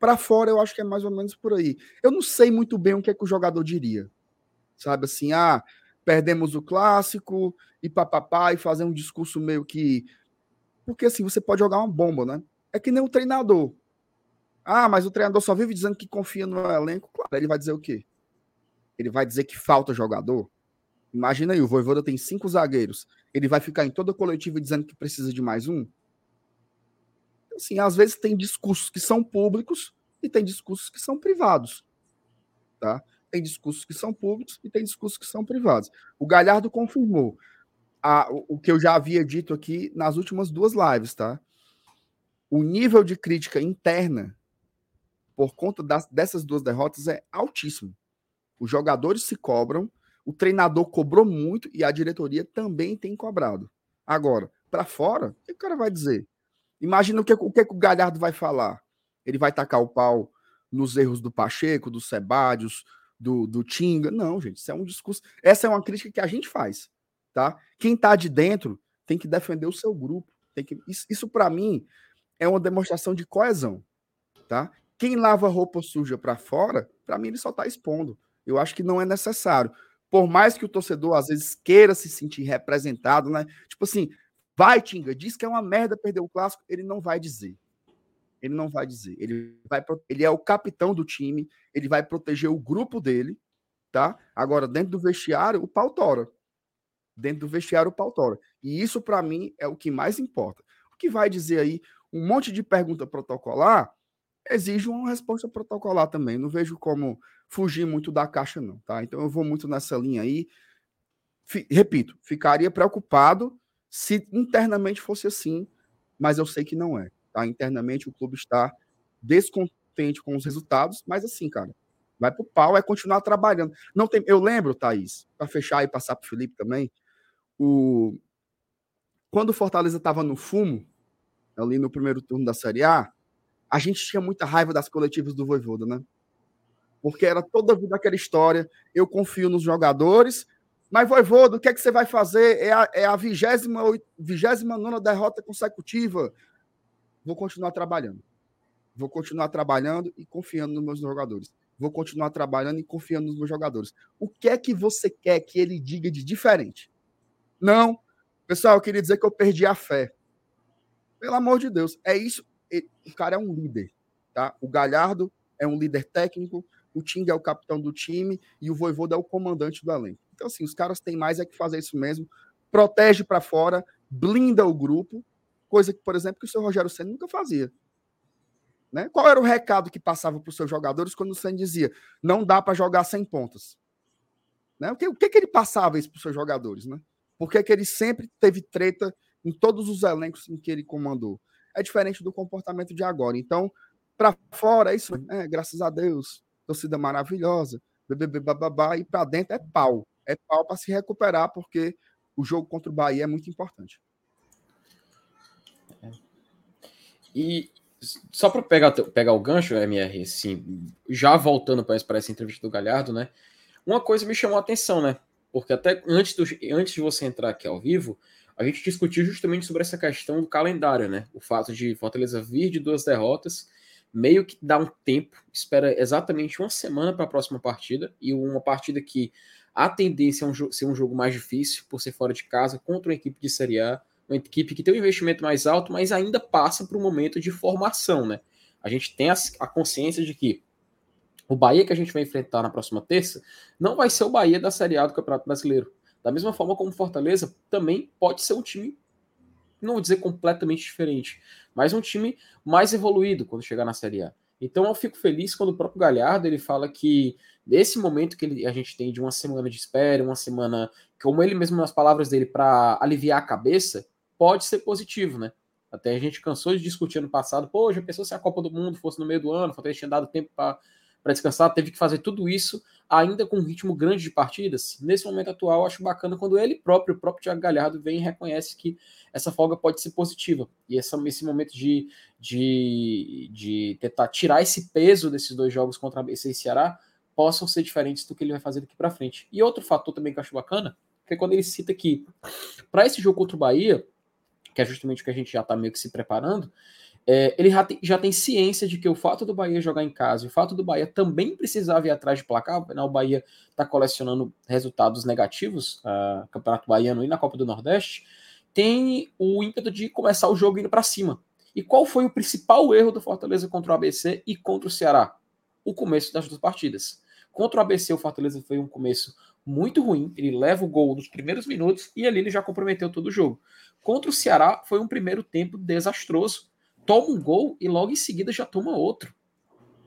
Para fora, eu acho que é mais ou menos por aí. Eu não sei muito bem o que é que o jogador diria. Sabe assim, ah, perdemos o clássico e papapá e fazer um discurso meio que. Porque assim, você pode jogar uma bomba, né? É que nem o treinador. Ah, mas o treinador só vive dizendo que confia no elenco. Claro, ele vai dizer o quê? Ele vai dizer que falta jogador? Imagina aí, o Voivoda tem cinco zagueiros. Ele vai ficar em toda coletiva dizendo que precisa de mais um? Assim, às vezes tem discursos que são públicos e tem discursos que são privados. Tá? tem discursos que são públicos e tem discursos que são privados. O Galhardo confirmou a, o que eu já havia dito aqui nas últimas duas lives, tá? O nível de crítica interna por conta das, dessas duas derrotas é altíssimo. Os jogadores se cobram, o treinador cobrou muito e a diretoria também tem cobrado. Agora, para fora, o que o cara vai dizer? Imagina o que, o que o Galhardo vai falar. Ele vai tacar o pau nos erros do Pacheco, do Sebadios, do, do Tinga. Não, gente, isso é um discurso. Essa é uma crítica que a gente faz, tá? Quem tá de dentro tem que defender o seu grupo. Tem que... Isso, isso para mim, é uma demonstração de coesão, tá? Quem lava roupa suja para fora, para mim ele só tá expondo. Eu acho que não é necessário. Por mais que o torcedor às vezes queira se sentir representado, né? Tipo assim, vai, Tinga, diz que é uma merda perder o clássico, ele não vai dizer. Ele não vai dizer. Ele, vai, ele é o capitão do time, ele vai proteger o grupo dele, tá? Agora, dentro do vestiário, o pau tora. Dentro do vestiário, o pau tora. E isso, para mim, é o que mais importa. O que vai dizer aí, um monte de pergunta protocolar, exige uma resposta protocolar também. Não vejo como fugir muito da caixa, não, tá? Então, eu vou muito nessa linha aí. F repito, ficaria preocupado se internamente fosse assim, mas eu sei que não é. Tá? Internamente o clube está descontente com os resultados, mas assim, cara, vai pro pau, é continuar trabalhando. Não tem, eu lembro, Thaís, para fechar e passar pro Felipe também, o quando o Fortaleza estava no fumo, ali no primeiro turno da Série A, a gente tinha muita raiva das coletivas do Voivoda, né? Porque era toda vida aquela história, eu confio nos jogadores, mas Voivoda, o que é que você vai fazer? É a, é a 29 derrota consecutiva vou continuar trabalhando. Vou continuar trabalhando e confiando nos meus jogadores. Vou continuar trabalhando e confiando nos meus jogadores. O que é que você quer que ele diga de diferente? Não. Pessoal, eu queria dizer que eu perdi a fé. Pelo amor de Deus. É isso. O cara é um líder. Tá? O Galhardo é um líder técnico. O Ting é o capitão do time. E o Voivoda é o comandante do elenco. Então, assim, os caras têm mais é que fazer isso mesmo. Protege para fora, blinda o grupo Coisa que, por exemplo, que o seu Rogério Senna nunca fazia. Né? Qual era o recado que passava para os seus jogadores quando o Senna dizia não dá para jogar sem pontas? Né? O, que, o que, que ele passava isso para os seus jogadores? Né? Por que, que ele sempre teve treta em todos os elencos em que ele comandou? é diferente do comportamento de agora. Então, para fora é isso, é, graças a Deus, torcida maravilhosa, babá, e para dentro é pau. É pau para se recuperar, porque o jogo contra o Bahia é muito importante. E só para pegar, pegar o gancho, MR, assim, já voltando para essa entrevista do Galhardo, né? Uma coisa me chamou a atenção, né? Porque até antes, do, antes de você entrar aqui ao vivo, a gente discutiu justamente sobre essa questão do calendário, né? O fato de Fortaleza vir de duas derrotas, meio que dá um tempo, espera exatamente uma semana para a próxima partida, e uma partida que a tendência é um, ser um jogo mais difícil, por ser fora de casa, contra uma equipe de Série A, uma equipe que tem um investimento mais alto, mas ainda passa por um momento de formação, né? A gente tem a, a consciência de que o Bahia que a gente vai enfrentar na próxima terça não vai ser o Bahia da Série A do Campeonato Brasileiro. Da mesma forma como Fortaleza também pode ser um time, não vou dizer completamente diferente, mas um time mais evoluído quando chegar na Série A. Então eu fico feliz quando o próprio Galhardo ele fala que nesse momento que ele, a gente tem de uma semana de espera, uma semana, como ele mesmo nas palavras dele, para aliviar a cabeça, pode ser positivo, né? Até a gente cansou de discutir ano passado, pô, já pensou se a Copa do Mundo fosse no meio do ano, Fortaleza tinha dado tempo para para descansar, teve que fazer tudo isso ainda com um ritmo grande de partidas. Nesse momento atual, acho bacana quando ele próprio, o próprio Thiago Galhardo, vem e reconhece que essa folga pode ser positiva. E essa, esse momento de, de, de tentar tirar esse peso desses dois jogos contra a BC e Ceará possam ser diferentes do que ele vai fazer daqui para frente. E outro fator também que eu acho bacana, que é quando ele cita que para esse jogo contra o Bahia, que é justamente o que a gente já está meio que se preparando, é, ele já tem, já tem, ciência de que o fato do Bahia jogar em casa, o fato do Bahia também precisar vir atrás de placar, né, o Bahia está colecionando resultados negativos, uh, Campeonato Baiano e na Copa do Nordeste, tem o ímpeto de começar o jogo indo para cima. E qual foi o principal erro do Fortaleza contra o ABC e contra o Ceará? O começo das duas partidas. Contra o ABC, o Fortaleza foi um começo muito ruim, ele leva o gol nos primeiros minutos e ali ele já comprometeu todo o jogo. Contra o Ceará, foi um primeiro tempo desastroso toma um gol e logo em seguida já toma outro.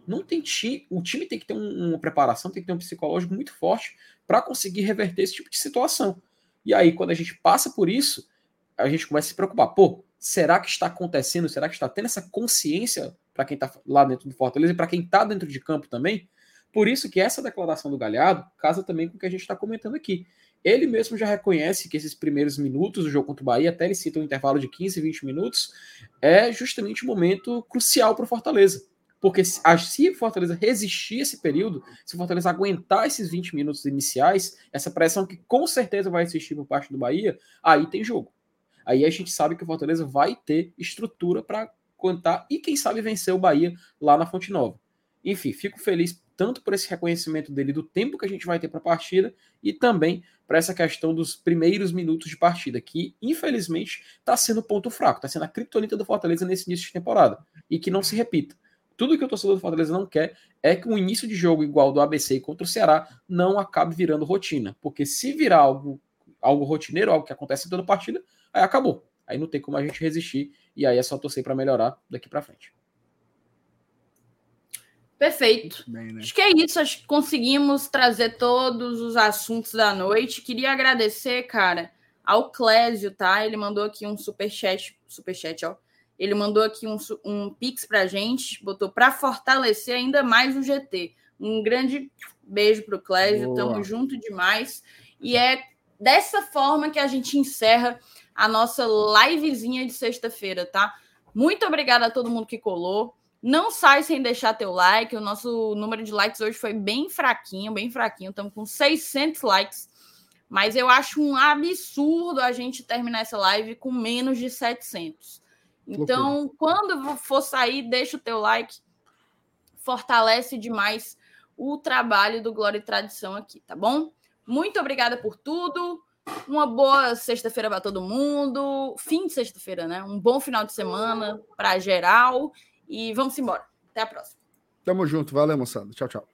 Não tem time, o time tem que ter um, uma preparação, tem que ter um psicológico muito forte para conseguir reverter esse tipo de situação. E aí, quando a gente passa por isso, a gente começa a se preocupar. Pô, será que está acontecendo? Será que está tendo essa consciência para quem está lá dentro do Fortaleza e para quem está dentro de campo também? Por isso que essa declaração do Galhardo casa também com o que a gente está comentando aqui. Ele mesmo já reconhece que esses primeiros minutos do jogo contra o Bahia, até ele cita um intervalo de 15, 20 minutos, é justamente um momento crucial para o Fortaleza. Porque se o Fortaleza resistir esse período, se o Fortaleza aguentar esses 20 minutos iniciais, essa pressão que com certeza vai existir por parte do Bahia, aí tem jogo. Aí a gente sabe que o Fortaleza vai ter estrutura para aguentar e, quem sabe, vencer o Bahia lá na Fonte Nova. Enfim, fico feliz tanto por esse reconhecimento dele do tempo que a gente vai ter para a partida e também para essa questão dos primeiros minutos de partida, que infelizmente está sendo ponto fraco, está sendo a criptonita do Fortaleza nesse início de temporada e que não se repita. Tudo que o torcedor do Fortaleza não quer é que o início de jogo igual do ABC contra o Ceará não acabe virando rotina, porque se virar algo, algo rotineiro, algo que acontece em toda partida, aí acabou. Aí não tem como a gente resistir e aí é só torcer para melhorar daqui para frente. Perfeito. Bem, né? Acho que é isso. Acho que conseguimos trazer todos os assuntos da noite. Queria agradecer, cara, ao Clésio, tá? Ele mandou aqui um superchat, superchat, ó. Ele mandou aqui um, um pix pra gente, botou para fortalecer ainda mais o GT. Um grande beijo pro Clésio, Boa. tamo junto demais. E é dessa forma que a gente encerra a nossa livezinha de sexta-feira, tá? Muito obrigada a todo mundo que colou. Não sai sem deixar teu like. O nosso número de likes hoje foi bem fraquinho, bem fraquinho. Estamos com 600 likes. Mas eu acho um absurdo a gente terminar essa live com menos de 700. Então, quando for sair, deixa o teu like. Fortalece demais o trabalho do Glória e Tradição aqui, tá bom? Muito obrigada por tudo. Uma boa sexta-feira para todo mundo. Fim de sexta-feira, né? Um bom final de semana para geral. E vamos embora. Até a próxima. Tamo junto. Valeu, moçada. Tchau, tchau.